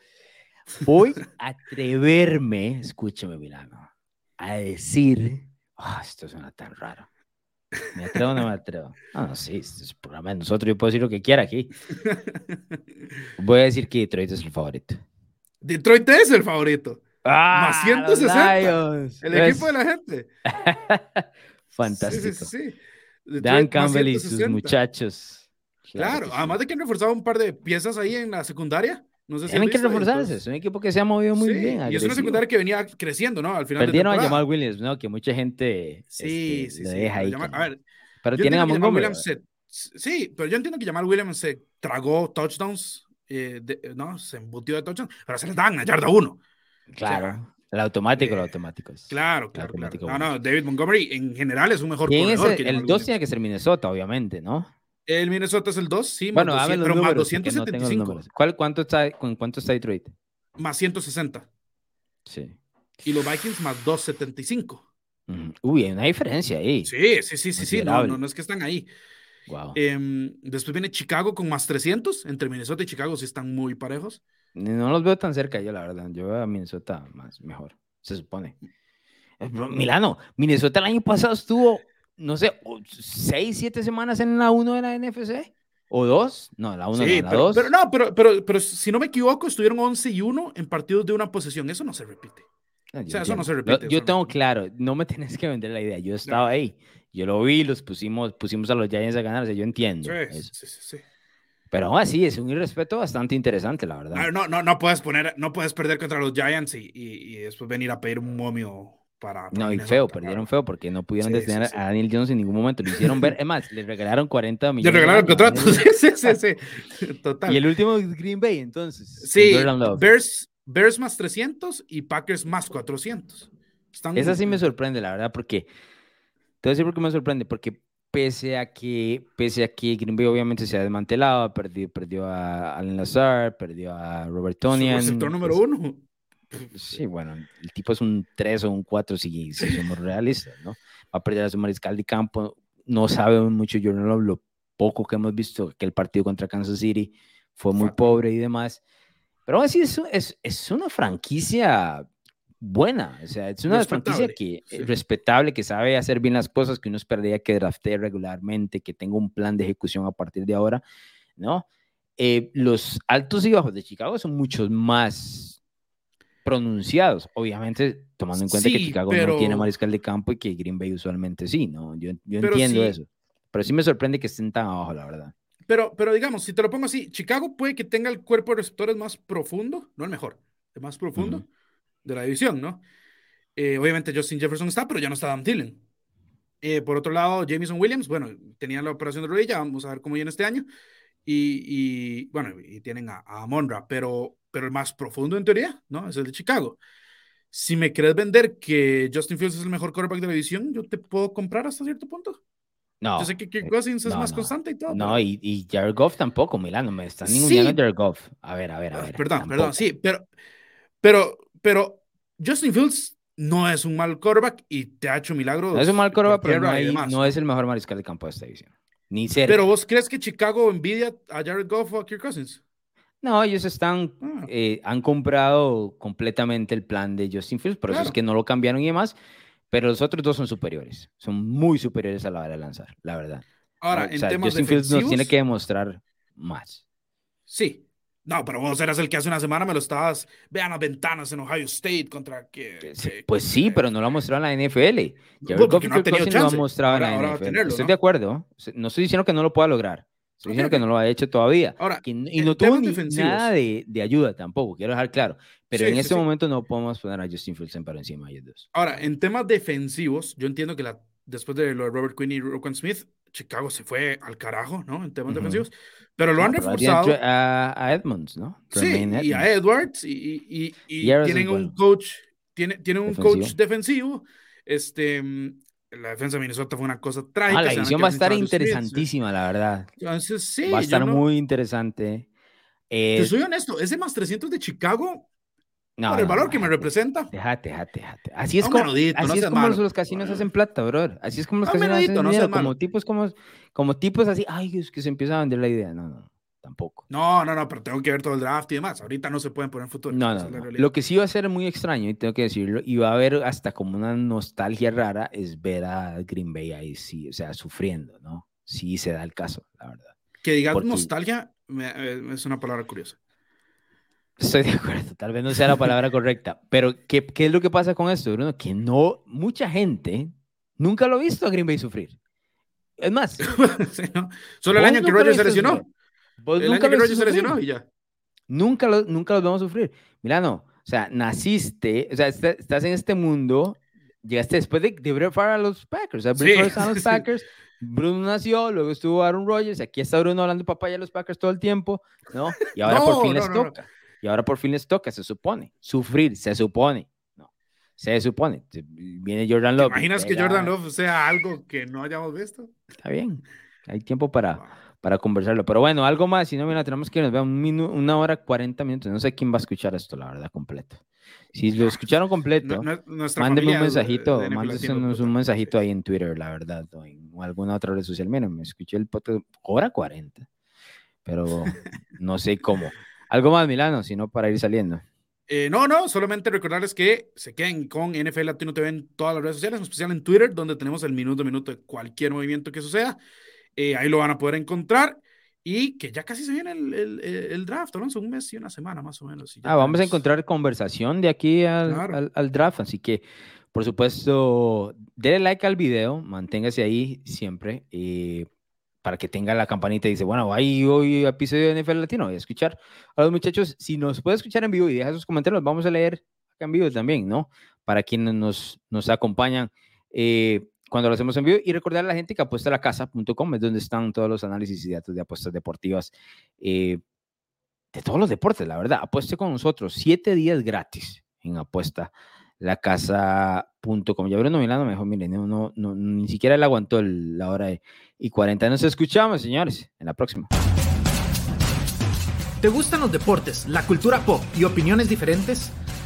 Voy a atreverme, escúchame, Milano, a decir. Oh, esto suena tan raro. ¿Me atrevo o no me atrevo? Ah, no, sí, es el programa de nosotros. Yo puedo decir lo que quiera aquí. [LAUGHS] Voy a decir que Detroit es el favorito. Detroit es el favorito. Ah, más 160. El equipo de la gente. [LAUGHS] Fantástico. Sí, sí, Dan Campbell y sus muchachos. Claro, además de que han reforzado un par de piezas ahí en la secundaria. No sé si Tienen que reforzarse, es un equipo que se ha movido muy bien. Y es una secundaria que venía creciendo, ¿no? Al final Perdieron a Jamal Williams, ¿no? Que mucha gente sí, este, sí, sí, deja ahí. a ver, pero tienen a Montgomery. sí, pero yo entiendo que Jamal Williams se tragó touchdowns, eh, ¿no? Se embutió de touchdowns, pero se les dan a yarda uno. Claro. el automático, el eh, automático. Claro, claro, No, no, David Montgomery en general es un mejor corredor. Es el 2 tiene que ser Minnesota, obviamente, ¿no? El Minnesota es el 2, sí. Bueno, más 200, pero más 275. ¿Cuál, cuánto, está, ¿Con cuánto está Detroit? Más 160. Sí. Y los Vikings más 275. Uy, hay una diferencia ahí. Sí, sí, sí, sí, sí. No, no, no es que están ahí. Wow. Em, después viene Chicago con más 300. Entre Minnesota y Chicago sí están muy parejos. No los veo tan cerca yo, la verdad. Yo veo a Minnesota más mejor, se supone. Eh, Milano, Minnesota el año pasado estuvo, no sé, seis, siete semanas en la 1 de la NFC. ¿O dos? No, la 1 sí, la 2. Pero, no, pero, pero, pero si no me equivoco, estuvieron 11 y 1 en partidos de una posesión. Eso no se repite. Ah, o sea, eso no se repite. Yo, tengo claro, no me [LAUGHS] tienes que vender la idea. Yo estaba ahí. Yo lo vi, los pusimos, pusimos a los Giants a ganar. O sea, yo entiendo. Sí, sí, sí, sí. Pero aún así es un irrespeto bastante interesante, la verdad. No, no, no puedes poner, no puedes perder contra los Giants y, y, después venir a pedir un momio para. no, y feo, perdieron feo porque no pudieron detener a Daniel Jones en ningún momento. Lo hicieron ver, [LAUGHS] es más, le regalaron 40 millones. Le regalaron contrato, [LAUGHS] sí, sí, sí, [LAUGHS] Total. Y el último Green Bay, entonces. Sí, Bears, Bears más 300 y Packers más 400. Están... Esa sí me sorprende, la verdad, porque. Te voy a decir por qué me sorprende, porque pese a que, pese a que Green Bay obviamente se ha desmantelado, perdió, perdió a Allen Lazar, perdió a Robert Tonian. Receptor número pues, uno. Sí, bueno, el tipo es un 3 o un 4 si, si somos realistas, [LAUGHS] ¿no? Va a perder a su mariscal de campo, no sabe mucho yo no lo poco que hemos visto, que el partido contra Kansas City fue muy pobre y demás. Pero aún así es, es, es una franquicia buena, o sea, es una franquicia que es respetable, que sabe hacer bien las cosas, que uno esperaría que draftee regularmente, que tenga un plan de ejecución a partir de ahora, ¿no? Eh, los altos y bajos de Chicago son muchos más pronunciados, obviamente tomando en cuenta que Chicago no tiene mariscal de campo y que Green Bay usualmente sí, ¿no? Yo, yo entiendo eso, pero sí me sorprende que estén tan abajo, la verdad. Pero, pero digamos, si te lo pongo así, Chicago puede que tenga el cuerpo de receptores más profundo, no el mejor, el más profundo de la división, ¿no? Eh, obviamente Justin Jefferson está, pero ya no está Dan Thielen. Eh, por otro lado, Jameson Williams, bueno, tenía la operación de rodilla, vamos a ver cómo viene este año. Y, y bueno, y tienen a, a, Monra, pero, pero el más profundo en teoría, ¿no? Es el de Chicago. Si me querés vender que Justin Fields es el mejor quarterback de la división, yo te puedo comprar hasta cierto punto. No. Yo sé que Kirk Cousins es más constante y todo. No, y, y, Jared Goff tampoco, Milano, me están ninguneando sí. Jared Goff. A ver, a ver, a ver. Perdón, tampoco. perdón, sí, pero, pero, pero Justin Fields no es un mal quarterback y te ha hecho milagros. No es un mal quarterback, pero no, hay, no, es el mejor mariscal de campo de esta división. Ni cerca. Pero vos crees que Chicago envidia a Jared Goff o a Kirk Cousins? No, ellos están, ah. eh, han comprado completamente el plan de Justin Fields, por claro. eso es que no lo cambiaron y demás. Pero los otros dos son superiores, son muy superiores a la hora de lanzar, la verdad. Ahora, o en sea, temas Justin Fields nos tiene que demostrar más. Sí. No, pero vos eras el que hace una semana me lo estabas. Vean las ventanas en Ohio State contra que. Sí, que pues sí, pero no lo ha mostrado en la NFL. Ya no, no, ha tenido no lo ha mostrado ahora, en la NFL. Tenerlo, estoy ¿no? de acuerdo. No estoy diciendo que no lo pueda lograr. Estoy diciendo que no lo ha hecho todavía. Ahora, que, y no tuvo ni nada de, de, ayuda tampoco, quiero dejar claro. Pero Sí, en sí, este sí. momento no podemos poner a Justin Fields por encima de ellos dos. Ahora, en temas defensivos, yo entiendo que la, después de lo de Robert Quinn y Roquan Smith, Chicago se fue al carajo, ¿no? En temas defensivos. Pero lo No, han pero reforzado. A, a Edmonds, ¿no? Sí, y a. Edwards, y, y, y- y tienen un bueno. coach, tiene, tienen un Defensivo. coach defensivo. Este, la defensa de Minnesota fue una cosa trágica. Ah, la edición va a estar Smith. interesantísima, la verdad. Entonces, sí, va a estar no- muy interesante. Eh, Te soy honesto, ese más 300 de Chicago, no, por el no, valor que me representa, Déjate, déjate, déjate. Así es como, menudito, así es como malo. los, casinos hacen plata, bro. Así es como los casinos menudito, hacen dinero. Como tipos, como, como tipos así, ay, es que se empieza a vender la idea. No, no, tampoco. No, no, no, pero tengo que ver todo el draft y demás. Ahorita no se pueden poner futuros. No, no, no. Lo que sí va a ser muy extraño, y tengo que decirlo, y va a haber hasta como una nostalgia rara, es ver a Green Bay ahí, sí, o sea, sufriendo, ¿no? Sí se da el caso, la verdad. Que digas porque- nostalgia me- eh, es una palabra curiosa. Estoy de acuerdo, tal vez no sea la palabra correcta, pero ¿qué, qué es lo que pasa con esto, Bruno? Que no, mucha gente nunca lo ha visto a Green Bay sufrir. Es más, [LAUGHS] Sí, ¿no? Solo el año que Rodgers se lesionó. Vos El nunca año que se lesionó y ya. Nunca, lo, nunca los vamos a sufrir. Milano, o sea, naciste, o sea, est- estás en este mundo, llegaste después de, de Brett Favre a los Packers. O sea, Brett Sí, en los. [LAUGHS] Packers, Bruno nació, luego estuvo Aaron Rodgers, aquí está Bruno hablando de papá y a los Packers todo el tiempo, ¿no? Y ahora [LAUGHS] No, por fin no, les no, toca. Y ahora por fin les toca, se supone. Sufrir, se supone. No, se supone. Viene Jordan ¿Te Love. y imaginas que Jordan Love sea algo que no hayamos visto? Está bien. Hay tiempo para. Para conversarlo. Pero bueno, algo más, si no, mira, tenemos que nos vea un minu- una hora 40 minutos. No sé quién va a escuchar esto, la verdad, completo. Si lo escucharon completo, No- no- mándenme un mensajito, mándenos un mensajito ahí en Twitter, la verdad, o en alguna otra red social. Miren, me escuché el podcast, hora 40, pero [LAUGHS] no sé cómo. Algo más, Milano, si no para ir saliendo. Eh, no, no, solamente recordarles que se queden con NFL Latino TV en todas las redes sociales, en especial en Twitter, donde tenemos el minuto a minuto de cualquier movimiento que suceda. Eh, ahí lo van a poder encontrar. Y que ya casi se viene el, el, el draft, Alonso, un mes y una semana más o menos. Ah, vamos a encontrar conversación de aquí al, Claro. al- al draft, así que, por supuesto, denle like al video, manténgase ahí siempre, eh, para que tenga la campanita y dice, bueno, ahí hoy episodio de NFL Latino, voy a escuchar a los muchachos, si nos puede escuchar en vivo y deja sus comentarios, vamos a leer acá en vivo también, ¿no? Para quienes nos, nos acompañan eh, cuando lo hacemos en vivo y recordar a la gente que apuesta la casa.com es donde están todos los análisis y datos de apuestas deportivas eh, de todos los deportes, la verdad. Apueste con nosotros, siete días gratis en apuesta lacasa.com. Ya Bruno Milano me dijo, miren, no, no, no, ni siquiera él aguantó el- la hora y 40. Nos escuchamos, señores, en la próxima. ¿Te gustan los deportes, la cultura pop y opiniones diferentes?